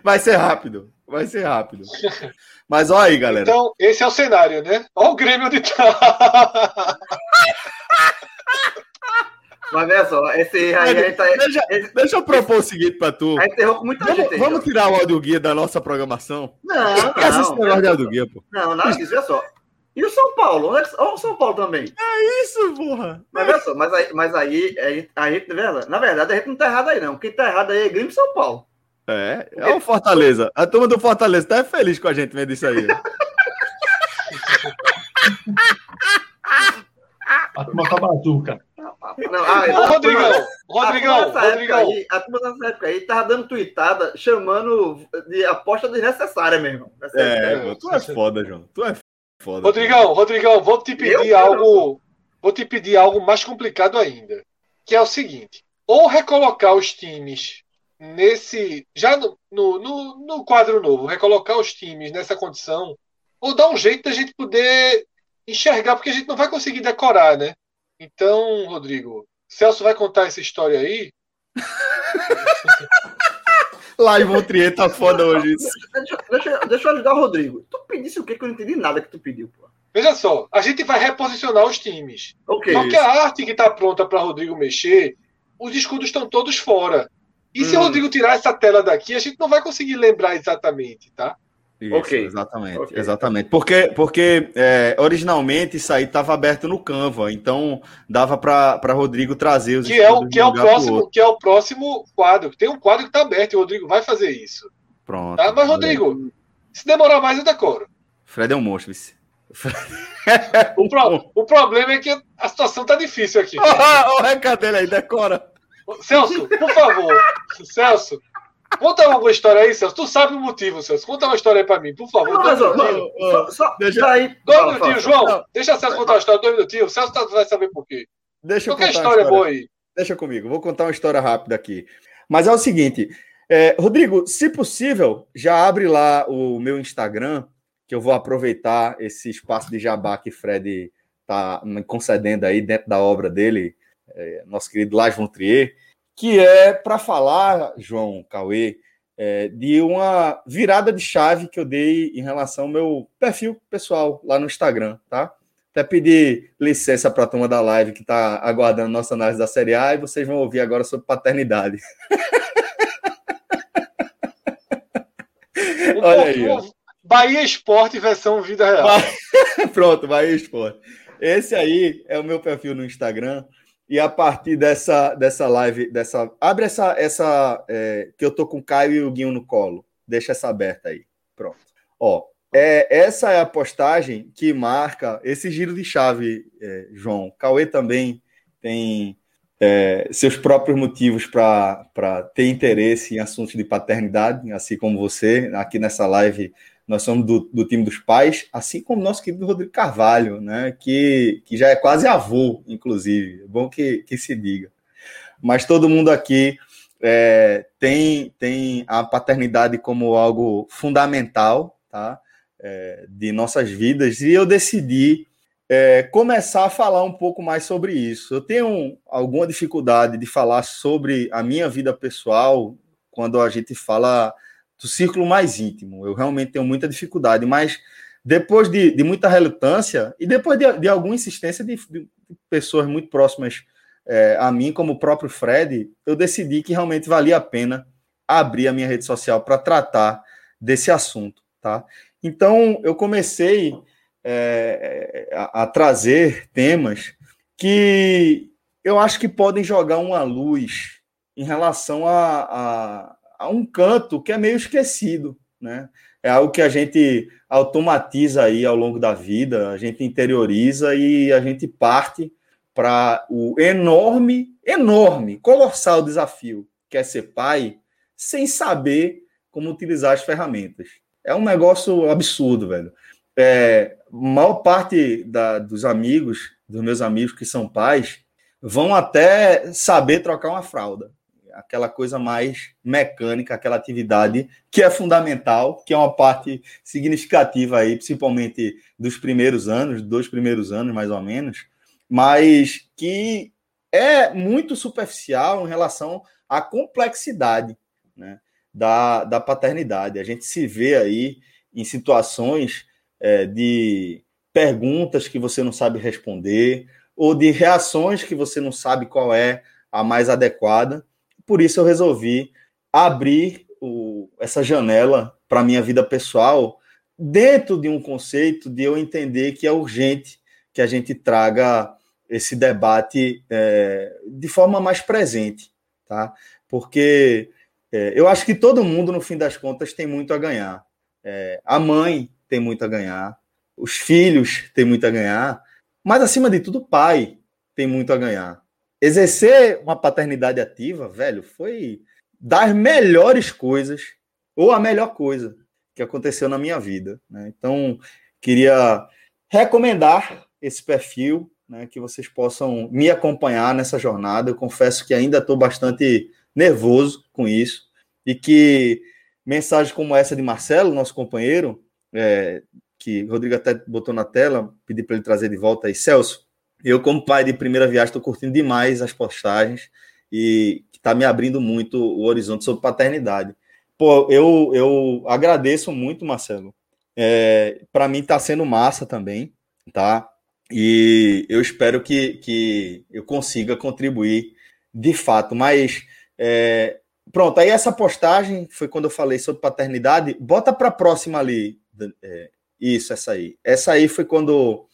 Vai ser rápido. Vai ser rápido. Mas olha aí, galera. Então, esse é o cenário, né? Olha o Grêmio de tá. Mas olha só, esse aí, aí tá, deixa, esse, deixa eu propor o seguinte para tu. Com muita vamos, gente. Vamos tirar o áudio guia da nossa programação? Não, não. Essa negócio de áudio guia, pô. Não, nada disso, olha só. E o São Paulo? Olha o São Paulo também. É isso, porra. Mas olha só, mas aí, mas aí a gente, na verdade, a gente não tá errado aí, não. Quem tá errado aí é Grêmio e São Paulo. É, é o Fortaleza. A turma do Fortaleza tá feliz com a gente vendo isso aí. a turma tá bazuca. Não, ah, Ô, Rodrigão, Rodrigão, a Rodrigão. Aí, a turma nessa época aí tava dando tweetada chamando de aposta desnecessária mesmo. É, é, tu é foda, João. Tu é foda. Rodrigão, cara. Rodrigão, vou te pedir eu, algo. Vou te pedir algo mais complicado ainda. Que é o seguinte: ou recolocar os times nesse. Já no, no, no, no quadro novo, recolocar os times nessa condição, ou dar um jeito da gente poder enxergar, porque a gente não vai conseguir decorar, né? Então, Rodrigo, Celso vai contar essa história aí. Live Montrier tá foda hoje. Deixa, deixa, deixa, eu ajudar o Rodrigo. Tu pedisse o quê que eu não entendi nada que tu pediu, pô. Veja só, a gente vai reposicionar os times. Okay, Só que a arte que tá pronta para Rodrigo mexer, os escudos estão todos fora. E hum. se o Rodrigo tirar essa tela daqui, a gente não vai conseguir lembrar exatamente, tá? Isso, okay. Exatamente, okay. exatamente. Porque, porque é, originalmente isso aí estava aberto no Canva, então dava para Rodrigo trazer os que é o que é o próximo que é o próximo quadro. Tem um quadro que está aberto e o Rodrigo vai fazer isso. Pronto. Tá? Mas Rodrigo, se demorar mais eu decoro. Fred é um monstro. o, pro, o problema é que a situação tá difícil aqui. Olha o recado dele aí, decora. Celso, por favor. Celso, Conta alguma história aí, Celso. Tu sabe o motivo, Celso. Conta uma história aí pra mim, por favor. Não, mas, só, só, deixa aí. Dois minutinhos, João. Não. Deixa o Celso contar uma história, dois minutinhos. O Celso tá, vai saber por quê. Deixa eu contar história, história boa aí. Deixa comigo, vou contar uma história rápida aqui. Mas é o seguinte, é, Rodrigo, se possível, já abre lá o meu Instagram, que eu vou aproveitar esse espaço de jabá que Fred tá me concedendo aí dentro da obra dele, é, nosso querido Lage Montrier que é para falar, João Cauê, é, de uma virada de chave que eu dei em relação ao meu perfil pessoal lá no Instagram, tá? Até pedir licença para a turma da live que está aguardando nossa análise da Série A e vocês vão ouvir agora sobre paternidade. Olha aí. Ó. Bahia Esporte versão vida real. Pronto, Bahia Esporte. Esse aí é o meu perfil no Instagram. E a partir dessa, dessa live, dessa. Abre essa. essa é, que eu tô com o Caio e o Guinho no colo. Deixa essa aberta aí. Pronto. Ó, é, essa é a postagem que marca esse giro de chave, é, João. Cauê também tem é, seus próprios motivos para ter interesse em assuntos de paternidade, assim como você. Aqui nessa live nós somos do, do time dos pais, assim como nosso querido Rodrigo Carvalho, né? Que, que já é quase avô, inclusive. É bom que, que se diga. Mas todo mundo aqui é, tem, tem a paternidade como algo fundamental, tá? É, de nossas vidas, e eu decidi é, começar a falar um pouco mais sobre isso. Eu tenho alguma dificuldade de falar sobre a minha vida pessoal quando a gente fala do círculo mais íntimo. Eu realmente tenho muita dificuldade, mas depois de, de muita relutância e depois de, de alguma insistência de, de, pessoas muito próximas é, a mim, como o próprio Fred, eu decidi que realmente valia a pena abrir a minha rede social para tratar desse assunto, tá? Então eu comecei é, a, a trazer temas que eu acho que podem jogar uma luz em relação a, a, a, um canto que é meio esquecido, né? É algo que a gente automatiza aí ao longo da vida, a gente interioriza e a gente parte para o enorme, enorme, colossal desafio que é ser pai sem saber como utilizar as ferramentas. É um negócio absurdo, velho. É, maior parte da, dos amigos, dos meus amigos que são pais, vão até saber trocar uma fralda. Aquela coisa mais mecânica, aquela atividade que é fundamental, que é uma parte significativa aí, principalmente dos primeiros anos, dois primeiros anos mais ou menos, mas que é muito superficial em relação à complexidade né, da, da paternidade. A gente se vê aí em situações é, de perguntas que você não sabe responder ou de reações que você não sabe qual é a mais adequada. Por isso eu resolvi abrir o, essa janela para minha vida pessoal dentro de um conceito de eu entender que é urgente que a gente traga esse debate é, de forma mais presente, tá? Porque é, eu acho que todo mundo, no fim das contas, tem muito a ganhar. É, a mãe tem muito a ganhar, os filhos têm muito a ganhar, mas acima de tudo, o pai tem muito a ganhar. Exercer uma paternidade ativa, velho, foi das melhores coisas, ou a melhor coisa que aconteceu na minha vida. Né? Então, queria recomendar esse perfil, né, que vocês possam me acompanhar nessa jornada. Eu confesso que ainda estou bastante nervoso com isso, e que mensagens como essa de Marcelo, nosso companheiro, é, que Rodrigo até botou na tela, pedi para ele trazer de volta aí. Celso, eu, como pai de primeira viagem, estou curtindo demais as postagens e está me abrindo muito o horizonte sobre paternidade. Pô, eu, eu agradeço muito, Marcelo. É, para mim está sendo massa também, tá? E eu espero que, que eu consiga contribuir de fato. Mas é, pronto, aí essa postagem foi quando eu falei sobre paternidade. Bota para próxima ali, é, isso, essa aí. Essa aí foi quando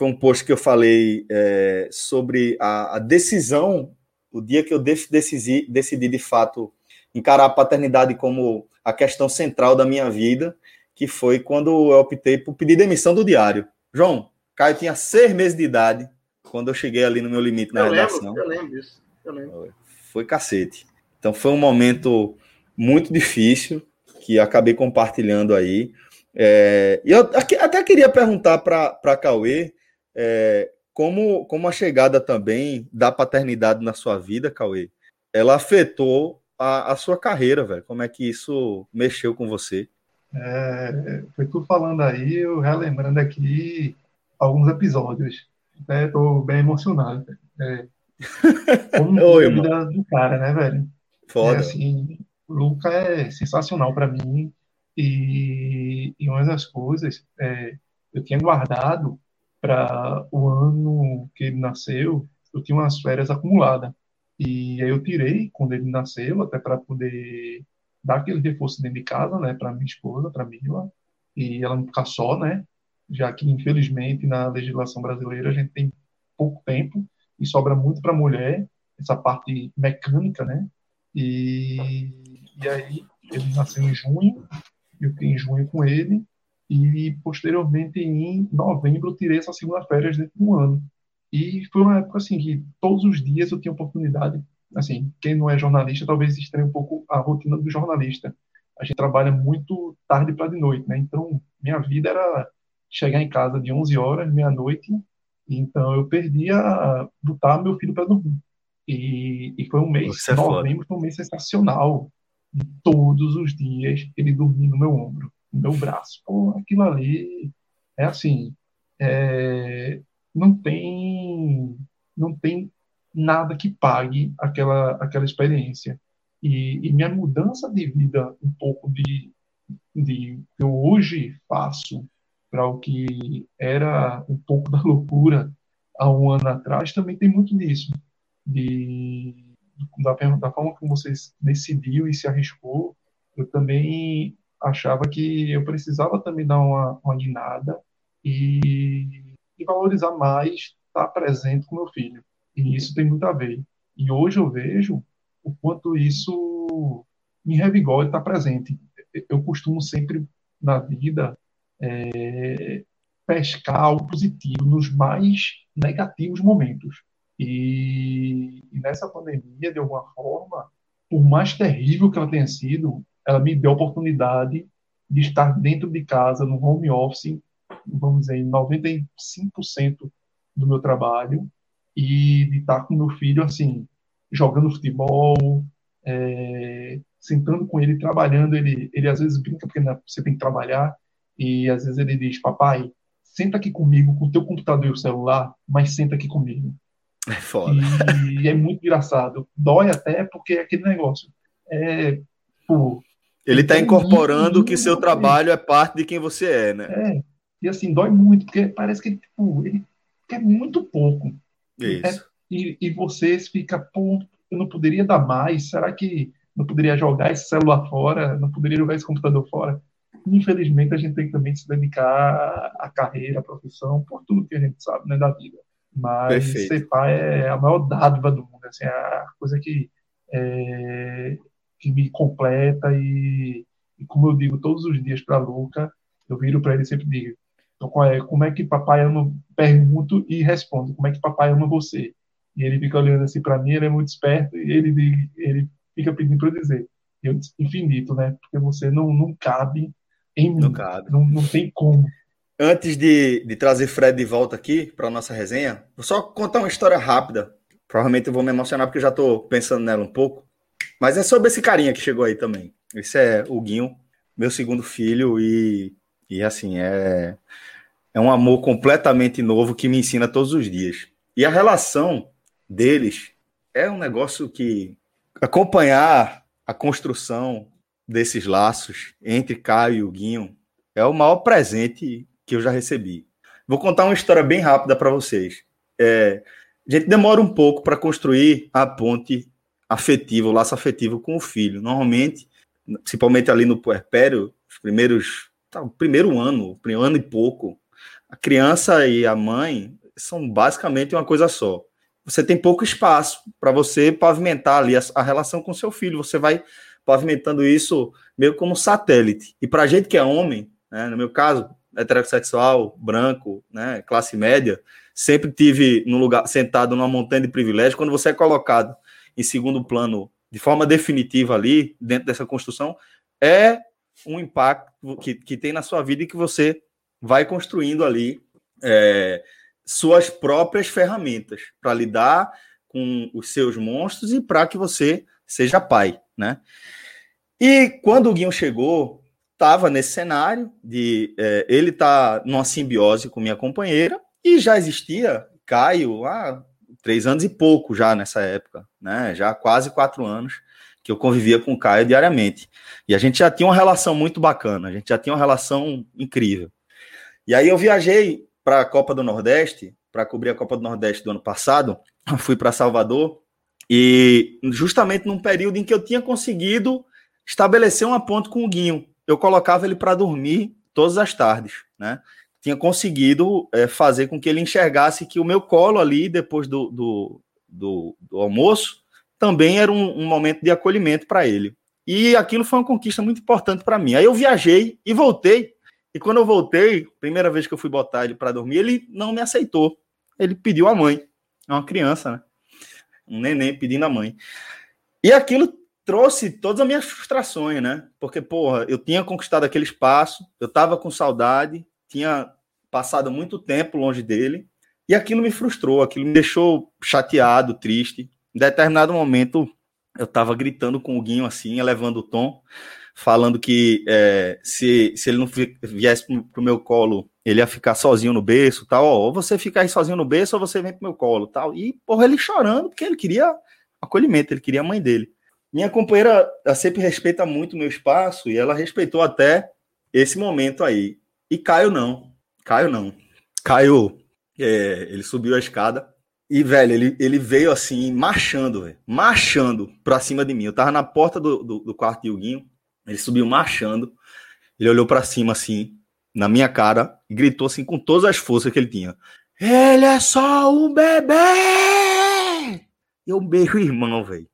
foi um post que eu falei é, sobre a, a, decisão, o dia que eu decidi, decidi de fato encarar a paternidade como a questão central da minha vida, que foi quando eu optei por pedir demissão do diário. João, Caio tinha seis meses de idade quando eu cheguei ali no meu limite na eu redação. Lembro, eu lembro disso. Eu lembro. Foi cacete. Então foi um momento muito difícil que acabei compartilhando aí. É, e eu até queria perguntar para Cauê é, como, como a chegada também da paternidade na sua vida, Cauê, ela afetou a, a sua carreira, velho. Como é que isso mexeu com você? É, foi tu falando aí, eu relembrando aqui alguns episódios. Estou bem emocionado. É, como Oi, vida do cara, né, velho? Foda. É, assim, o Luca é sensacional para mim. E, e uma das coisas, é, eu tinha guardado para o ano que ele nasceu, eu tinha umas férias acumuladas. E aí eu tirei quando ele nasceu, até para poder dar aquele reforço dentro de casa, né, para minha esposa, para Mila, e ela não ficar só, né, já que infelizmente na legislação brasileira a gente tem pouco tempo e sobra muito para a mulher essa parte mecânica, né, e, e aí ele nasceu em junho eu fiquei em junho com ele, e posteriormente em novembro eu tirei essa segunda férias dentro de um ano. E foi uma época assim que todos os dias eu tinha oportunidade, assim, quem não é jornalista talvez estranhe um pouco a rotina do jornalista. a gente trabalha muito tarde para de noite, né? Então, minha vida era chegar em casa de 11 horas, meia-noite, então eu perdia botar meu filho para dormir. E, e, foi um mês, é novembro, foi um mês sensacional. E todos os dias ele dormia no meu ombro, meu braço. Pô, aquilo ali é assim, é, não tem não tem nada que pague aquela aquela experiência. E, e minha mudança de vida, um pouco de, de que eu hoje faço para o que era um pouco da loucura há um ano atrás, também tem muito disso. De, da, da forma como você decidiu e se arriscou, eu também achava que eu precisava também dar uma, uma guinada e, e valorizar mais estar presente com meu filho. E isso tem muito a ver. E hoje eu vejo o quanto isso me revigora e está presente. Eu costumo sempre, na vida, é, pescar o positivo nos mais negativos momentos. E, e, nessa pandemia, de alguma forma, por mais terrível que ela tenha sido, ela me deu a oportunidade de estar dentro de casa, no home office, vamos dizer, 95% do meu trabalho, e de estar com meu filho, assim, jogando futebol, é, sentando com ele, trabalhando. Ele, ele às vezes brinca porque né, você tem que trabalhar, e às vezes ele diz: Papai, senta aqui comigo com o teu computador e o celular, mas senta aqui comigo. É foda. E, e é muito engraçado. Dói até porque é aquele negócio. É, pô, ele está incorporando que seu trabalho é parte de quem você é, né? É. E assim, dói muito, porque parece que tipo, ele quer muito pouco. Isso. É, e, e vocês ficam, pô, eu não poderia dar mais? Será que não poderia jogar esse celular fora? Não poderia jogar esse computador fora? Infelizmente, a gente tem que também se dedicar à carreira, à profissão, por tudo que a gente sabe né, da vida. Mas Perfeito. ser pai é a maior dádiva do mundo, assim, é a coisa que, é, que me completa e, e, como eu digo todos os dias para Luca, eu viro para ele e sempre digo, então, é, como é que papai ama, pergunto e respondo, como é que papai ama você? E ele fica olhando assim para mim, ele é muito esperto e ele, ele fica pedindo para eu dizer, eu infinito, né? Porque você não, não cabe em mim, não, cabe. não, não tem como. Antes de, de trazer Fred de volta aqui para a nossa resenha, vou só contar uma história rápida. Provavelmente eu vou me emocionar porque eu já estou pensando nela um pouco. Mas é sobre esse carinha que chegou aí também. Esse é o Guinho, meu segundo filho, e, e assim, é, é um amor completamente novo que me ensina todos os dias. E a relação deles é um negócio que acompanhar a construção desses laços entre Caio e o Guinho é o maior presente que eu já recebi. Vou contar uma história bem rápida para vocês. É, a gente demora um pouco para construir a ponte afetiva, o laço afetivo com o filho. Normalmente, principalmente ali no puerpério, os primeiros, tá, o primeiro ano, primeiro ano e pouco, a criança e a mãe são basicamente uma coisa só. Você tem pouco espaço para você pavimentar ali a, a relação com seu filho. Você vai pavimentando isso meio como satélite. E para a gente que é homem, né, no meu caso, heterossexual, branco, né, classe média, sempre tive no lugar sentado numa montanha de privilégio. Quando você é colocado em segundo plano de forma definitiva ali, dentro dessa construção, é um impacto que, que tem na sua vida e que você vai construindo ali é, suas próprias ferramentas para lidar com os seus monstros e para que você seja pai, né? E quando o Guinho chegou, estava nesse cenário de é, ele tá numa simbiose com minha companheira e já existia Caio há três anos e pouco já nessa época, né? Já quase quatro anos que eu convivia com o Caio diariamente. E a gente já tinha uma relação muito bacana, a gente já tinha uma relação incrível. E aí eu viajei para a Copa do Nordeste, para cobrir a Copa do Nordeste do ano passado, fui para Salvador e justamente num período em que eu tinha conseguido estabelecer uma ponte com o Guinho eu colocava ele para dormir todas as tardes, né? Tinha conseguido é, fazer com que ele enxergasse que o meu colo ali, depois do, do, do, do almoço, também era um, um momento de acolhimento para ele. E aquilo foi uma conquista muito importante para mim. Aí eu viajei e voltei. E quando eu voltei, primeira vez que eu fui botar ele para dormir, ele não me aceitou. Ele pediu a mãe. É uma criança, né? Um neném pedindo a mãe. E aquilo trouxe todas as minhas frustrações, né? Porque, porra, eu tinha conquistado aquele espaço, eu tava com saudade, tinha passado muito tempo longe dele, e aquilo me frustrou, aquilo me deixou chateado, triste. Em determinado momento, eu tava gritando com o Guinho assim, elevando o tom, falando que é, se, se ele não viesse pro, pro meu colo, ele ia ficar sozinho no berço, tal, ou você fica aí sozinho no berço, ou você vem pro meu colo, tal. E, porra, ele chorando, porque ele queria acolhimento, ele queria a mãe dele. Minha companheira sempre respeita muito o meu espaço e ela respeitou até esse momento aí. E Caio não. Caio não. Caio, é, ele subiu a escada e, velho, ele, ele veio assim, marchando, velho, marchando pra cima de mim. Eu tava na porta do, do, do quarto de Huguinho, ele subiu marchando, ele olhou para cima assim, na minha cara, e gritou assim com todas as forças que ele tinha. Ele é só um bebê! E eu beijo o irmão, velho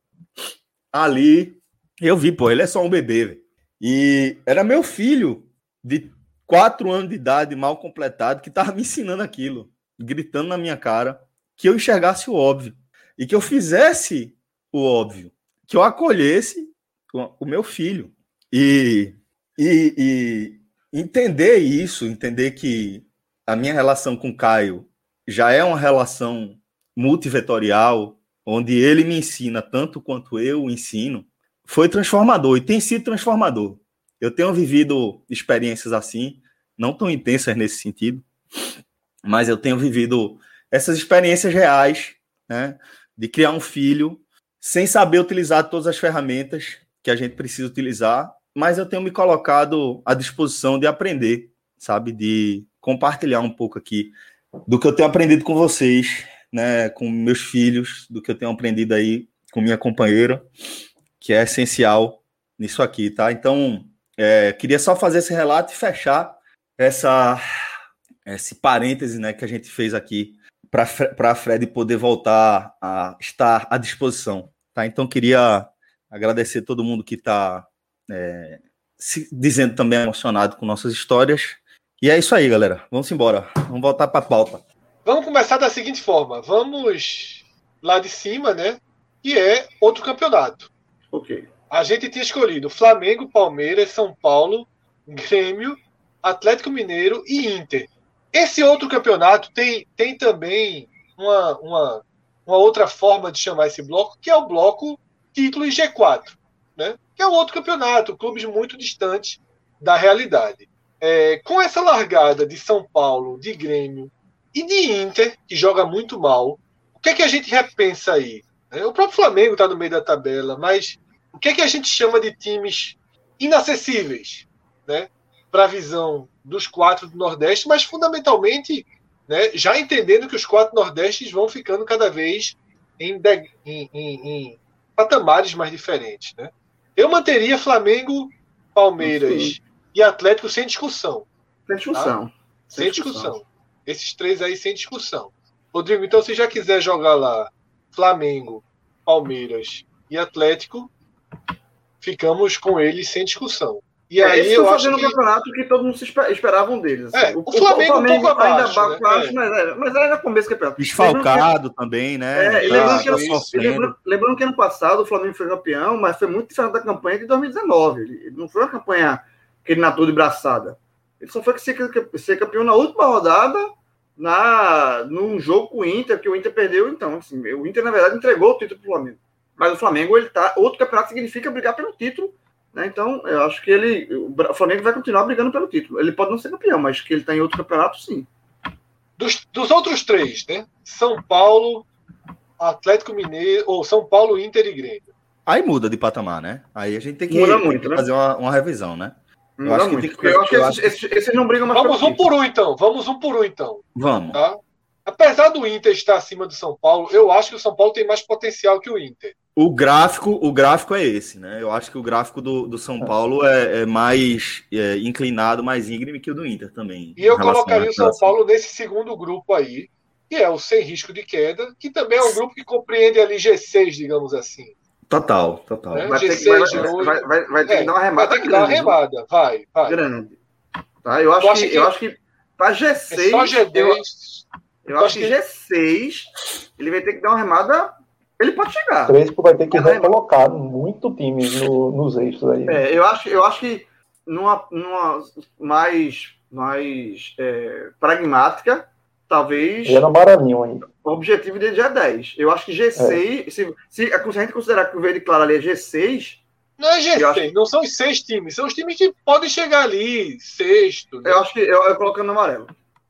ali eu vi, pô, ele é só um bebê, véio. E era meu filho de quatro anos de idade, mal completado, que tava me ensinando aquilo, gritando na minha cara, que eu enxergasse o óbvio e que eu fizesse o óbvio, que eu acolhesse o meu filho. E, e, e entender isso, entender que a minha relação com Caio já é uma relação multivetorial, onde ele me ensina tanto quanto eu ensino, foi transformador e tem sido transformador. Eu tenho vivido experiências assim, não tão intensas nesse sentido, mas eu tenho vivido essas experiências reais, né, de criar um filho sem saber utilizar todas as ferramentas que a gente precisa utilizar, mas eu tenho me colocado à disposição de aprender, sabe, de compartilhar um pouco aqui do que eu tenho aprendido com vocês né, com meus filhos, do que eu tenho aprendido aí com minha companheira, que é essencial nisso aqui, tá? Então, é, queria só fazer esse relato e fechar essa esse parêntese, né, que a gente fez aqui para a Fred poder voltar a estar à disposição, tá? Então, queria agradecer todo mundo que está é, se dizendo também emocionado com nossas histórias. E é isso aí, galera. Vamos embora. Vamos voltar para a pauta. Vamos começar da seguinte forma. Vamos lá de cima, né? Que é outro campeonato. Ok. A gente tinha escolhido Flamengo, Palmeiras, São Paulo, Grêmio, Atlético Mineiro e Inter. Esse outro campeonato tem, tem também uma, uma, uma outra forma de chamar esse bloco, que é o bloco título e G4, né? Que é um outro campeonato, clubes muito distantes da realidade. É, com essa largada de São Paulo, de Grêmio e de Inter, que joga muito mal, o que é que a gente repensa aí? É, o próprio Flamengo está no meio da tabela, mas o que é que a gente chama de times inacessíveis, né? Para a visão dos quatro do Nordeste, mas fundamentalmente, né, já entendendo que os quatro Nordestes vão ficando cada vez em, de, em, em, em patamares mais diferentes, né? Eu manteria Flamengo, Palmeiras e Atlético sem discussão. Sem discussão. Tá? Sem, sem discussão. discussão. Esses três aí sem discussão. Rodrigo, então se já quiser jogar lá Flamengo, Palmeiras e Atlético, ficamos com eles sem discussão. E é, aí eu fazendo acho que... um campeonato que todo mundo se esperava um deles. Assim. É, o, o, Flamengo, o Flamengo um pouco ainda abaixo, né? baixo, né? mas, é, mas era começo do campeonato. Desfalcado também, né? É, lembrando, que, tá lembrando, lembrando, que ano passado o Flamengo foi campeão, mas foi muito diferente da campanha de 2019. Ele, não foi uma campanha que ele natou de braçada. Ele só foi ser, ser campeão na última rodada, na, num jogo com o Inter, que o Inter perdeu. Então, assim, o Inter, na verdade, entregou o título para o Flamengo. Mas o Flamengo, ele tá. Outro campeonato significa brigar pelo título. Né? Então, eu acho que ele. O Flamengo vai continuar brigando pelo título. Ele pode não ser campeão, mas que ele está em outro campeonato, sim. Dos, dos outros três, né? São Paulo, Atlético Mineiro, ou São Paulo, Inter e Grêmio. Aí muda de patamar, né? Aí a gente tem que, muda muito, né? fazer uma, uma revisão, né? Eu acho, muito, que, eu acho que, esses, esses, esses, não brigam mais. Vamos um por um, então. Vamos um por um, então. Vamos. Tá? Apesar do Inter estar acima do São Paulo, eu acho que o São Paulo tem mais potencial que o Inter. O gráfico, o gráfico é esse, né? Eu acho que o gráfico do, do São Paulo é, é mais é, inclinado, mais íngreme que o do Inter também. E eu colocaria o São Paulo nesse segundo grupo aí, que é o sem risco de queda, que também é um grupo que compreende ali G6, digamos assim. Total, total. É, vai, ter que, vai, vai, vai, vai, ter é, que dar uma remada. Vai ter que grande, dar uma remada, vai, vai. Grande. Tá? Eu, acho que, que, eu acho que para G6. É só G10. Eu, eu acho que G6 ele vai ter que dar uma remada Ele pode chegar. Crespo vai ter que recolocar muito time no, nos eixos aí. É, eu acho, eu acho que numa, numa mais, mais é, pragmática, talvez. E é no Maranhão ainda. O objetivo dele já é 10. Eu acho que G6, é. se, se, a gente considerar que o verde claro ali é G6. Não é G6, acho... não são os seis times, são os times que podem chegar ali, sexto. Né? Eu acho que eu, eu coloco no amarelo.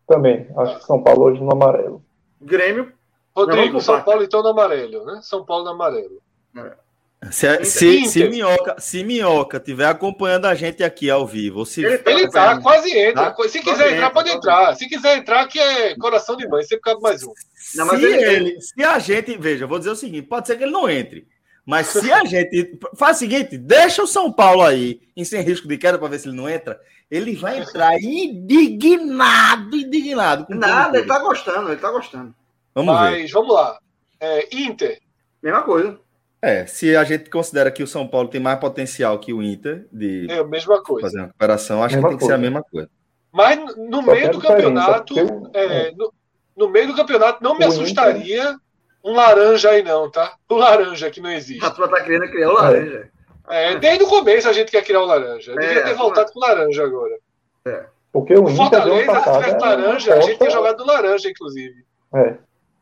Também, acho que São Paulo hoje no amarelo. Grêmio. Rodrigo, São Paulo então no amarelo, né? São Paulo no amarelo. É. Se, se, se, Minhoca, se Minhoca tiver acompanhando a gente aqui ao vivo, se... ele, tá, ele tá, quase entra. Tá? Se quiser entrar, pode entrar. Se quiser entrar, que é coração de mãe, sempre cabe mais um. Não, se, ele, ele, se a gente, veja, vou dizer o seguinte: pode ser que ele não entre. Mas se a gente faz o seguinte, deixa o São Paulo aí em sem risco de queda para ver se ele não entra, ele vai entrar indignado, indignado. Nada, ele tá gostando, ele tá gostando. Vamos Mas ver. vamos lá. É, Inter. Mesma coisa. É, se a gente considera que o São Paulo tem mais potencial que o Inter de é mesma coisa. fazer uma recuperação, acho mesma que tem coisa. que ser a mesma coisa. Mas no Só meio do campeonato, é, no, no, meio do campeonato, não me o assustaria Inter... um laranja aí, não, tá? O laranja que não existe. A tua tá querendo criar o laranja. É, desde o começo a gente quer criar o laranja. Eu devia é, ter voltado com o laranja agora. É. Porque o, o Inter Fortaleza, se tivesse laranja, a gente tinha jogado do laranja, inclusive. É.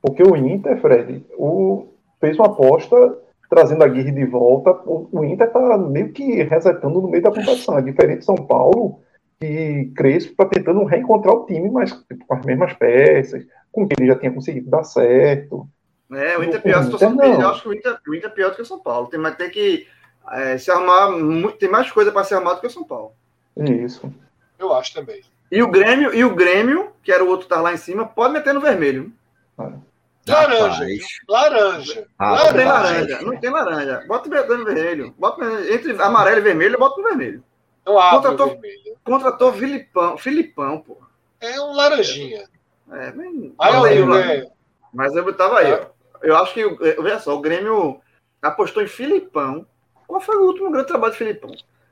Porque o Inter, Fred, o, fez uma aposta trazendo a Guirre de volta. O, o Inter está meio que resetando no meio da competição. É diferente de São Paulo, que Crespo está tentando reencontrar o time, mas tipo, com as mesmas peças, com que ele já tinha conseguido dar certo. É, o Inter é pior, a situação dele, eu acho que o Inter, o Inter é pior do que o São Paulo. Tem, tem que é, se armar, tem mais coisa para se armar do que o São Paulo. Isso. Eu acho também. E o Grêmio, e o Grêmio, que era o outro que tá lá em cima, pode meter no vermelho. É. Laranja. Laranja. Ah, não tem laranja. Não tem laranja. Bota o vermelho. Bota entre amarelo e vermelho, bota no vermelho. Abre contratou, vermelho. Contratou Filipão. Filipão, pô. É um laranjinha. É, bem. Aí, eu, é... Mas eu tava aí. É. Eu acho que, veja só, o Grêmio apostou em Filipão. Qual foi o último grande trabalho de Filipão?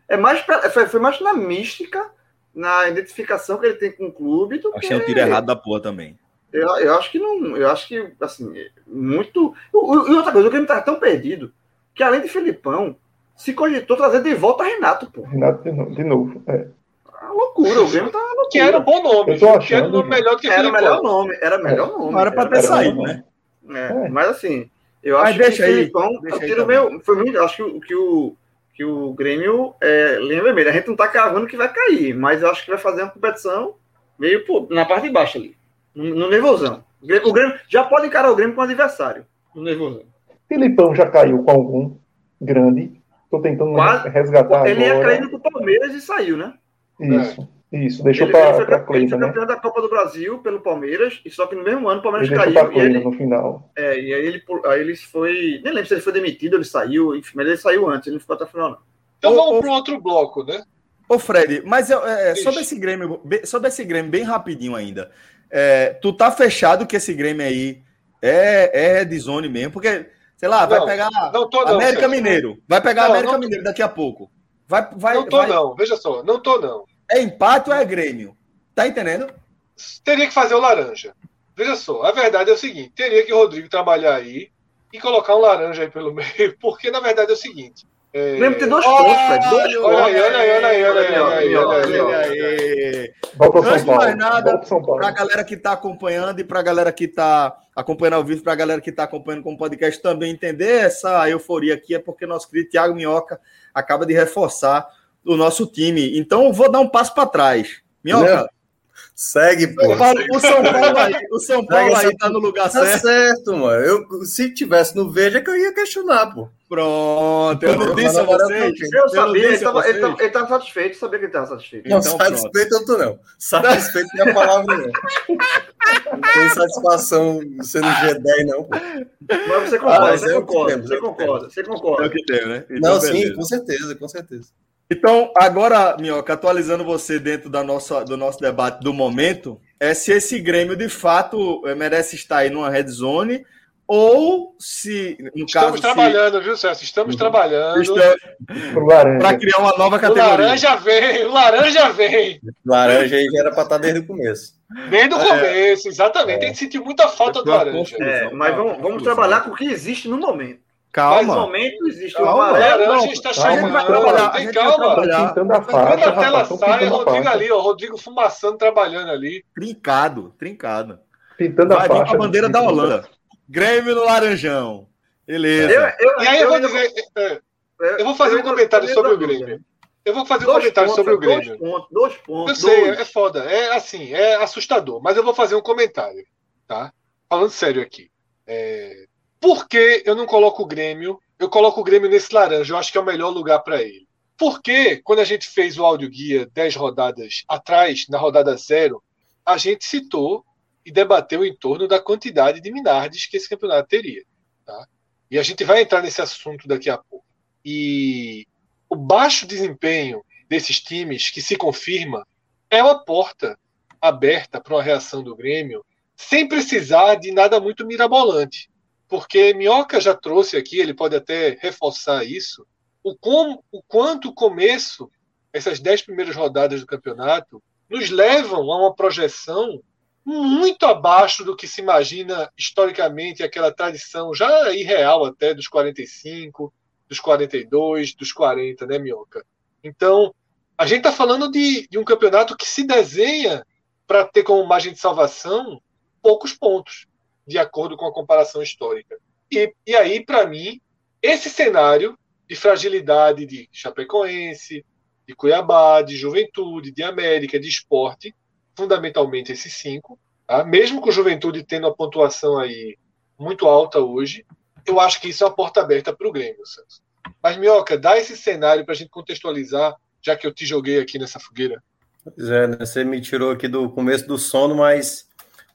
É mais, foi, foi mais na mística, na identificação que ele tem com o clube. Do Achei que... um tiro errado da porra também. Eu, eu acho que não. Eu acho que, assim, muito. E outra coisa, o Grêmio tá tão perdido que, além de Felipão, se cogitou trazer de volta Renato, pô. Renato de novo. De novo é. A ah, loucura, o Grêmio tá loucura. Que era um bom nome. Eu tô achando, que era um nome melhor que Era o melhor nome. Era melhor é. nome. Não era pra ter saído, né? É, é. Mas assim, eu acho mas deixa que o Felipão. Deixa eu tiro meu, foi muito. Acho que, que o. Que o Grêmio é linha vermelha. A gente não tá cavando que vai cair, mas eu acho que vai fazer uma competição meio pô, na parte de baixo ali. No, nervosão. O Grêmio já pode encarar o Grêmio com o adversário. No nervosão. Filipão já caiu com algum grande. Estou tentando Quase, resgatar. Ele agora. ia caindo com o Palmeiras e saiu, né? Isso. É. Isso, deixou para Ele foi, Cleida, ele foi né? campeão da Copa do Brasil pelo Palmeiras, e só que no mesmo ano o Palmeiras ele caiu. E ele, no final. É, e aí ele, aí ele foi. Nem lembro se ele foi demitido, ele saiu, enfim, mas ele saiu antes, ele não ficou até o final, não. Então vamos para o outro bloco, né? Ô, Fred, mas é, sobre, esse Grêmio, sobre esse Grêmio, bem rapidinho ainda. É, tu tá fechado que esse Grêmio aí é, é de zone mesmo, porque, sei lá, vai não, pegar não tô, não, América Mineiro. Vai pegar não, América Mineiro daqui a pouco. Vai, vai, não tô, vai... não. Veja só, não tô, não. É empate ou é Grêmio? Tá entendendo? Teria que fazer o laranja. Veja só, a verdade é o seguinte: teria que o Rodrigo trabalhar aí e colocar um laranja aí pelo meio, porque na verdade é o seguinte: é... Lembra tem dois pontos, Fred. Dois pontos. Olha aí, olha aí, olha aí, olha aí, olha aí. Antes de mais nada, para a galera que está acompanhando e para a galera que está acompanhando ao vivo, para a galera que está acompanhando com o podcast também entender essa euforia aqui, é porque nosso querido Thiago Minhoca acaba de reforçar o nosso time. Então, vou dar um passo para trás. Minhoca, Segue, pô. O São Paulo aí, o São Paulo aí tá no lugar tá certo. certo, mano. Eu, se tivesse no Veja, que eu ia questionar, pô. Pronto, eu não disse a vocês. Eu sabia, ele tava, ele, tava, ele tava satisfeito, sabia que ele tava satisfeito. Não, então, satisfeito pronto. eu tô não. Satisfeito é a palavra não. Não tem satisfação sendo G10, não, pô. Mas você concorda, ah, você, concorda você concorda, você concorda. É o que tem, né? Então, não, beleza. sim, com certeza, com certeza. Então, agora, Minhoca, atualizando você dentro da nossa, do nosso debate do momento, é se esse Grêmio de fato eh, merece estar aí numa red zone ou se, no Estamos caso, trabalhando, se... viu, Celso? Estamos uhum. trabalhando para criar uma nova categoria. O laranja vem, o laranja vem. O laranja aí já era para estar desde o começo. Bem do começo, exatamente. É. A gente sentiu muita falta do laranja. É, mas vamos, vamos trabalhar com o que existe no momento. Calma. Mas no momento existe calma. o amarelo. laranja está chegando. Tem calma. Quando a tela sai, Rodrigo ali, ó, Rodrigo fumaçando, trabalhando ali. Trincado, trincado. Pintando Vai a faixa. a bandeira da Holanda. Grêmio no Laranjão. Beleza. Eu, eu, e aí eu, vou dizer. É, eu vou fazer um comentário sobre o Grêmio. Eu vou fazer um comentário pontos, sobre o Grêmio. Dois pontos, dois pontos. Eu sei, dois. é foda. É assim, é assustador. Mas eu vou fazer um comentário, tá? Falando sério aqui. É... Por que eu não coloco o Grêmio? Eu coloco o Grêmio nesse laranja. Eu acho que é o melhor lugar para ele. Porque quando a gente fez o áudio guia 10 rodadas atrás, na rodada zero, a gente citou e debateu em torno da quantidade de Minardes que esse campeonato teria. Tá? E a gente vai entrar nesse assunto daqui a pouco. E o baixo desempenho desses times, que se confirma, é uma porta aberta para uma reação do Grêmio, sem precisar de nada muito mirabolante. Porque Minhoca já trouxe aqui, ele pode até reforçar isso, o, como, o quanto o começo, essas dez primeiras rodadas do campeonato, nos levam a uma projeção muito abaixo do que se imagina historicamente aquela tradição já irreal até dos 45, dos 42, dos 40, né, Minhoca? Então, a gente está falando de, de um campeonato que se desenha para ter como margem de salvação poucos pontos, de acordo com a comparação histórica. E, e aí, para mim, esse cenário de fragilidade de Chapecoense, de Cuiabá, de Juventude, de América, de Esporte, fundamentalmente esses cinco, tá? mesmo com a Juventude tendo a pontuação aí muito alta hoje, eu acho que isso é uma porta aberta para o Grêmio, Celso. Mas, Minhoca, dá esse cenário para a gente contextualizar, já que eu te joguei aqui nessa fogueira. Pois é, né? você me tirou aqui do começo do sono, mas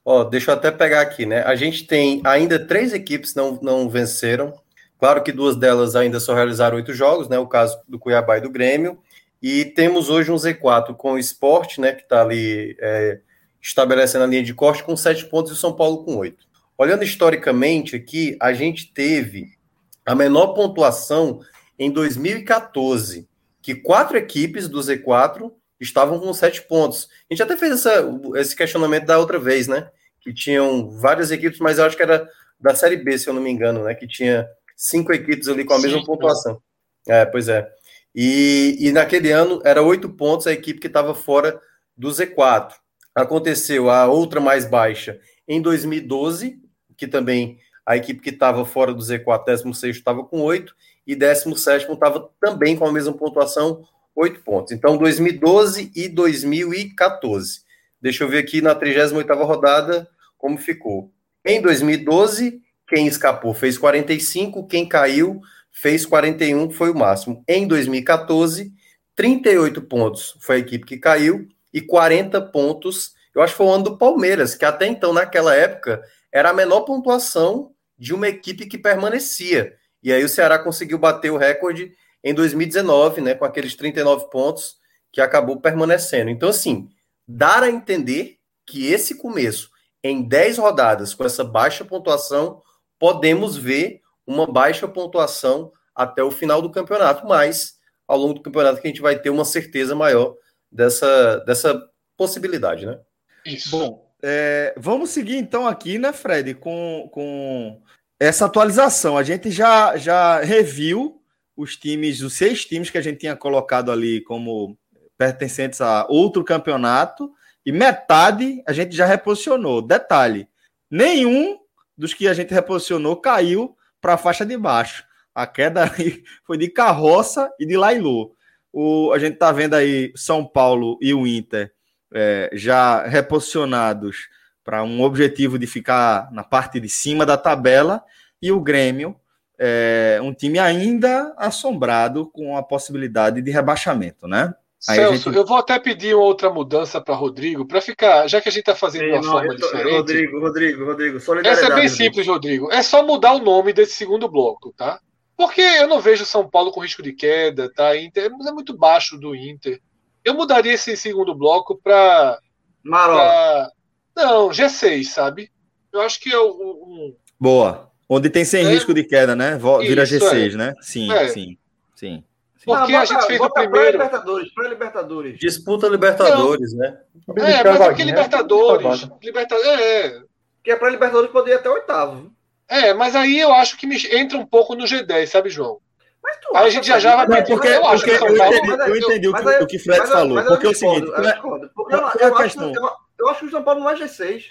ó, deixa eu até pegar aqui, né? A gente tem ainda três equipes não, não venceram. Claro que duas delas ainda só realizaram oito jogos, né? O caso do Cuiabá e do Grêmio. E temos hoje um Z4 com o Sport, né? Que está ali é, estabelecendo a linha de corte com sete pontos e o São Paulo com oito. Olhando historicamente aqui, a gente teve a menor pontuação em 2014, que quatro equipes do Z4 estavam com sete pontos. A gente até fez essa, esse questionamento da outra vez, né? Que tinham várias equipes, mas eu acho que era da Série B, se eu não me engano, né? Que tinha cinco equipes ali com a Sim, mesma pontuação. É, pois é. E, e naquele ano era oito pontos a equipe que estava fora do Z4. Aconteceu a outra mais baixa em 2012, que também a equipe que estava fora do Z4, 16 estava com 8, e 17 estava também com a mesma pontuação, 8 pontos. Então, 2012 e 2014. Deixa eu ver aqui na 38 rodada como ficou. Em 2012, quem escapou fez 45, quem caiu fez 41, foi o máximo. Em 2014, 38 pontos foi a equipe que caiu e 40 pontos, eu acho que foi o ano do Palmeiras, que até então, naquela época, era a menor pontuação de uma equipe que permanecia. E aí o Ceará conseguiu bater o recorde em 2019, né, com aqueles 39 pontos que acabou permanecendo. Então, assim, dar a entender que esse começo, em 10 rodadas, com essa baixa pontuação, podemos ver uma baixa pontuação até o final do campeonato, mas ao longo do campeonato que a gente vai ter uma certeza maior dessa, dessa possibilidade, né? Isso. Bom, é, vamos seguir então aqui, né, Fred, com, com essa atualização. A gente já, já reviu os times, os seis times que a gente tinha colocado ali como pertencentes a outro campeonato, e metade a gente já reposicionou. Detalhe: nenhum dos que a gente reposicionou caiu para a faixa de baixo. A queda foi de carroça e de Lailô. O, a gente está vendo aí São Paulo e o Inter é, já reposicionados para um objetivo de ficar na parte de cima da tabela, e o Grêmio, é, um time ainda assombrado com a possibilidade de rebaixamento, né? Aí Celso, gente... eu vou até pedir outra mudança para Rodrigo, para ficar, já que a gente está fazendo de uma não, forma tô, diferente. Rodrigo, Rodrigo, Rodrigo, Essa é bem simples, Rodrigo. É só mudar o nome desse segundo bloco, tá? Porque eu não vejo São Paulo com risco de queda, tá? Inter é muito baixo do Inter. Eu mudaria esse segundo bloco para. Marola. Não, G6, sabe? Eu acho que é um. Boa. Onde tem sem é... risco de queda, né? Vira Isso, G6, é. né? Sim, é. sim, sim. Porque Não, a gente bota- fez o bota primeiro. Pré-Libertadores, pré-Libertadores. Disputa Libertadores, né? É, mas é porque Libertadores. Libertadores. É, Que é pré-Libertadores poderia ir até oitavo. é, mas aí eu acho que me entra um pouco no G10, sabe, João? Mas tu Aí a gente já já vai? Não, porque, eu acho porque eu Paulo- entendi, eu entendi o Mas que, o que Fred mas eu- falou. mas eu Porque é o seguinte, eu não é- eu, eu é acho, eu, eu que o São Paulo não é G6.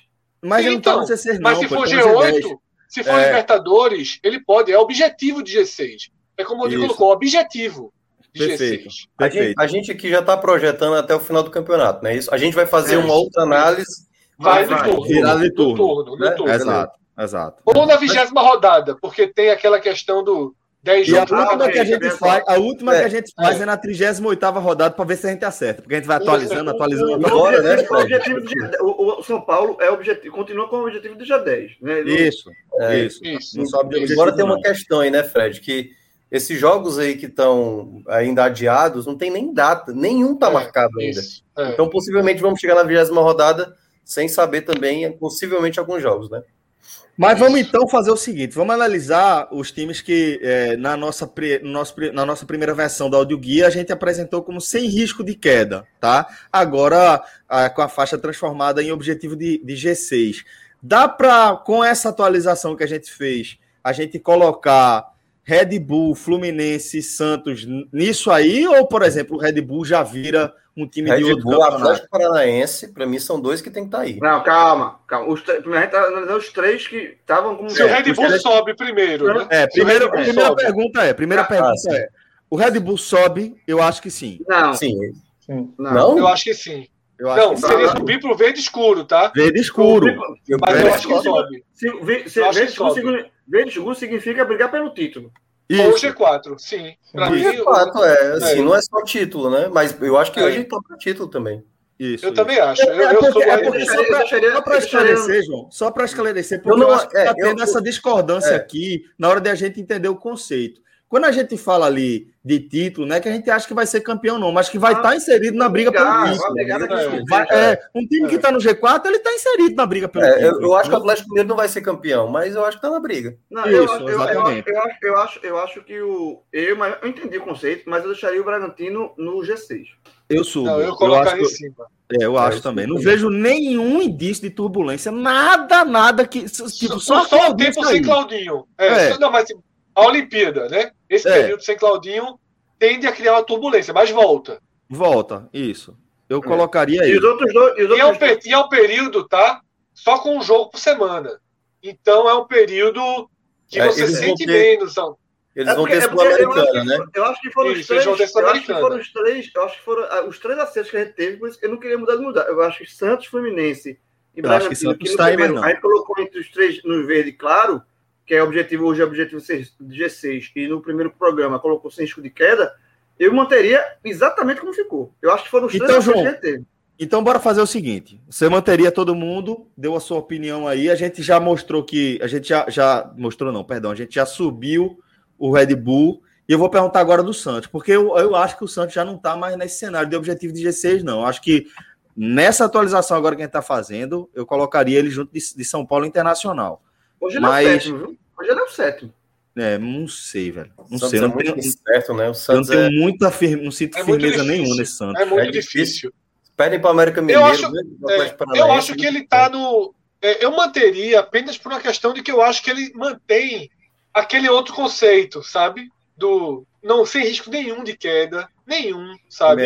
mas ele não tá no Então, C6, não. Mas se for ele tá no G10. G8, se for É. Libertadores, ele pode, é objetivo de G6. É como o Rodrigo colocou, objetivo de Perfeito. G6. A gente, Perfeito. a gente aqui já está projetando até o final do campeonato, né? Isso. A gente vai fazer É. uma outra análise. Vai, Vai, no turno. De no turno. turno, no Né? turno. Exato, exato. Ou na vigésima rodada, porque tem aquela questão do 10 E a jogos. Ah, última que a gente faz, a última É. que a gente faz é, na 38ª rodada para ver se a gente acerta. Porque a gente vai atualizando, atualizando. O Agora, né, o, objetivo do G- o, o São Paulo é objetivo, continua com o objetivo do G10. Né? Isso, É. isso. Isso. Não sobe de Agora tem uma não. questão aí, né, Fred? Que esses jogos aí que estão ainda adiados não tem nem data, nenhum tá É, marcado ainda. Isso. É. Então, possivelmente, vamos chegar na vigésima rodada sem saber também, possivelmente, alguns jogos, né? Mas vamos então fazer o seguinte: vamos analisar os times que é, na, nossa, no nosso na nossa primeira versão da audioguia a gente apresentou como sem risco de queda, tá? Agora ah, com a faixa transformada em objetivo de, de G6. Dá para, com essa atualização que a gente fez, a gente colocar Red Bull, Fluminense, Santos nisso aí? Ou, por exemplo, o Red Bull já vira um time de Red outro Bull, campeonato? Atlético Paranaense, para mim, são dois que tem que estar aí. Não, calma, calma. Os, tre- primeiro a gente tá analisando os três que estavam como. Se o Red Bull sobe primeiro, né? É, primeiro, primeira sobe. pergunta é, primeira Ah, pergunta é, o Red Bull sobe? Eu acho que sim. Não, Sim. Sim. não. Não? Eu acho que sim. Eu acho Não, que seria subir pro verde escuro, tá? verde escuro. Eu Mas eu Verde acho que escuro. sobe. Se, ve- se, Eu acho verde que escuro sobe. signi- verde escuro significa brigar pelo título. Ou Isso. G4, sim. Pra Isso. mim, De fato, é, assim, É. não é só título, né? Mas eu acho que É. hoje tá para título também. Isso, eu isso. também acho. Eu, É eu porque, sou é porque só Bull. Eu para deixaria- eu deixaria- esclarecer, João, só para esclarecer, porque Eu eu, não- acho que é, está eu- tendo essa discordância é. aqui na hora de a gente entender o conceito. Quando a gente fala ali de título, não é que a gente acha que vai ser campeão, não, mas que vai Ah, estar inserido na briga pelo brigar, título. brigar É. Vai- é, um time que está no G4, ele está inserido na briga pelo É, título. eu, eu acho que o Atlético Mineiro não vai ser campeão, mas eu acho que tá na briga. Não, eu, Isso, acho- eu, eu, acho, exatamente. eu, acho, eu, acho, eu acho que o. Eu, mas eu entendi o conceito, mas eu deixaria o Bragantino no G6. Eu subo. Não, eu acho colocaria em cima. É, eu acho eu também. Não vejo nenhum indício de turbulência. Nada, nada que. Tipo, Só, só, só o tempo sem Claudinho. É, É. não, mas a Olimpíada, né? Esse É. período sem Claudinho tende a criar uma turbulência, mas volta. Volta, isso. Eu É. colocaria E aí. os outros dois. E os E é, um, outros e é um período, tá? Só com um jogo por semana. Então é um período que É, você sente ter- menos. Não. Eles É vão ter é porque eu acho Sul-Americana, que- né? Eu acho que foram Isso, os três. Eu acho que foram os três. Eu acho que foram ah, os três acertos que a gente teve, por isso que eu não queria mudar de mudar. Eu acho que Santos, Fluminense e que Bragantino, Santos que no tá aí, colocou entre os três no verde claro, que é objetivo hoje é objetivo seis- G6, e no primeiro programa colocou sem risco de queda, eu manteria exatamente como ficou. Eu acho que foram os Então, três João, que a gente teve. Então, bora fazer o seguinte: você manteria todo mundo, deu a sua opinião aí. A gente já mostrou que. A gente já, já mostrou, não, perdão. A gente já subiu o Red Bull. E eu vou perguntar agora do Santos, porque eu, eu acho que o Santos já não está mais nesse cenário de objetivo de G6, não. Eu acho que nessa atualização agora que a gente está fazendo, eu colocaria ele junto de, de São Paulo Internacional. Hoje ele é o sétimo, viu? Hoje ele é o sétimo. É, não sei, velho. Não O Santos sei. é Não muito tenho, incerto, né? O eu não Santos tenho é... muita firme, não sinto É firmeza nenhuma nesse Santos. É muito É difícil. Pedem para América Mineiro. acho- né? Do É, eu acho que né? ele tá no. é, eu manteria apenas por uma questão de que eu acho que ele mantém aquele outro conceito, sabe? Do não sem risco nenhum de queda, nenhum, sabe?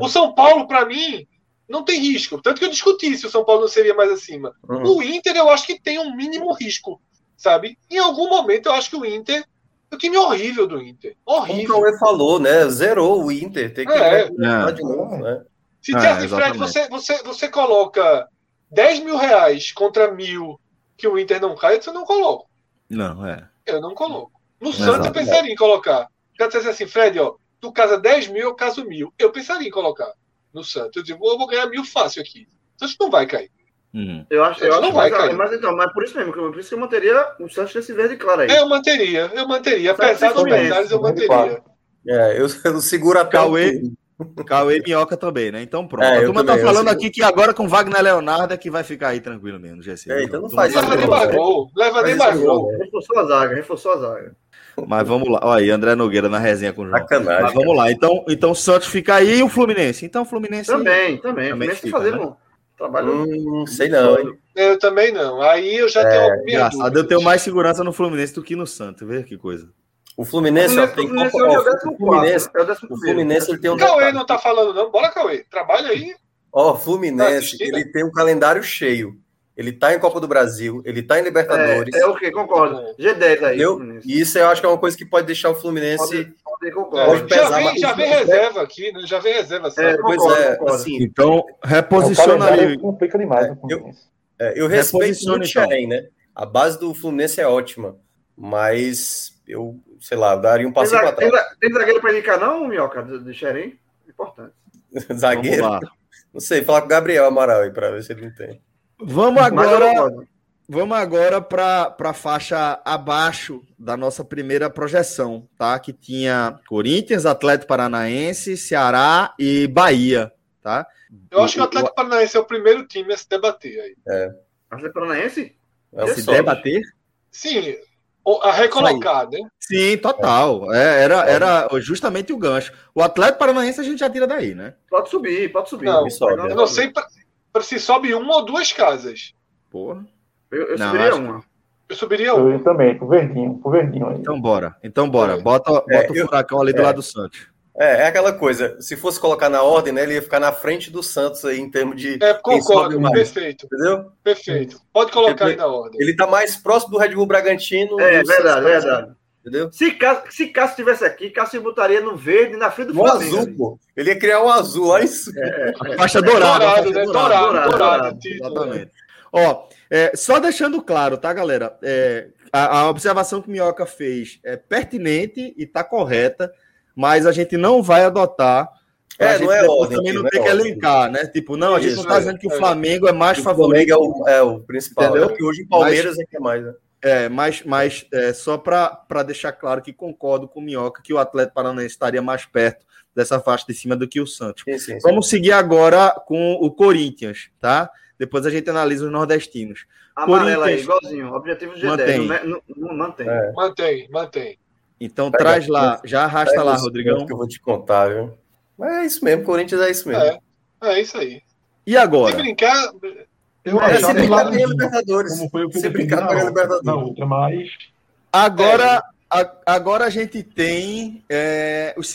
O São Paulo, para mim, não tem risco. Tanto que eu discuti se o São Paulo não seria mais acima. Uhum. O Inter, eu acho que tem um mínimo risco, sabe? Em algum momento, eu acho que o Inter. O time horrível do Inter. Como o Horrível. Cauê falou, né? Zerou o Inter. Tem que É. regular de novo, né? Se É, assim, Fred, você, você, você coloca 10 mil reais contra mil que o Inter não cai, você não coloca. Não, é. Eu não coloco. No Exato. Santos eu pensaria em colocar. Se eu dissesse assim, Fred, ó, tu casa 10 mil, eu caso mil. Eu pensaria em colocar no Santos. Eu digo, eu vou ganhar mil fácil aqui. O Santos não vai cair. Uhum. Eu acho, eu acho não vai mas, cair. mas então, mas por isso mesmo, por isso que eu manteria o Santos nesse verde claro aí. Eu manteria, eu manteria. Apesar dos detalhes, eu manteria. É, eu, eu seguro até Cauê- o. Cauê e Minhoca também, né? Então pronto. É, a turma tá também, eu falando aqui que agora com Wagner Leonardo é que vai ficar aí tranquilo mesmo, GC. É, então não A faz tá isso, Leva nem gol. Leva nem isso gol. Reforçou a zaga, reforçou a zaga. Mas vamos lá. Olha aí, André Nogueira na resenha com o João. Sacanagem. Mas vamos lá. Então, então o Santos fica aí e o Fluminense. Então o Fluminense. Também, também. Também Também fica, fazendo né? um trabalho. Hum, sei não, hein? Eu também não. Aí eu já tenho minhas Engraçado, eu tenho mais segurança no Fluminense do que no Santos. Vê que coisa. O Fluminense, tem Fluminense Copa- hoje é o décimo o Fluminense, é o o primeiro. Fluminense ele tem um Cauê detalhe. não tá falando, não. Bora, Cauê. Trabalha aí. Ó, o Tá Fluminense, assistindo? ele tem um calendário cheio. Ele tá em Copa do Brasil, ele tá em Libertadores. É, é o que? Concordo. G10 aí. Entendeu? E isso eu acho que é uma coisa que pode deixar o Fluminense. Pode, pode, É, já vem, mas- já vem reserva aqui, né? Já vem reserva. sabe? É, Pois concordo, é, concordo. assim, Então, reposiciona calendário ali. complica demais o eu- Fluminense. é, eu respeito muito o então. Xerém, né? A base do Fluminense é ótima, mas eu, sei lá, daria um za- para tem, trás. tem zagueiro para indicar, não, Minhoca, de, de Xerém? Importante. Zagueiro. Não sei, falar com o Gabriel Amaral aí para ver se ele não tem. Vamos agora, vamos agora para a faixa abaixo da nossa primeira projeção, tá? Que tinha Corinthians, Atlético Paranaense, Ceará e Bahia, tá? Eu acho que o Atlético Paranaense é o primeiro time a se debater aí. Atlético Paranaense? É Se Sobe. debater? Sim, a recolocar, né? Sim, total. É, era, era justamente o gancho. O Atlético Paranaense a gente já tira daí, né? Pode subir, pode subir. Não, sobe, Eu não sei pra se sobe uma ou duas casas. Porra. Eu, eu Não, subiria acho uma. Eu subiria uma. Eu também, pro verdinho, pro verdinho aí. Então bora. Então bora. Bota, bota É, o eu- furacão ali do é. lado do Santos. É, é aquela coisa. Se fosse colocar na ordem, né, ele ia ficar na frente do Santos aí em termos de. É, concordo, perfeito, Entendeu? perfeito. Pode colocar aí na ordem. Ele tá mais próximo do Red Bull Bragantino. É, verdade, Santos, verdade. Entendeu? Se Cássio, se Cássio estivesse aqui, Cássio botaria no verde na frente do No Flamengo. azul, pô. Ele ia criar um azul lá em cima. A faixa dourada. a Dourado, né? dourada. Dourado, dourado, dourado. né? Exatamente. Ó, é, só deixando claro, tá, galera? É, a, a observação que o Minhoca fez é pertinente e tá correta, mas a gente não vai adotar. É, gente não é depois ordem também não não é ter que ordem. elencar, né? Tipo, não, a gente Isso, não tá é. dizendo que o É. Flamengo é mais O favorito. Flamengo é o, é o principal. Entendeu? Né? Porque hoje o Palmeiras é que é mais, né? É, mas, mas é, só para deixar claro que concordo com o Minhoca que o Atlético Paranaense estaria mais perto dessa faixa de cima do que o Santos. Sim, sim, sim. Vamos seguir agora com o Corinthians, tá? Depois a gente analisa os nordestinos. Amarela aí, igualzinho. Objetivo G10. Mantém. Não, não, não mantém. É. Mantém, mantém. Então Pega traz lá, já arrasta lá, Rodrigão. Que eu vou te contar, viu? Mas é isso mesmo, Corinthians é isso mesmo. É, é isso aí. E Se agora? brincar, eu É, É, acho se brincar, ganha Libertadores. Como foi o que Se brincar, na, ganha outra, na Libertadores. outra, mas Agora, a- agora a gente tem é, os,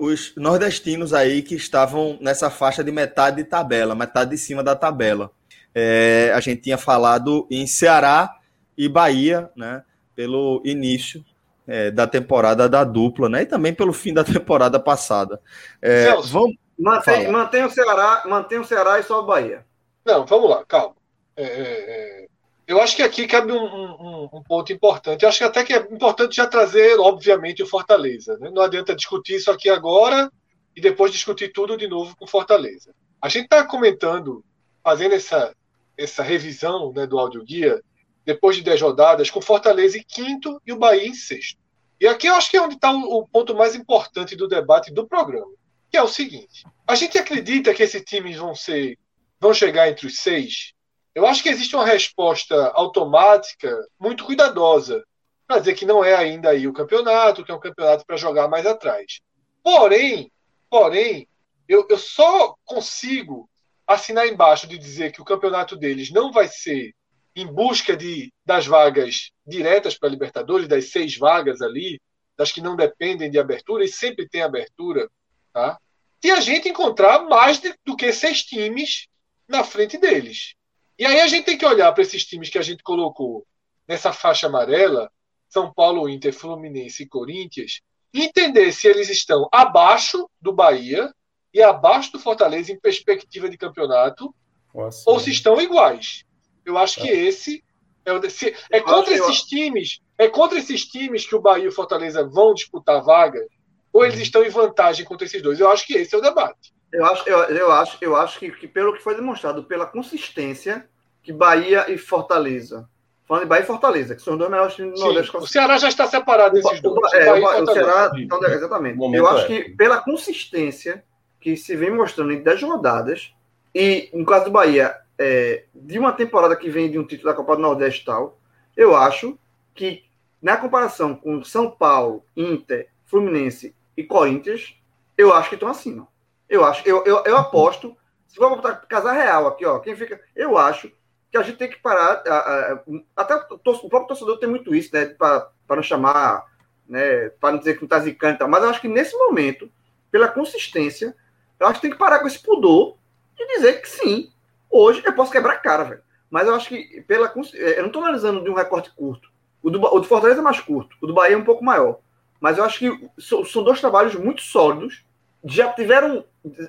os nordestinos aí que estavam nessa faixa de metade de tabela, metade de cima da tabela. É, a gente tinha falado em Ceará e Bahia, né? Pelo início é, da temporada da dupla, né? E também pelo fim da temporada passada. É, Celso. vamos, Mantém, mantém o Ceará, mantém o Ceará e só o Bahia. Não, vamos lá, calma. É, é, é, eu acho que aqui cabe um, um- um ponto importante. Eu acho que até que é importante já trazer, obviamente, o Fortaleza. né? Não adianta discutir isso aqui agora e depois discutir tudo de novo com Fortaleza. A gente está comentando, fazendo essa, essa revisão né, do audioguia, depois de 10 rodadas, com Fortaleza em quinto e o Bahia em sexto. E aqui eu acho que é onde está o, o ponto mais importante do debate do programa, que é o seguinte: a gente acredita que esses times vão ser vão chegar entre os seis? Eu acho que existe uma resposta automática muito cuidadosa para dizer que não é ainda aí o campeonato, que é um campeonato para jogar mais atrás. Porém, porém, eu, eu só consigo assinar embaixo de dizer que o campeonato deles não vai ser em busca de, das vagas diretas para a Libertadores, das seis vagas ali, das que não dependem de abertura, e sempre tem abertura, tá? se a gente encontrar mais de- do que seis times na frente deles. E aí a gente tem que olhar para esses times que a gente colocou nessa faixa amarela, São Paulo, Inter, Fluminense e Corinthians, e entender se eles estão abaixo do Bahia e abaixo do Fortaleza em perspectiva de campeonato, Nossa. ou se estão iguais. Eu acho que esse é, o, se, é contra eu- esses times, é contra esses times que o Bahia e o Fortaleza vão disputar vaga, ou eles estão em vantagem contra esses dois. Eu acho que esse é o debate. Eu acho, eu, eu acho, eu acho que, que pelo que foi demonstrado, pela consistência que Bahia e Fortaleza. Falando de Bahia e Fortaleza, que são os dois melhores times do Sim, Nordeste. o Ceará já está separado desses o, dois. é, Bahia o. Ceará, então, exatamente. Momento Eu acho é. que pela consistência que se vem mostrando em 10 rodadas, e no caso do Bahia, é, de uma temporada que vem de um título da Copa do Nordeste e tal, eu acho que na comparação com São Paulo, Inter, Fluminense e Corinthians, eu acho que estão acima. Eu acho, eu, eu, eu aposto, se for botar casar real aqui, ó, quem fica, eu acho que a gente tem que parar, a, a, até o, o próprio torcedor tem muito isso, né, para não chamar, né, para não dizer que não está zicando, mas eu acho que nesse momento, pela consistência, eu acho que tem que parar com esse pudor e dizer que sim, hoje eu posso quebrar a cara, velho. Mas eu acho que, pela, eu não estou analisando de um recorte curto. O do, o do Fortaleza é mais curto, o do Bahia é um pouco maior. Mas eu acho que são dois trabalhos muito sólidos. Já tiveram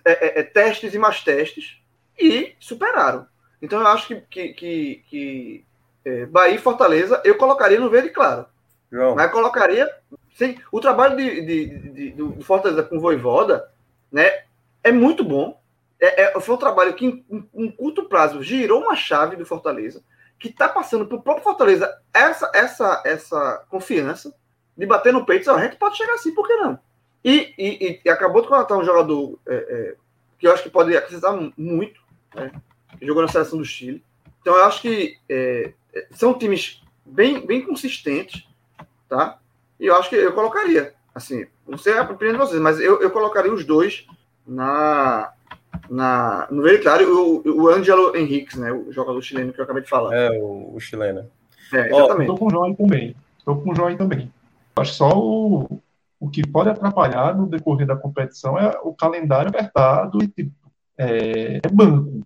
é, é, é, testes e mais testes e superaram. Então eu acho que, que, que, que é, Bahia e Fortaleza eu colocaria no verde claro. João. Mas colocaria. Sim, o trabalho de, de, de, do Fortaleza com o Voivoda né, é muito bom. É, é, foi um trabalho que, em, em, curto prazo, girou uma chave do Fortaleza, que está passando para o próprio Fortaleza essa, essa, essa confiança de bater no peito, a gente pode chegar assim, por que não? E, e, e acabou de contratar um jogador é, é, que eu acho que pode acrescentar muito, né? jogou na seleção do Chile. Então eu acho que é, é, são times bem, bem consistentes, tá? E eu acho que eu colocaria, assim, não sei a opinião de vocês, mas eu, eu colocaria os dois na, na, no meio claro, o, o Angelo Henriques, né, o jogador chileno que eu acabei de falar. É, o, o chileno. É, exatamente. Estou com o João também. Estou com o João também. Acho que só o, o que pode atrapalhar no decorrer da competição é o calendário apertado e tipo, é, é banco.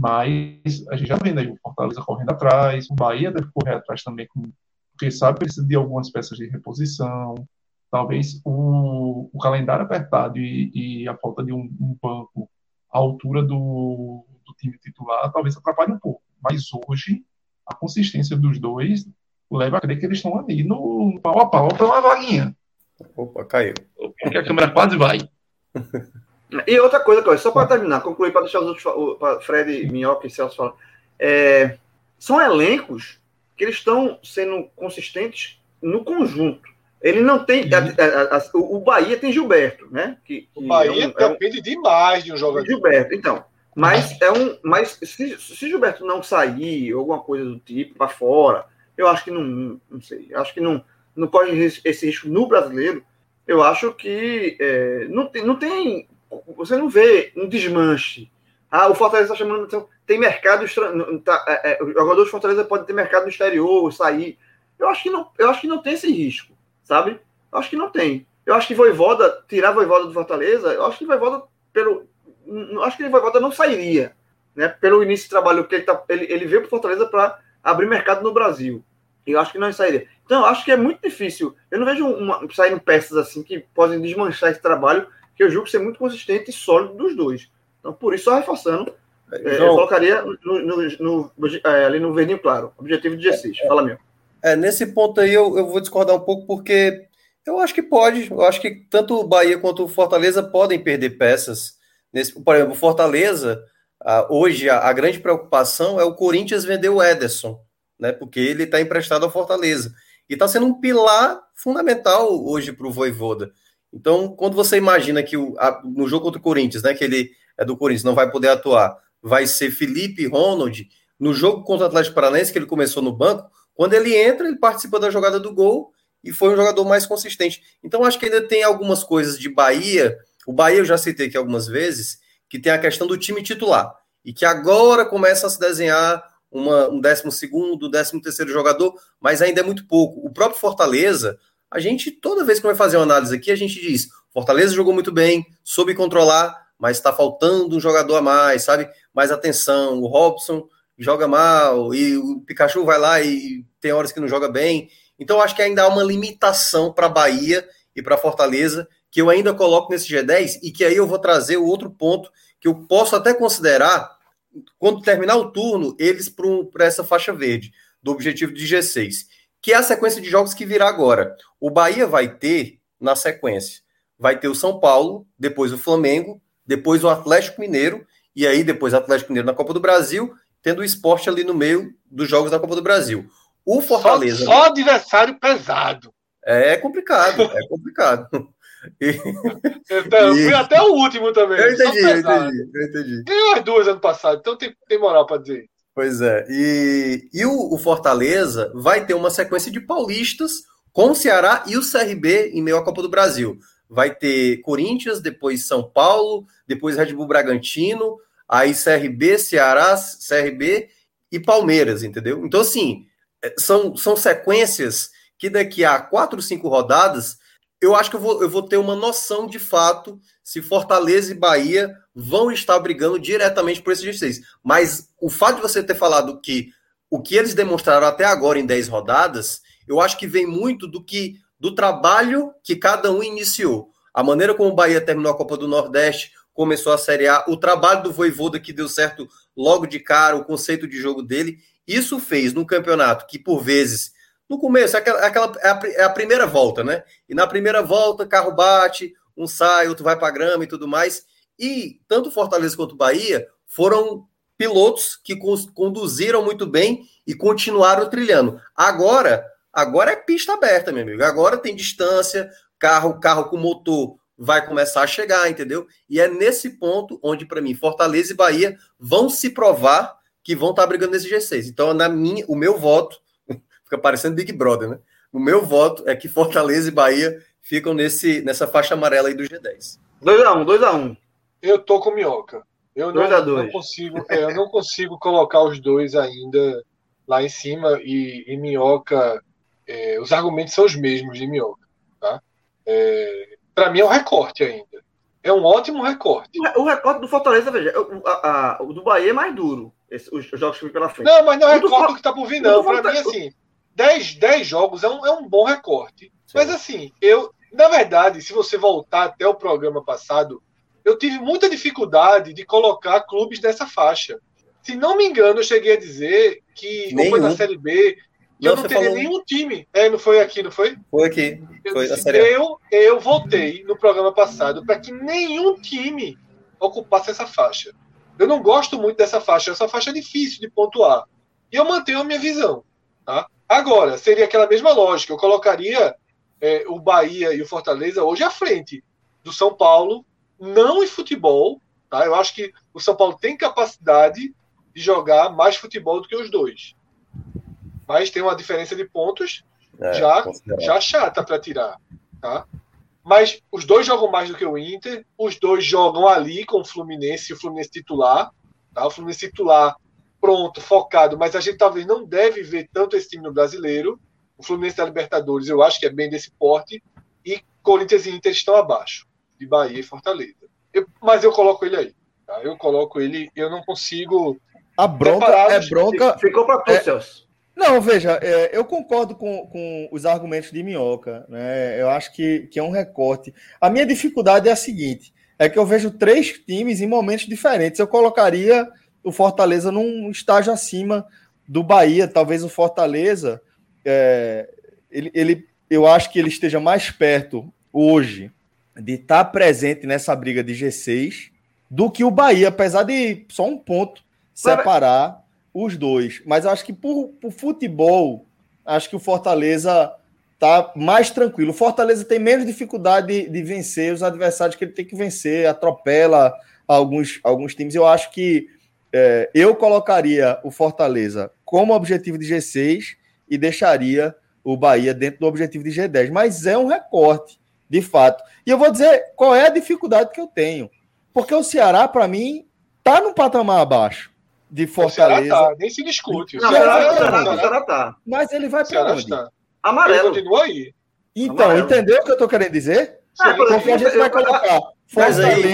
Mas a gente já vendo aí o Fortaleza correndo atrás, o Bahia deve correr atrás também, porque sabe precisa de algumas peças de reposição. Talvez o, o calendário apertado e, e a falta de um, um, banco à altura do, do time titular talvez atrapalhe um pouco. Mas hoje, a consistência dos dois leva a crer que eles estão ali no pau a pau para uma vaguinha. Opa, caiu. Porque a câmera quase vai. E outra coisa, só para terminar, concluir para deixar os outros, para Fred, Minhoca e Celso falar. É, são elencos que eles estão sendo consistentes no conjunto. Ele não tem. A, a, a, o Bahia tem Gilberto, né? Que, que o Bahia é um, depende é um, demais de um jogador. Gilberto, então. Mas é um. Mas se, se Gilberto não sair, alguma coisa do tipo, para fora, eu acho que não, não sei, acho que não, não corre esse risco no brasileiro. Eu acho que é, não, tem, não tem, você não vê um desmanche. Ah, o Fortaleza está chamando atenção. Tem mercado tá, é, é, o jogador de Fortaleza pode ter mercado no exterior, sair. Eu acho que não, eu acho que não tem esse risco, sabe? Eu acho que não tem. Eu acho que Voivoda, tirar Voivoda do Fortaleza, eu acho que Voivoda, pelo. Acho que Voivoda não sairia, né? Pelo início de trabalho que ele, tá, ele, ele veio para Fortaleza para abrir mercado no Brasil. Eu acho que não sairia. Então, acho que é muito difícil. Eu não vejo uma, saindo peças assim que podem desmanchar esse trabalho, que eu julgo ser muito consistente e sólido dos dois. Então, por isso, só reforçando, é, é eu colocaria no, no, no, é, ali no verdinho claro, objetivo de G6. É, Fala, meu. É, nesse ponto aí eu, eu vou discordar um pouco, porque eu acho que pode. Eu acho que tanto o Bahia quanto o Fortaleza podem perder peças. Nesse, por exemplo, o Fortaleza, hoje, a, a grande preocupação é o Corinthians vender o Ederson né? Porque ele está emprestado ao Fortaleza. E está sendo um pilar fundamental hoje para o Voivoda. Então, quando você imagina que o, a, no jogo contra o Corinthians, né? Que ele é do Corinthians, não vai poder atuar, vai ser Felipe Ronald. No jogo contra o Atlético Paranaense, que ele começou no banco, quando ele entra, ele participa da jogada do gol e foi um jogador mais consistente. Então, acho que ainda tem algumas coisas de Bahia. O Bahia eu já citei aqui algumas vezes, que tem a questão do time titular. E que agora começa a se desenhar uma, um décimo segundo, décimo terceiro jogador, mas ainda é muito pouco. O próprio Fortaleza, a gente, toda vez que vai fazer uma análise aqui, a gente diz: Fortaleza jogou muito bem, soube controlar, mas está faltando um jogador a mais, sabe? Mais atenção. O Robson joga mal, e o Pikachu vai lá e tem horas que não joga bem. Então, acho que ainda há uma limitação para Bahia e para Fortaleza, que eu ainda coloco nesse G10, e que aí eu vou trazer o outro ponto que eu posso até considerar quando terminar o turno, eles para essa faixa verde, do objetivo de G6, que é a sequência de jogos que virá agora. O Bahia vai ter, na sequência, vai ter o São Paulo, depois o Flamengo, depois o Atlético Mineiro, e aí depois o Atlético Mineiro na Copa do Brasil, tendo o esporte ali no meio dos jogos da Copa do Brasil. O Fortaleza. Só, só adversário pesado. É complicado, é complicado. E... Então, e... fui até o último também. Eu entendi, eu entendi, eu entendi. Ganhou as duas ano passado, então tem, tem moral para dizer. Pois é. E, e o, o, Fortaleza vai ter uma sequência de paulistas com o Ceará e o CRB em meio à Copa do Brasil. Vai ter Corinthians, depois São Paulo, depois Red Bull Bragantino, aí CRB, Ceará, CRB e Palmeiras, entendeu? Então, assim, é, são, são sequências que daqui a quatro, cinco rodadas, eu acho que eu vou, eu vou ter uma noção de fato se Fortaleza e Bahia vão estar brigando diretamente por esse G6. Mas o fato de você ter falado que o que eles demonstraram até agora em 10 rodadas, eu acho que vem muito do que do trabalho que cada um iniciou. A maneira como o Bahia terminou a Copa do Nordeste, começou a Série A, o trabalho do Voivoda que deu certo logo de cara, o conceito de jogo dele, isso fez no campeonato que por vezes no começo, é aquela, é aquela é, a, é a primeira volta, né? E na primeira volta, carro bate, um sai, outro vai para grama e tudo mais. E tanto Fortaleza quanto Bahia foram pilotos que conduziram muito bem e continuaram trilhando. Agora, agora é pista aberta, meu amigo. Agora tem distância, carro, carro com motor vai começar a chegar, entendeu? E é nesse ponto onde para mim Fortaleza e Bahia vão se provar que vão estar tá brigando nesse G6. Então, na minha, o meu voto fica parecendo Big Brother, né? O meu voto é que Fortaleza e Bahia ficam nesse, nessa faixa amarela aí do G10. 2x1, 2x1. Eu tô com minhoca. Eu não, não consigo, é, eu não consigo colocar os dois ainda lá em cima e, e minhoca. É, os argumentos são os mesmos de minhoca. Tá? É, Para mim é um recorte ainda. É um ótimo recorte. O recorte do Fortaleza, veja, o, a, a, o do Bahia é mais duro. Esse, os, jogos que vêm pela frente. Não, mas não é recorte do que tá por vir, não. Para mim, assim, 10, 10 jogos é um, é um bom recorte. Sim. Mas assim, eu, na verdade, se você voltar até o programa passado, eu tive muita dificuldade de colocar clubes nessa faixa. Se não me engano, eu cheguei a dizer que Nenhum. foi na Série B, que não, eu não teria falou... nenhum time. É, não foi aqui, não foi? Foi aqui. Foi eu, disse, eu, eu votei no programa passado para que nenhum time ocupasse essa faixa. Eu não gosto muito dessa faixa, essa faixa é difícil de pontuar. E eu mantenho a minha visão. Tá? Agora, seria aquela mesma lógica. Eu colocaria é, o Bahia e o Fortaleza hoje à frente do São Paulo, não em futebol. Tá? Eu acho que o São Paulo tem capacidade de jogar mais futebol do que os dois. Mas tem uma diferença de pontos é, já, já chata para tirar. Tá? Mas os dois jogam mais do que o Inter, os dois jogam ali com o Fluminense, o Fluminense titular. Tá? O Fluminense titular pronto, focado, mas a gente talvez não deve ver tanto esse time no brasileiro. O Fluminense da Libertadores, eu acho que é bem desse porte, e Corinthians e Inter estão abaixo, de Bahia e Fortaleza. Eu, mas eu coloco ele aí. Tá? Eu coloco ele, eu não consigo. A bronca é bronca. Ficou para tu, é... Celso. Não, veja, é, eu concordo com, com os argumentos de Minhoca. Né? Eu acho que, que é um recorte. A minha dificuldade é a seguinte: é que eu vejo três times em momentos diferentes. Eu colocaria o Fortaleza num estágio acima do Bahia. Talvez o Fortaleza, é, ele, ele, eu acho que ele esteja mais perto hoje de estar presente nessa briga de G6 do que o Bahia, apesar de só um ponto separar os dois. Mas eu acho que por, por futebol, acho que o Fortaleza tá mais tranquilo. O Fortaleza tem menos dificuldade de, de, vencer os adversários que ele tem que vencer, atropela alguns, alguns times. Eu acho que é, eu colocaria o Fortaleza como objetivo de G6 e deixaria o Bahia dentro do objetivo de G10. Mas é um recorte, de fato. E eu vou dizer qual é a dificuldade que eu tenho. Porque o Ceará, para mim, tá num patamar abaixo de Fortaleza. O Ceará tá, nem se discute. O Ceará, Ceará, tá, Ceará tá. Mas ele vai para onde? Tá. Amarelo. Ele continua aí. Então, Amarelo. entendeu o que eu tô querendo dizer? Ah, Porque a gente vai colocar Fortaleza, aí,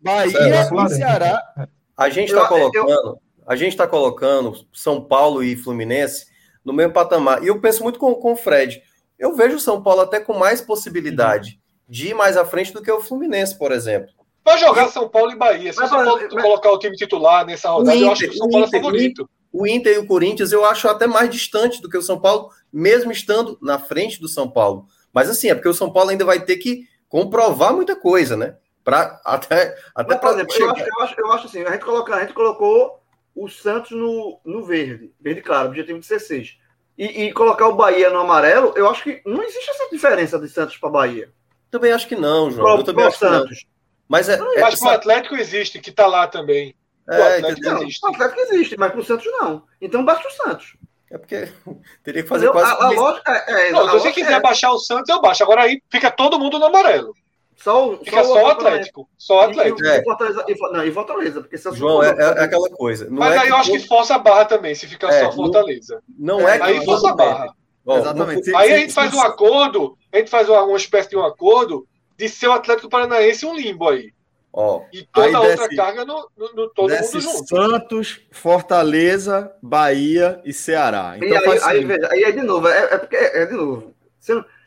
Bahia e Ceará a gente está colocando, eu... a gente está colocando São Paulo e Fluminense no mesmo patamar. E eu penso muito com, com o Fred. Eu vejo o São Paulo até com mais possibilidade uhum. de ir mais à frente do que o Fluminense, por exemplo. Vai jogar São Paulo e Bahia. Se mas, São Paulo mas, colocar o time titular nessa rodada, Inter, eu acho que o São Paulo é Inter, é favorito. O Inter e o Corinthians eu acho até mais distante do que o São Paulo, mesmo estando na frente do São Paulo. Mas assim, é porque o São Paulo ainda vai ter que comprovar muita coisa, né? Pra, até até exemplo, eu acho, eu, acho, eu acho assim, a gente, coloca, a gente colocou o Santos no, no verde, verde claro, objetivo de ser 6. E, e, colocar o Bahia no amarelo, eu acho que não existe essa diferença de Santos para Bahia. Também acho que não, João. eu também acho Santos. que não. Mas, é, é, mas o Atlético existe, que está lá também. O é, Atlético não, existe. O Atlético existe, mas pro Santos não. Então baixa o Santos. É porque teria que fazer eu, quase. A, a lógica é, é, não, a se você quiser é... baixar o Santos, eu baixo. Agora aí fica todo mundo no amarelo. Só, Fica só, só o Atlético. Só o Atlético. E, e, Fortaleza, e, não, e Fortaleza, porque se João, é, é, aquela coisa. Mas aí eu acho que força a barra também, se ficar só Fortaleza. Não, não é, que Aí força a barra. Exatamente. aí a gente faz um acordo, a gente faz uma, uma espécie de um acordo de ser o Atlético Paranaense um limbo aí. Ó, e toda a outra carga no, no, no todo mundo junto. Santos, Fortaleza, Bahia e Ceará. Então, e aí, aí, veja, aí é de novo, é, é porque é, é de novo.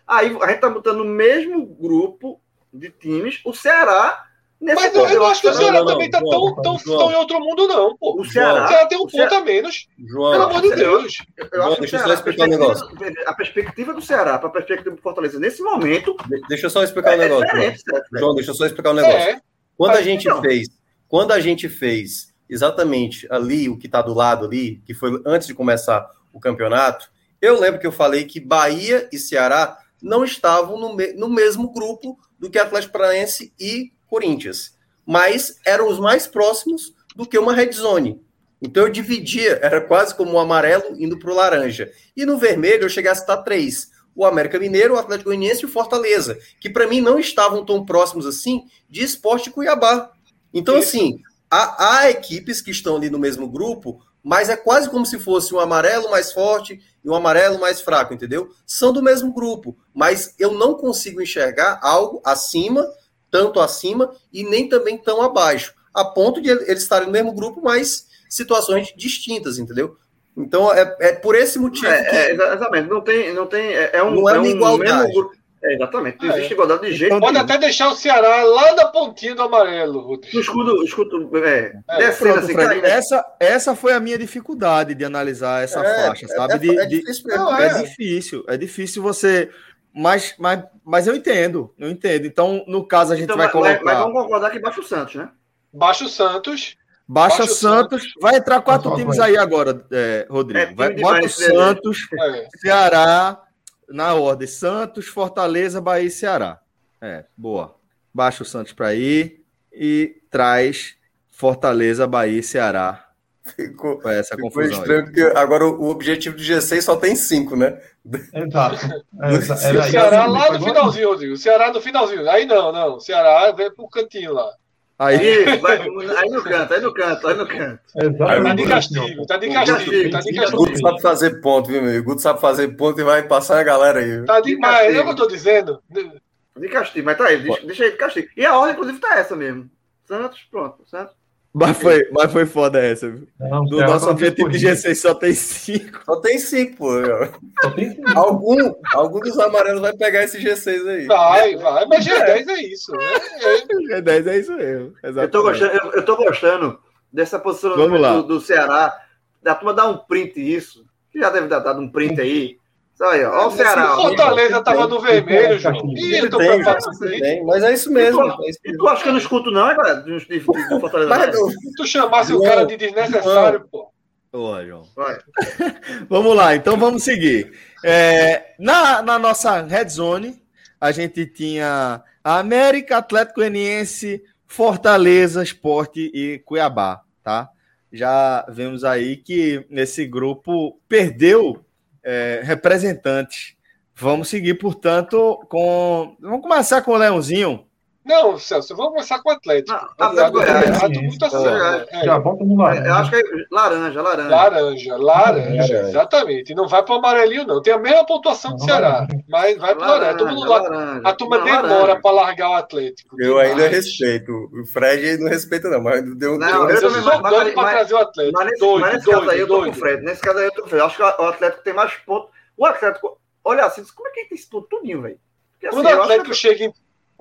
Aí a gente tá botando no mesmo grupo de times, o Ceará. Mas eu, eu não acho que o Ceará não, também está tão, tão, tão em outro mundo, não, pô. O Ceará, o Ceará tem um ponto a menos. João, pelo amor de Deus. Eu, eu acho deixa eu só explicar um negócio. A perspectiva do Ceará para a perspectiva do Fortaleza nesse momento. Deixa eu só explicar um é negócio. João. João, deixa eu só explicar um negócio. É. Quando a gente não. fez, quando a gente fez exatamente ali o que está do lado ali, que foi antes de começar o campeonato, eu lembro que eu falei que Bahia e Ceará não estavam no, me no mesmo grupo do que Atlético Paranaense e Corinthians, mas eram os mais próximos do que uma red zone. Então eu dividia, era quase como o amarelo indo para o laranja. E no vermelho eu cheguei a citar três: o América Mineiro, o Atlético Goianiense e o Fortaleza, que para mim não estavam tão próximos assim de Esporte Cuiabá. Então, assim, há, há equipes que estão ali no mesmo grupo, mas é quase como se fosse um amarelo mais forte e um amarelo mais fraco, entendeu? São do mesmo grupo, mas eu não consigo enxergar algo acima, tanto acima e nem também tão abaixo, a ponto de eles estarem no mesmo grupo, mas situações distintas, entendeu? Então é, é por esse motivo. É, que... é, exatamente, não tem, não tem, é, é um, não é, é uma igualdade. Mesmo... É, exatamente, não existe igualdade de jeito. Pode nenhum. até deixar o Ceará lá da pontinha do amarelo. No escudo, escudo é, descendo assim, Fred, essa, essa foi a minha dificuldade de analisar essa faixa, sabe? De, é, difícil, de, não, é, difícil, é difícil você. Mas, mas, mas eu entendo, eu entendo. Então, no caso, a gente então, vai colocar. Mas, vamos concordar que baixa o Santos, né? Baixa o Santos. Baixa, Baixa Santos. Santos. Vai entrar quatro times aí agora, é, Rodrigo. É, vai, bota o Santos, é. Ceará, na ordem: Santos, Fortaleza, Bahia e Ceará. É, boa. Baixa o Santos para ir e traz Fortaleza, Bahia e Ceará. Ficou, essa ficou confusão estranho, aí. porque agora o, objetivo do G6 só tem cinco, né? Exato. É, o Ceará lá no finalzinho, Rodrigo. O Ceará no finalzinho. Aí não, não. O Ceará vem pro cantinho lá. Aí, vai, aí no canto, aí no canto, aí no canto. Exatamente. Tá de castigo, tá de castigo, tá de castigo. O Guto sabe fazer ponto, viu, meu? O Guto sabe fazer ponto e vai passar a galera aí. Tá demais, é o que eu tô dizendo. De castigo, mas tá aí, deixa, deixa aí de castigo. E a ordem, inclusive, tá essa mesmo. Santos, pronto, Santos. Mas foi, mas foi foda essa, viu? Não, Do nosso objetivo de G6 só tem cinco. Só tem cinco, pô. Só tem cinco. Algum, algum dos amarelos vai pegar esse G6 aí. Vai, vai, mas G10 é isso. Né? G10 é isso mesmo. Exatamente. Eu tô gostando, eu, eu tô gostando dessa posição do, do Ceará. Da turma dar um print isso. Que já deve ter dado um print aí. Olha, olha o Ceará. O Fortaleza estava no vermelho, João. Ih, eu tô preocupado Mas é isso mesmo. E tu, é tu acha que eu não escuto, não, é, galera? De, de, de Fortaleza. Mas, Se tu chamasse o cara de desnecessário, pô. Boa, João. Vai. vamos lá, então vamos seguir. É, na, na nossa red zone, a gente tinha a América, Atlético Goianiense, Fortaleza, Esporte e Cuiabá, tá? Já vemos aí que esse grupo perdeu é, representantes. Vamos seguir, portanto, com. Vamos começar com o Leãozinho. Não, Celso, vamos começar com o Atlético. Não, Atlético Goiás. Muito é, é, já volta no laranja. Eu acho que é laranja, laranja. Laranja, laranja, exatamente. E não vai para o amarelinho, não. Tem a mesma pontuação do Ceará, mas vai para o laranja. Todo mundo laranja. A turma não, demora para largar o Atlético. Eu demais. ainda respeito. O Fred não respeita, não, mas deu Não, eu, eu também doido para trazer o Atlético. Mas nesse, doido, mas nesse doido, caso aí eu tô doido. com o Fred. Nesse caso aí eu tô com o Fred. Acho que o Atlético tem mais pontos. O Atlético, olha assim, como é que ele tem tudo, tudinho, velho? Quando assim, o Atlético chega em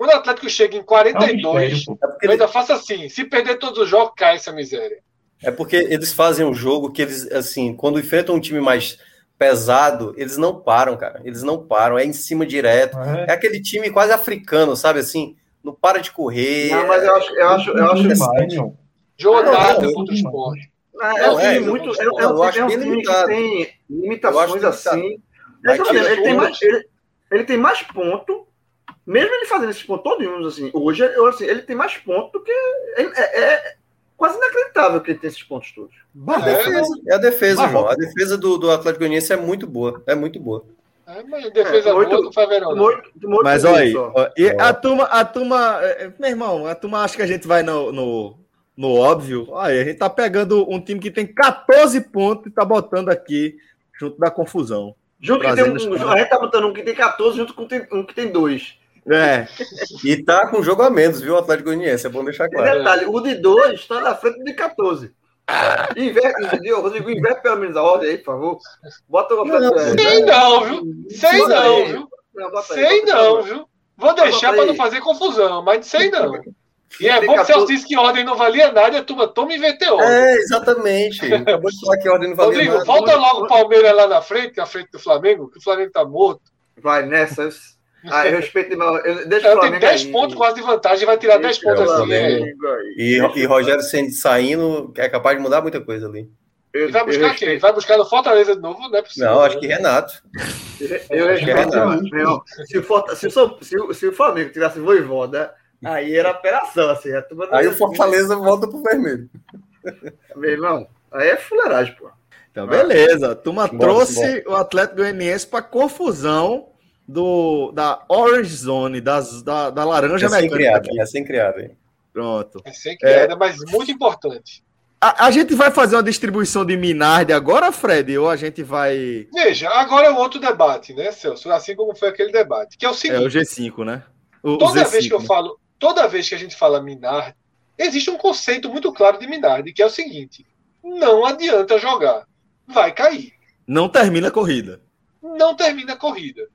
quando o Atlético chega em 42, é eu ainda faço assim: se perder todos os jogos, cai essa miséria. É porque eles fazem um jogo que eles, assim, quando enfrentam um time mais pesado, eles não param, cara. Eles não param, é em cima direto. É, é aquele time quase africano, sabe assim? Não para de correr. Não, mas eu acho, eu acho, eu acho assim, Jogada contra o esporte. É, um time muito. É, é, um, é um time que tem limitações assim. Ele tem, mais, ele, ele tem mais ponto mesmo ele fazendo esses pontos todos, assim, hoje eu, assim, ele tem mais pontos do que. É, é quase inacreditável que ele tem esses pontos todos. É a defesa, é a defesa irmão. A defesa do, do Atlético Goianiense é muito boa. É muito boa. É, mas defesa é, muito, boa do Faverão. Muito, muito mas olha aí, ó, e a turma, a turma, é, meu irmão, a turma acha que a gente vai no, no, no óbvio. Aí a gente tá pegando um time que tem 14 pontos e tá botando aqui junto da confusão. Junto que tem um, a gente tá botando um que tem 14 junto com um que tem dois. É. E tá com jogo a menos, viu, o Atlético Goianiense, é bom deixar claro. E detalhe, o de 2 está na frente do de 14. Inverte, entendeu? Rodrigo, inverte pelo menos a ordem aí, por favor. Bota o Atlético Sei não, viu? Sei não, viu? Sei não, viu? Vou deixar para não fazer confusão, mas sei não. E é bom que você disse que ordem não valia nada e a turma toma e inverteu. É, exatamente. Acabou de falar que ordem não valia Rodrigo, nada. volta logo o Palmeiras lá na frente, na frente do Flamengo, que o Flamengo tá morto. Vai nessas. Ah, eu respeito eu, deixa eu tenho 10 pontos quase de vantagem, vai tirar 10 pontos assim. É. E, e Rogério saindo, é capaz de mudar muita coisa ali. Ele vai buscar quem? Vai buscar no Fortaleza de novo? Não é possível. Não, acho que Renato. Eu, acho que é Renato. se, o se, o, se o Flamengo tivesse voivoda, aí era operação. Assim, aí o Fortaleza volta pro vermelho. Meu irmão, aí é fuleiragem, pô. Então, beleza. A turma trouxe o Atlético Goianiense para confusão do, da Orange Zone, das, da, da laranja recém mecânica. Recém-criado, hein? Pronto. Recém-criada, é, mas muito importante. A, a, gente vai fazer uma distribuição de Minardi agora, Fred? Ou a gente vai. Veja, agora é outro debate, né, Celso? Assim como foi aquele debate. Que é o seguinte. É o G5, né? O, toda o vez que eu falo, toda vez que a gente fala Minardi, existe um conceito muito claro de Minardi, que é o seguinte: não adianta jogar. Vai cair. Não termina a corrida. Não termina a corrida.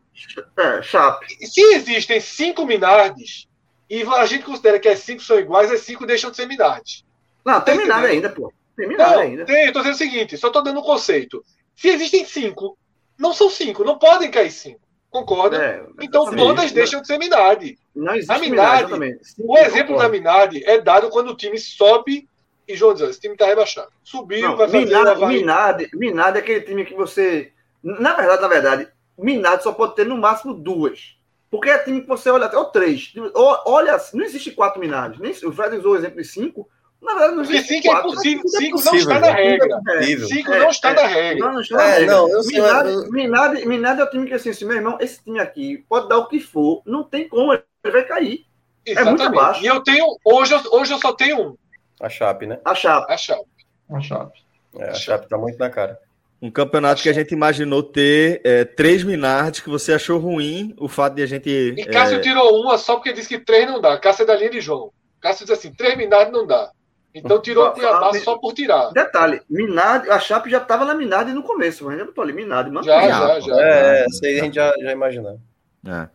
É, chape. Se existem cinco Minardes, e a gente considera que as cinco são iguais, as cinco deixam de ser Minardes. Não, tem Minardi ainda, pô. Tem Minardi ainda. Tem, eu tô dizendo o seguinte, só tô dando um conceito. Se existem cinco, não são cinco, não podem cair cinco. Concorda? É, então todas deixam de ser Minardi. Não existe a Minardi, Minardi o exemplo da Minardi é dado quando o time sobe e João diz, esse time está rebaixado. Subiu, não, vai fazer... Minardi, Minardi, Minardi é aquele time que você... Na verdade, na verdade, Minardi só pode ter no máximo duas. Porque é time que você olha até, ou três. Olha, não existe quatro Minardi. Nem, o Fred usou o exemplo de cinco. Na verdade, não existe cinco é quatro. é impossível. Cinco não está na regra. Cinco não está na regra. Não, não está na regra. Minardi é o time que assim, assim, meu irmão, esse time aqui pode dar o que for, não tem como, ele vai cair. Exatamente. É muito baixo. E eu tenho, hoje, hoje eu só tenho um. A Chape, né? A Chape. A Chape. A Chape. É, a Chape tá muito na cara. Um campeonato que a gente imaginou ter é, três Minardes, que você achou ruim o fato de a gente. E Cássio é... tirou uma só porque disse que três não dá. Cássio é da linha de João. Cássio diz assim: três Minardes não dá. Então tirou o Cuiabá só por tirar. Detalhe: Minardi, a Chape já estava na Minardi no começo. Mas ainda botou ali Minardi. Já, já, já. É, isso aí a gente já, já imaginou. É.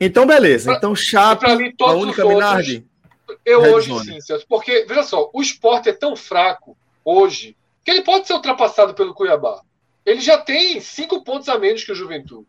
Então, beleza. Então, Chape, mim, a única Minardi. Eu Red hoje Zone. sim, Celso. Porque, veja só, o esporte é tão fraco hoje que ele pode ser ultrapassado pelo Cuiabá ele já tem cinco pontos a menos que o Juventude.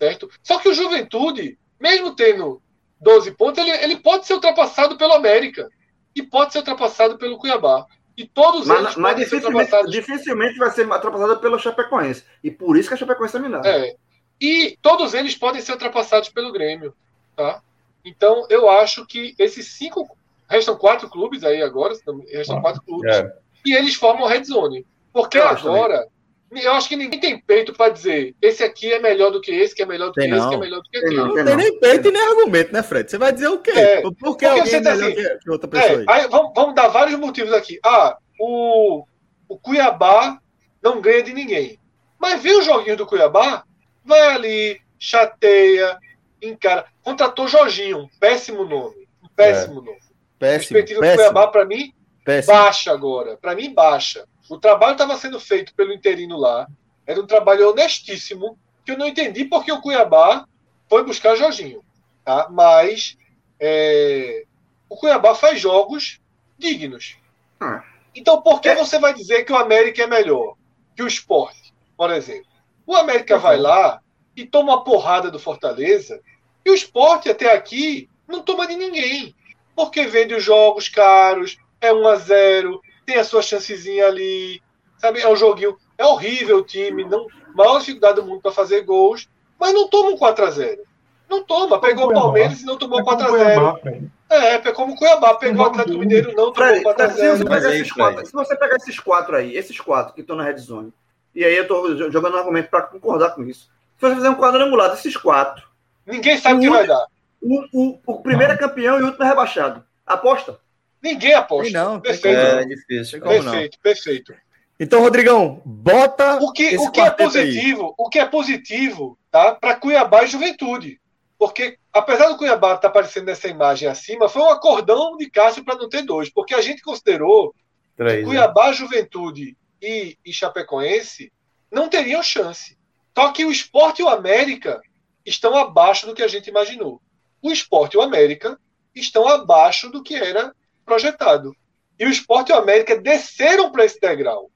Certo? Só que o Juventude, mesmo tendo 12 pontos, ele, ele pode ser ultrapassado pelo América. E pode ser ultrapassado pelo Cuiabá. E todos mas, eles mas dificilmente, dificilmente vai ser ultrapassado pelo Chapecoense. E por isso que a Chapecoense é minada. É. E todos eles podem ser ultrapassados pelo Grêmio. Tá? Então, eu acho que esses cinco. Restam quatro clubes aí agora. Restam quatro clubes. É. E eles formam Red Zone. Porque agora. Também eu acho que ninguém tem peito para dizer esse aqui é melhor do que esse, que é melhor do tem que não. esse, que é melhor do que aquele. Não, não tem nem peito e nem argumento, né, Fred? Você vai dizer o quê? É, Por que porque alguém é melhor assim, que outra pessoa? É, aí? aí vamos, vamos, dar vários motivos aqui. Ah, o, o Cuiabá não ganha de ninguém. Mas vê o joguinho do Cuiabá, vai ali, chateia, encara. Contratou Jorginho, um péssimo nome. Um péssimo é. nome. Péssimo, péssimo. do Cuiabá, para mim, péssimo. baixa agora. Para mim, baixa. O trabalho estava sendo feito pelo interino lá. Era um trabalho honestíssimo, que eu não entendi porque o Cuiabá foi buscar Jorginho. Tá? Mas é, o Cuiabá faz jogos dignos. Ah. Então por que é. você vai dizer que o América é melhor que o esporte, por exemplo? O América uhum. vai lá e toma uma porrada do Fortaleza, e o esporte até aqui não toma de ninguém. Porque vende os jogos caros, é 1 a 0 tem a sua chancezinha ali, sabe? É um joguinho. É horrível o time, não, maior dificuldade do mundo para fazer gols, mas não toma um 4 a 0 Não toma, pegou o Palmeiras e não tomou 4x0. É, é como o Cuiabá, pegou o Atlético Mineiro não tomou 4x0. Se você pegar esses quatro aí, esses quatro que estão na red zone, e aí eu tô jogando um argumento para concordar com isso. Se você fizer um quadrangular desses quatro. Ninguém sabe o que vai dar. O, o, o primeiro é campeão e o último é rebaixado. Aposta? Ninguém aposta. Não, perfeito. É difícil. Perfeito, não. perfeito. Então, Rodrigão, bota. O que, o que é positivo, aí. o que é positivo, tá? Para Cuiabá e Juventude. Porque, apesar do Cuiabá estar tá aparecendo nessa imagem acima, foi um acordão de Cássio para não ter dois. Porque a gente considerou Três, que né? Cuiabá, né? Juventude e, e Chapecoense não teriam chance. Só que o esporte e o América estão abaixo do que a gente imaginou. O esporte e o América estão abaixo do que era projetado. E o esporte e o América desceram para esse degrau.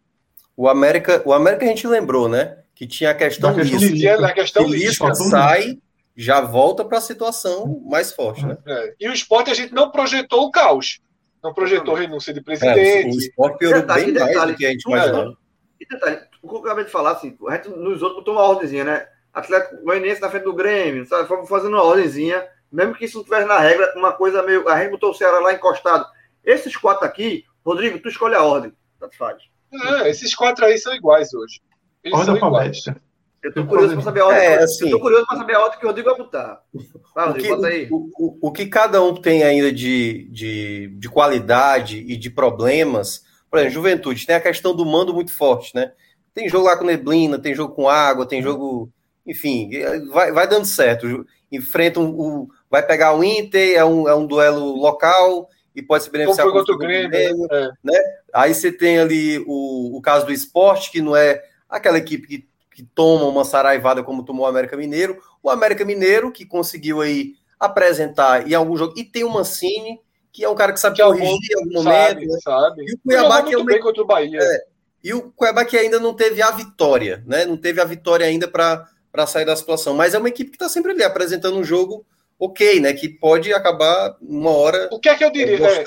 O América, o América a gente lembrou, né? Que tinha a questão, questão Lisca. Na questão que Lisca sai, já volta para a situação mais forte, né? É. E o esporte a gente não projetou o caos. Não projetou renúncia de presidente. É, o esporte piorou detalhe, bem detalhe, mais do que a gente imaginava. E detalhe, o que eu acabei de falar, assim, a gente nos outros botou uma ordemzinha, né? Atlético Goianiense na frente do Grêmio, sabe? Fomos fazendo uma ordemzinha, mesmo que isso não estivesse na regra, uma coisa meio. A gente botou o Ceará lá encostado. Esses quatro aqui, Rodrigo, tu escolhe a ordem. Tanto faz. É, esses quatro aí são iguais hoje. Eles ordem alfabética. Eu tô curioso para saber a ordem. É, assim, eu tô curioso para saber a ordem que o Rodrigo vai botar. Vai, Rodrigo, o, que, bota aí. O, o, o, que cada um tem ainda de, de, de qualidade e de problemas. Por exemplo, juventude, tem a questão do mando muito forte, né? Tem jogo lá com neblina, tem jogo com água, tem jogo. Enfim, vai, vai dando certo. Enfrenta um, um vai pegar o Inter, é um, é um duelo local e pode se beneficiar com o Grêmio, Grêmio é. né? Aí você tem ali o, o caso do esporte, que não é aquela equipe que, que toma uma saraivada como tomou o América Mineiro. O América Mineiro, que conseguiu aí apresentar em algum jogo, e tem o Mancini, que é um cara que sabe que corrigir em algum momento. Sabe, né? sabe. E o Cuiabá, que é uma... bem contra o Bahia. É, e o Cuiabá que ainda não teve a vitória, né? Não teve a vitória ainda para sair da situação. Mas é uma equipe que está sempre ali apresentando um jogo ok, né? Que pode acabar uma hora. O que é que eu diria? É,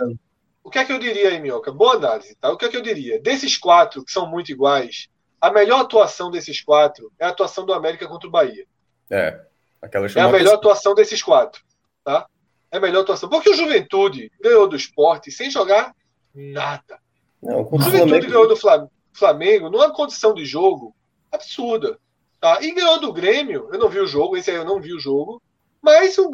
o que é que eu diria aí, Minhoca? Boa análise, tá? O que é que eu diria? Desses quatro, que são muito iguais, a melhor atuação desses quatro é a atuação do América contra o Bahia. É. Aquela é a melhor atuação desses quatro, tá? É a melhor atuação. Porque o Juventude ganhou do esporte sem jogar nada. Não, o Juventude Flamengo... ganhou do Flamengo Flamengo numa condição de jogo absurda. Tá? E ganhou do Grêmio. Eu não vi o jogo, esse aí eu não vi o jogo. Mas o,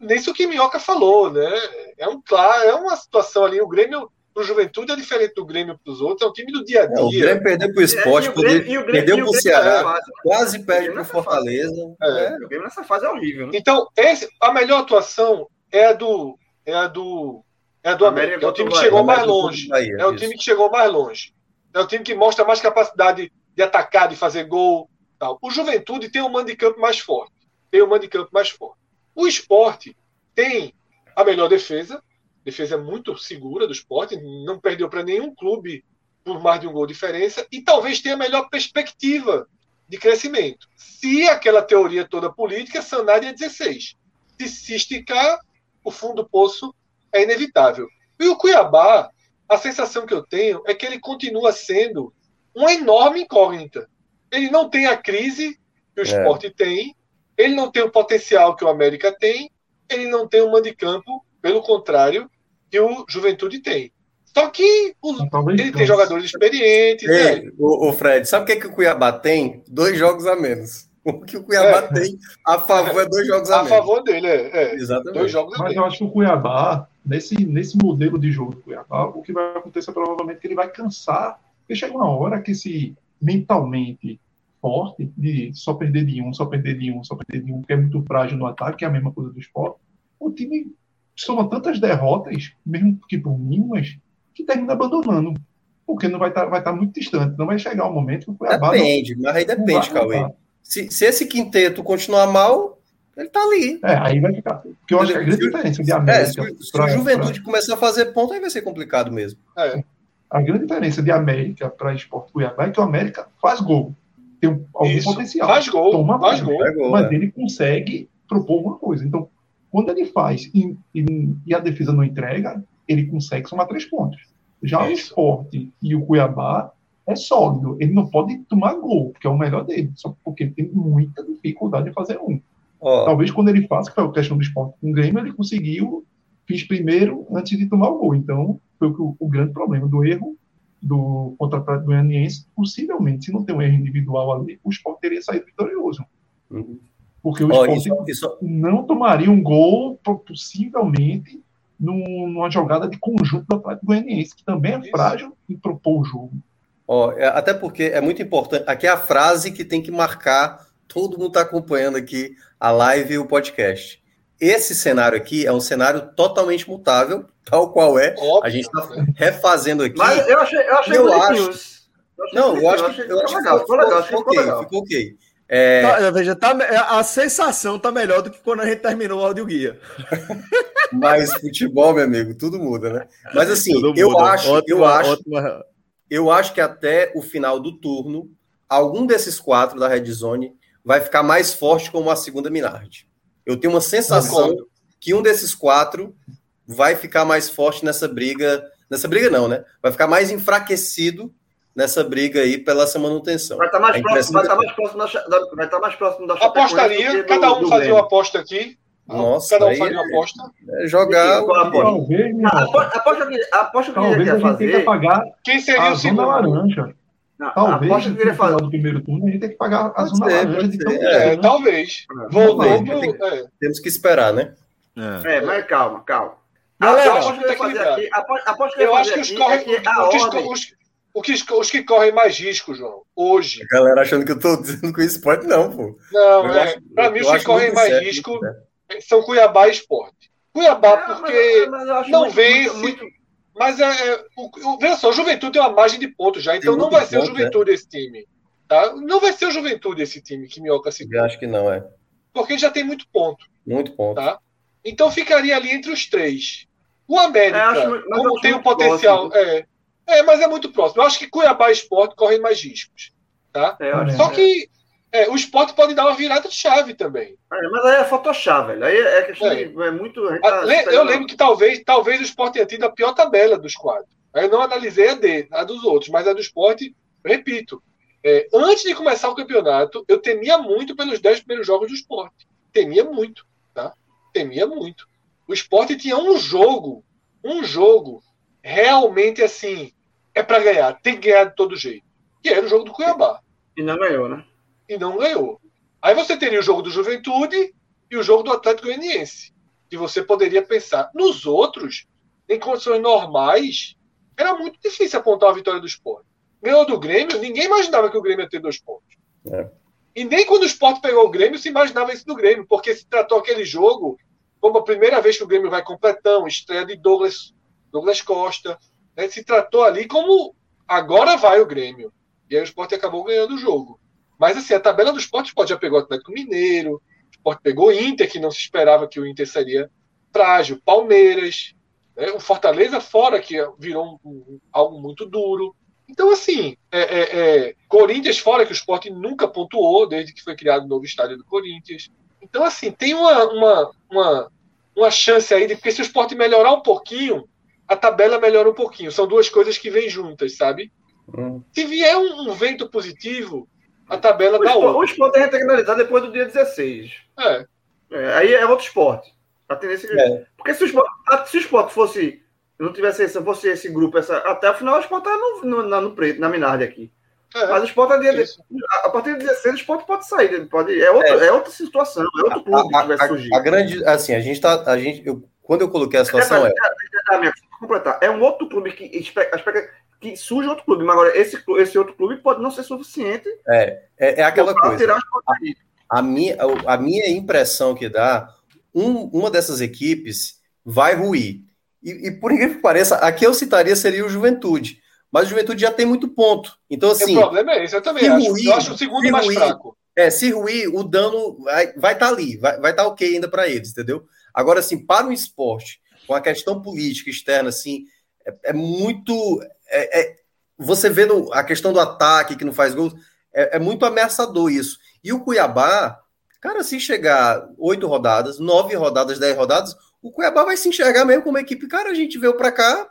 nem o que Minhoca falou, né? É, um, claro, é uma situação ali. O Grêmio pro Juventude é diferente do Grêmio para os outros, é um time do dia a dia. É, o Grêmio perdeu para o esporte, é, Grêmio, perdeu para o Ceará, fase, né? quase perde para o Fortaleza. É. é. O Grêmio nessa fase é horrível. Né? Então, esse, a melhor atuação é a do. É a do. É a do América. América. É o time que chegou mais longe. Bahia, é o time que chegou mais longe. É o time que mostra mais capacidade de atacar, de fazer gol. Tal. O Juventude tem um mando de campo mais forte. Tem um mando de campo mais forte. O esporte tem a melhor defesa. Defesa muito segura do esporte. Não perdeu para nenhum clube por mais de um gol de diferença. E talvez tenha a melhor perspectiva de crescimento. Se aquela teoria toda política sanar dia 16. Se se esticar, o fundo do poço é inevitável. E o Cuiabá a sensação que eu tenho é que ele continua sendo uma enorme incógnita. Ele não tem a crise que o é. esporte tem, ele não tem o potencial que o América tem, ele não tem o mando de campo, pelo contrário, que o Juventude tem. Só que ele tem jogadores experientes. Ei, né? o, o, Fred, sabe o que, é que o Cuiabá tem? Dois jogos a menos. O que o Cuiabá é. tem a favor é dois jogos a, a menos. A favor dele, é. é. Exatamente. Dois jogos a Mas eu acho que o Cuiabá nesse, nesse modelo de jogo do Cuiabá, o que vai acontecer provavelmente é que ele vai cansar, porque chega uma hora que se mentalmente forte, de só perder de um, só perder de um, só perder de um, que é muito frágil no ataque, que é a mesma coisa do esporte, o time soma tantas derrotas, mesmo que por mínimas, que termina abandonando. Porque não vai estar tá, vai tá muito distante, não vai chegar o um momento que o Cuiabá. Depende, não, mas aí depende, Cauê. Se, se esse quinteto continuar mal, ele tá ali. É, aí vai ficar. Porque eu acho que a grande diferença de América. É, se, se pra, o Juventude pra... começar a fazer ponto, aí vai ser complicado mesmo. É. A grande diferença de América para Esporte Cuiabá é que o América faz gol. Tem algum Isso. potencial. Faz gol. Toma faz gol. Mas é. ele consegue propor alguma coisa. Então, quando ele faz e, e, e, a defesa não entrega, ele consegue somar três pontos. Já Isso. o esporte e o Cuiabá é sólido. Ele não pode tomar gol, que é o melhor dele, só porque ele tem muita dificuldade de fazer um. Oh. Talvez quando ele faça, que foi a questão do esporte com o Grêmio, ele conseguiu, fiz primeiro antes de tomar o gol. Então, foi o, o grande problema do erro do contra-ataque do Goianiense. Possivelmente, se não tem um erro individual ali, o esporte teria saído vitorioso. Uhum. Porque o oh, esporte isso, isso... não tomaria um gol, possivelmente, numa jogada de conjunto do Atlético Goianiense, que também é isso. frágil e propôs o jogo. Oh, é, até porque é muito importante. Aqui é a frase que tem que marcar. Todo mundo está acompanhando aqui a live e o podcast. Esse cenário aqui é um cenário totalmente mutável, tal qual é. Óbvio. A gente está refazendo aqui. Mas eu achei, eu achei eu acho, Não, eu acho que, eu acho que ficou, ficou, legal, ficou, ficou, legal. ficou ok. É... Tá, veja, tá, a sensação tá melhor do que quando a gente terminou o áudio guia. Mas futebol, meu amigo, tudo muda, né? Mas assim, eu acho, ótima, eu acho, ótima... eu acho que até o final do turno, algum desses quatro da Red Zone vai ficar mais forte como a segunda Minardi. Eu tenho uma sensação que um desses quatro vai ficar mais forte nessa briga. Nessa briga, não, né? Vai ficar mais enfraquecido nessa briga aí pela essa manutenção. Vai estar tá mais, próximo, vai estar tá mais próximo da, vai estar tá mais próximo da Apostaria, cada um fazia uma aposta aqui. Nossa, cada um fazia uma aposta. É jogar. Talvez, aposta que aposta que ele quer fazer. pagar Quem seria o segundo? laranja. Não, talvez, aposta que ele fazer do primeiro turno, a gente tem que pagar a zona laranja de campo. É, né? talvez. Voltou é. Temos que esperar, né? É, é mas calma, calma. Galera, aposto que ele fazer aqui, aposto que eu acho que os corre, é os, o que, os que correm mais risco, João, hoje. A galera achando que eu tô dizendo com esporte, não, pô. Não, é. Para mim, os que correm mais certo, risco né? são Cuiabá e esporte. Cuiabá, porque mas, mas não muito, vence. Muito, muito... Mas é, é o, o, veja só, o Juventude tem uma margem de pontos já, então não vai ser ponto, o Juventude é. esse time. Tá? Não vai ser o Juventude esse time que Minhoca se. Eu acho que não é. Porque já tem muito ponto. Muito ponto. Tá? Então ficaria ali entre os três. O América, é, acho, como tem o potencial. Próximo. É, é, mas é muito próximo. Eu acho que Cuiabá e Esporte correm mais riscos. Tá? É, Só que é, o esporte pode dar uma virada de chave também. É, mas aí é Photoshop, velho. Aí é, questão é. De, é muito. Tá, eu lembro que talvez, talvez o esporte tenha tido a pior tabela dos quatro. Aí eu não analisei a D, a dos outros, mas a do esporte, repito. É, antes de começar o campeonato, eu temia muito pelos dez primeiros jogos do esporte. Temia muito, tá? Temia muito. O esporte tinha um jogo, um jogo realmente assim, é para ganhar, tem que ganhar de todo jeito. Que era o jogo do Cuiabá. E não ganhou, né? E não ganhou. Aí você teria o jogo do Juventude e o jogo do Atlético Goianiense. Que você poderia pensar. Nos outros, em condições normais, era muito difícil apontar a vitória do esporte. Ganhou do Grêmio, ninguém imaginava que o Grêmio ia ter dois pontos. É. E nem quando o esporte pegou o Grêmio se imaginava isso do Grêmio, porque se tratou aquele jogo como a primeira vez que o Grêmio vai completão, estreia de Douglas, Douglas Costa, né, se tratou ali como agora vai o Grêmio. E aí o esporte acabou ganhando o jogo. Mas assim, a tabela do esporte, o já pegou o Atlético Mineiro, o esporte pegou o Inter, que não se esperava que o Inter seria frágil, Palmeiras, né, o Fortaleza fora, que virou um, um, algo muito duro. Então, assim, é, é, é, Corinthians fora, que o esporte nunca pontuou desde que foi criado o novo estádio do Corinthians. Então, assim, tem uma, uma, uma, uma chance aí de, porque se o esporte melhorar um pouquinho, a tabela melhora um pouquinho. São duas coisas que vêm juntas, sabe? Hum. Se vier um, um, vento positivo, a tabela o dá outra. O esporte é analisar depois do dia 16. É. é. Aí é outro esporte. A tendência é. Porque se o, esporte, se o esporte fosse. Não tivesse esse, fosse esse grupo, essa, até o final o esporte tá no, no, no, no preto, na Minardi aqui. É, Mas o esporte a, a partir de 16 o esporte pode sair. Pode, é, outra, é. é outra situação, é outro clube a, que vai surgir. A, grande. Assim, a gente tá. A gente, eu, quando eu coloquei a situação. É, é, completar. É um outro clube que que surge outro clube, mas agora esse, esse outro clube pode não ser suficiente. É, é, é aquela coisa. A, a, minha, a minha impressão que dá, um, uma dessas equipes vai ruir. E, e, por incrível que pareça, aqui eu citaria seria o Juventude. Mas o Juventude já tem muito ponto. Então, assim. O problema é esse, eu também acho. Ruir, eu acho o segundo mais ruir, fraco. É, se ruir, o dano vai estar tá ali, vai estar tá ok ainda para eles, entendeu? Agora, assim, para o esporte, com a questão política externa, assim, é, é muito. É, é, você vendo a questão do ataque que não faz gols, é, é, muito ameaçador isso. E o Cuiabá, cara, se chegar oito rodadas, nove rodadas, dez rodadas, o Cuiabá vai se enxergar mesmo como equipe. Cara, a gente veio para cá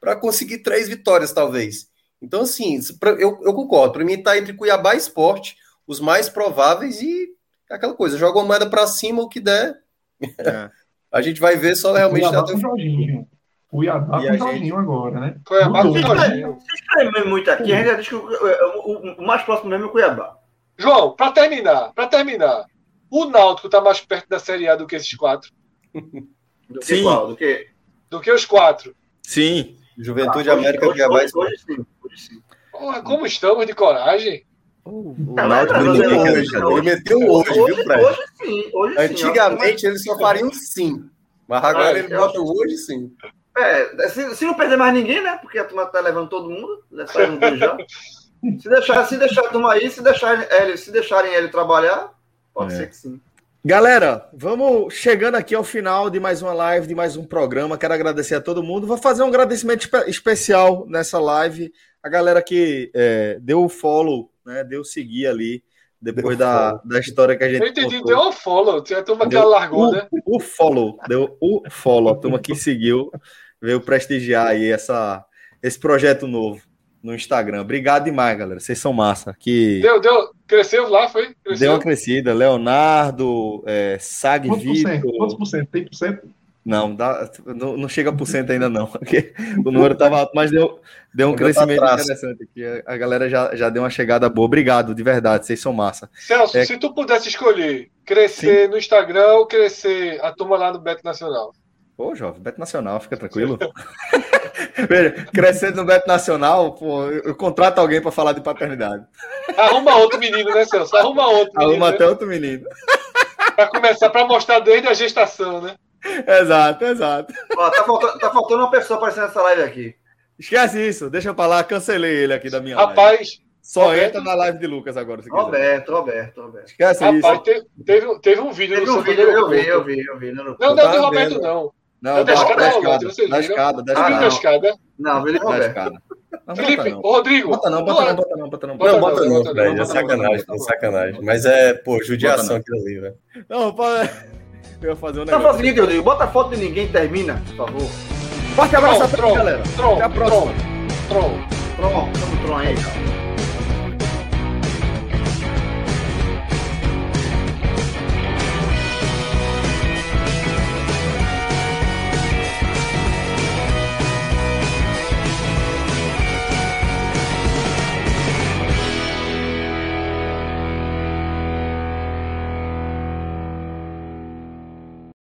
para conseguir três vitórias, talvez. Então, assim, eu, eu concordo. Para mim, está entre Cuiabá e Esporte, os mais prováveis, e aquela coisa, joga uma moeda para cima, o que der. É. a gente vai ver só realmente. Cuiabá com Jorginho. Cuiabá com Jorginho gente... agora, né? Cuiabá com Jorginho. Se muito aqui, a gente diz que o, o, o, mais próximo mesmo é o Cuiabá. João, para terminar, para terminar, o Náutico está mais perto da Série A do que esses quatro? Do que Sim. qual? Do que? Do que os quatro. Sim. Juventude ah, América hoje, Cuiabá. Hoje, hoje, sim, hoje sim. Porra, como estamos de coragem? O, o Náutico hoje, ele meteu hoje, viu, Fred? Hoje sim, hoje Antigamente sim, eles só fariam sim, mas agora é, ele bota hoje sim. É, se, se, não perder mais ninguém, né? Porque a turma tá levando todo mundo, já. se deixar, se deixar a turma aí, se deixarem ele, se deixarem ele trabalhar, pode é. ser que sim. Galera, vamos chegando aqui ao final de mais uma live, de mais um programa. Quero agradecer a todo mundo. Vou fazer um agradecimento especial nessa live. A galera que é, deu o follow né? Deu seguir ali depois da, da história que a gente. Eu entendi, contou. deu o follow. Tinha a turma que largou, o, né? O follow, deu o follow. A turma que seguiu veio prestigiar aí essa, esse projeto novo no Instagram. Obrigado demais, galera. Vocês são massa. Que... Deu, deu. Cresceu lá, foi? Cresceu. Deu uma crescida. Leonardo, é, Sag Quantos Vitor. Quantos por cento? Tem por cento? Não, dá, não, não chega a por cento ainda não. o número estava alto, mas deu, deu um crescimento tá interessante aqui. A galera já, já deu uma chegada boa. Obrigado, de verdade, vocês são massa. Celso, é... se tu pudesse escolher crescer Sim. no Instagram ou crescer a turma lá no Beto Nacional? Pô, jovem, Beto Nacional, fica tranquilo. Veja, crescendo no Beto Nacional, pô, eu, eu contrato alguém para falar de paternidade. Arruma outro menino, né, Celso? Arruma outro menino. Arruma né? até outro menino. para começar, para mostrar desde a gestação, né? Exato, exato. Ó, tá, faltando, tá faltando uma pessoa aparecendo nessa live aqui. Esquece isso, deixa pra lá, cancelei ele aqui da minha Rapaz, live. Só Roberto, entra na live de Lucas agora. Se Roberto, Roberto, Roberto. Esquece Rapaz, isso. Teve, teve, teve um vídeo teve no um vídeo, eu vi, eu vi, eu vi. Não, não, não é do Roberto, não. Não, é da, escada, da, escada, da escada, da escada. Da escada. Não, ele da escada. Felipe, Rodrigo. Bota não, bota não, bota não, bota não. Não, bota não, Fred, é sacanagem, é sacanagem. Mas é, pô, judiação aquilo ali, velho. Não, pode... Eu ia fazer um negócio. Então faz o seguinte, Rodrigo, bota a foto de ninguém termina, por favor. Forte abraço a todos, galera. Até a próxima. Tron, Tron. Tron, Tron aí, cara.